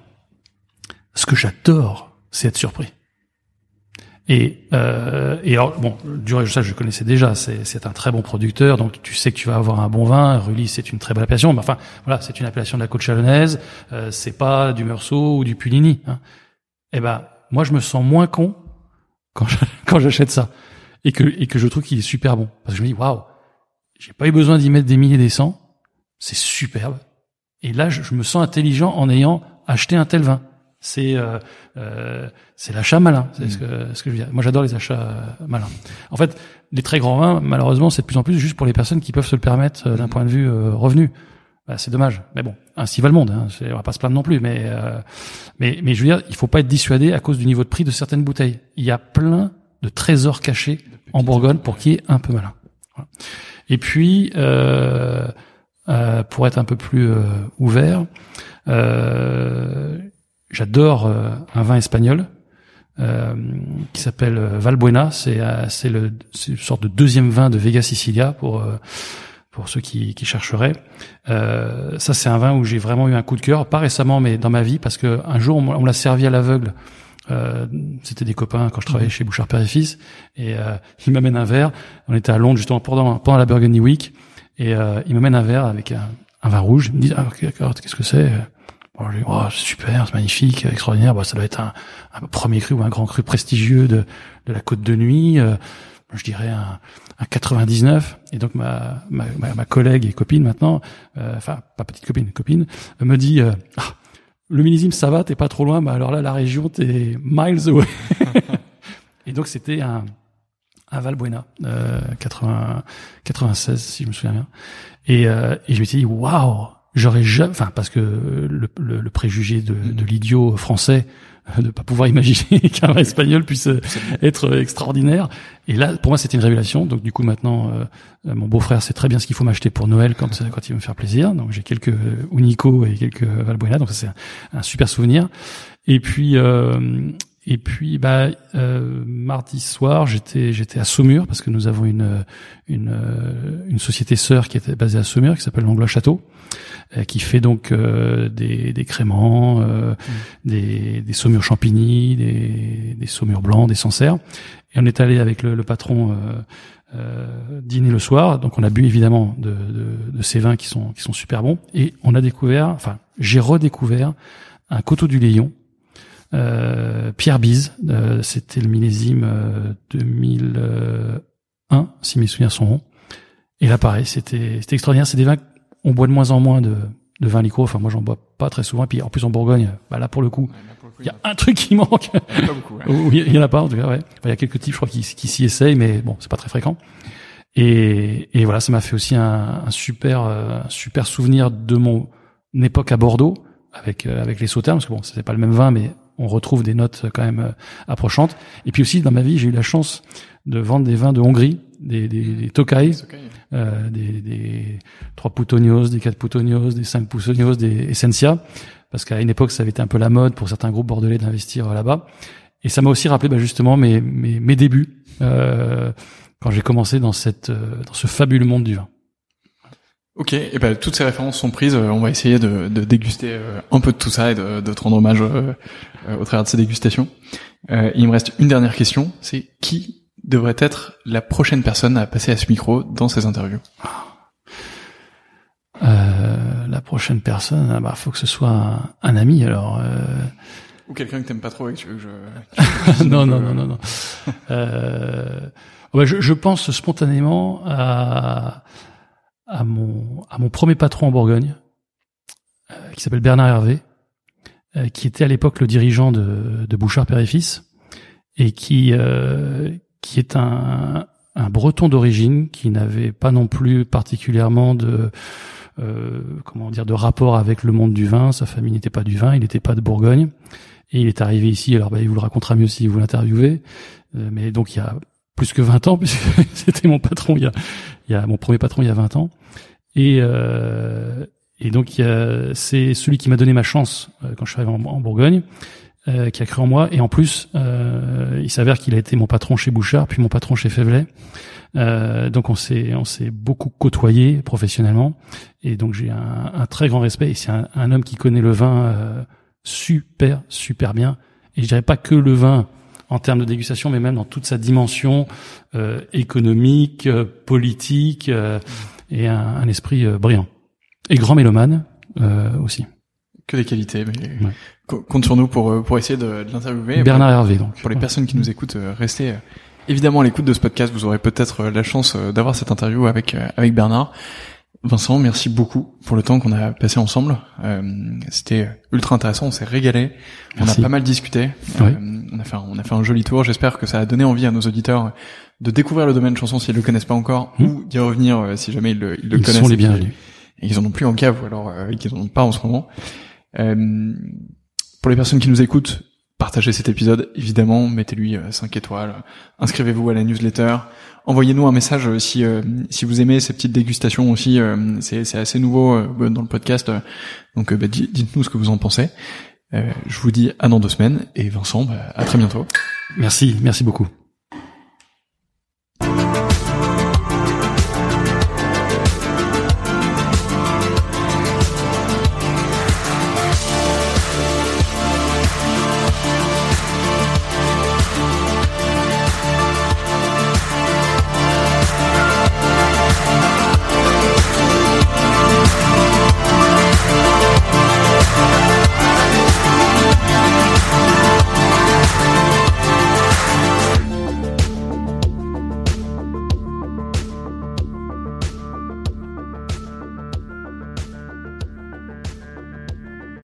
Ce que j'adore, c'est être surpris. Et, euh, et alors, bon, du ça, je connaissais déjà. C'est, un très bon producteur, donc tu sais que tu vas avoir un bon vin. Rully, c'est une très belle appellation. Mais enfin, voilà, c'est une appellation de la côte chalonnaise. Euh, c'est pas du Meursault ou du Puligny. Hein. Eh ben, moi, je me sens moins con quand, (laughs) quand j'achète ça et que et que je trouve qu'il est super bon. Parce que je me dis, waouh, j'ai pas eu besoin d'y mettre des milliers des cents. C'est superbe. Et là, je, me sens intelligent en ayant acheté un tel vin. C'est euh, euh, c'est l'achat malin. C'est mmh. ce, que, ce que je veux dire. Moi, j'adore les achats euh, malins. En fait, les très grands vins, malheureusement, c'est de plus en plus juste pour les personnes qui peuvent se le permettre euh, d'un mmh. point de vue euh, revenu. Bah, c'est dommage. Mais bon, ainsi va le monde. Hein. On va pas se plaindre non plus. Mais euh, mais mais je veux dire, il faut pas être dissuadé à cause du niveau de prix de certaines bouteilles. Il y a plein de trésors cachés en Bourgogne pour qui est un peu malin. Voilà. Et puis, euh, euh, pour être un peu plus ouvert, euh, j'adore euh, un vin espagnol qui s'appelle Valbuena. C'est c'est le c'est une sorte de deuxième vin de Vega Sicilia pour pour ceux qui, qui chercheraient. ça, c'est un vin où j'ai vraiment eu un coup de cœur, pas récemment, mais dans ma vie, parce que un jour on, on l'a servi à l'aveugle. Euh, c'était des copains quand je travaillais mmh. chez Bouchard Père et Fils et euh, il m'amène un verre on était à Londres justement pendant pendant la Burgundy Week et euh, il m'amène un verre avec un, un, vin rouge il me dit ah, qu'est-ce que c'est? Bon, je dis oh, super c'est magnifique extraordinaire bah, ça doit être un, premier cru ou un grand cru prestigieux de de la côte de nuit euh, je dirais un, un 99 et donc ma ma, ma, collègue et copine maintenant euh, enfin pas petite copine copine me dit ah, le millésime ça va, t'es pas trop loin, mais alors là la région t'es miles away. (laughs) et donc c'était un, un Valbuena, euh, 80, 96 si je me souviens bien. Et, euh, et je me suis dit waouh, j'aurais jamais, enfin parce que le, le, le préjugé de, de l'idiot français de pas pouvoir imaginer (laughs) qu'un espagnol puisse être extraordinaire. Et là, pour moi, c'était une révélation. Donc, du coup, maintenant, euh, mon beau-frère sait très bien ce qu'il faut m'acheter pour Noël quand, quand il veut me faire plaisir. Donc, j'ai quelques Unico et quelques Valbuena. Donc, ça, c'est un, un, super souvenir. Et puis, euh, et puis, bah, euh, mardi soir, j'étais j'étais à Saumur parce que nous avons une une, une société sœur qui était basée à Saumur qui s'appelle Langlois Château, euh, qui fait donc euh, des, des créments, euh, mmh. des, des saumures champigny, des, des saumures blancs, des sancerres. Et on est allé avec le, le patron dîner le soir. Donc, on a bu évidemment de, de, de ces vins qui sont qui sont super bons. Et on a découvert, enfin, j'ai redécouvert un coteau du Léon euh, Pierre Bise, euh, c'était le millésime euh, 2001, si mes souvenirs sont bons. Et là, pareil, c'était extraordinaire. C'est des vins on boit de moins en moins de, de vins liquoreux. Enfin, moi, j'en bois pas très souvent. Et puis, en plus, en Bourgogne, bah, là, pour le coup, il y a un truc qui manque. Il y, en a pas, (laughs) en tout cas, ouais. Il y a quelques types, je crois, qui, qui s'y essayent, mais bon, c'est pas très fréquent. Et, et voilà, ça m'a fait aussi un, un super, un super souvenir de mon époque à Bordeaux avec avec les sauternes, parce que bon, c'est pas le même vin, mais on retrouve des notes quand même euh, approchantes. Et puis aussi, dans ma vie, j'ai eu la chance de vendre des vins de Hongrie, des, des, des Tokai, euh, des, des 3 Putonios, des 4 Putonios, des 5 Putonios, des Essentia, parce qu'à une époque, ça avait été un peu la mode pour certains groupes bordelais d'investir euh, là-bas. Et ça m'a aussi rappelé bah, justement mes, mes, mes débuts euh, quand j'ai commencé dans, cette, euh, dans ce fabuleux monde du vin. Ok, et ben toutes ces références sont prises. On va essayer de, de déguster un peu de tout ça et de, de te rendre hommage au travers de ces dégustations. il me reste une dernière question, c'est qui devrait être la prochaine personne à passer à ce micro dans ces interviews? Euh, La prochaine personne, ah bah faut que ce soit un, un ami alors. Euh... Ou quelqu'un que t'aimes pas trop et que tu veux que je. (laughs) non, non, non, non, non, euh... ouais, je, je, pense spontanément à à mon à mon premier patron en Bourgogne, euh, qui s'appelle Bernard Hervé, euh, qui était à l'époque le dirigeant de, de Bouchard Père et Fils et qui euh, qui est un, un breton d'origine qui n'avait pas non plus particulièrement de euh, comment dire de rapport avec le monde du vin. Sa famille n'était pas du vin, il n'était pas de Bourgogne et il est arrivé ici. Alors bah, il vous le racontera mieux si vous l'interviewez. Euh, mais donc il y a plus que 20 ans (laughs) puisque c'était mon patron il y a, il y a mon premier patron il y a 20 ans et euh, et donc c'est celui qui m'a donné ma chance euh, quand je suis arrivé en, Bourgogne euh, qui a cru en moi. Et en plus, euh, il s'avère qu'il a été mon patron chez Bouchard, puis mon patron chez Févelet. Euh, donc on s'est on s'est beaucoup côtoyé professionnellement. Et donc j'ai un, un, très grand respect. Et c'est un, un, homme qui connaît le vin euh, super super bien. Et je dirais pas que le vin en termes de dégustation, mais même dans toute sa dimension euh, économique, politique, et un, un esprit brillant. Et grand mélomane aussi que des qualités. Mais Compte sur nous pour euh, pour essayer de, de l'interviewer. Bernard Hervé donc. Pour les personnes qui nous écoutent, euh, restez euh, évidemment à l'écoute de ce podcast. Vous aurez peut-être la chance d'avoir cette interview avec avec Bernard. Vincent, merci beaucoup pour le temps qu'on a passé ensemble. Euh, C'était ultra intéressant, on s'est régalé, on a pas mal discuté, oui. on a fait un, on a fait un joli tour. J'espère que ça a donné envie à nos auditeurs de découvrir le domaine chanson s'ils le connaissent pas encore, mmh. ou d'y revenir si jamais ils le, ils le ils connaissent. Sont les bienvenus. Et qu'ils en ont plus en cave ou alors qu'ils en ont pas en ce moment. Euh, pour les personnes qui nous écoutent, partagez cet épisode, évidemment, mettez-lui 5 euh, étoiles, inscrivez-vous à la newsletter, envoyez-nous un message euh, si si vous aimez ces petites dégustations aussi, c'est c'est assez nouveau dans le podcast, donc bah, dites-nous ce que vous en pensez. je vous dis à dans deux semaines et Vincent, bah, à très bientôt. Merci, merci beaucoup.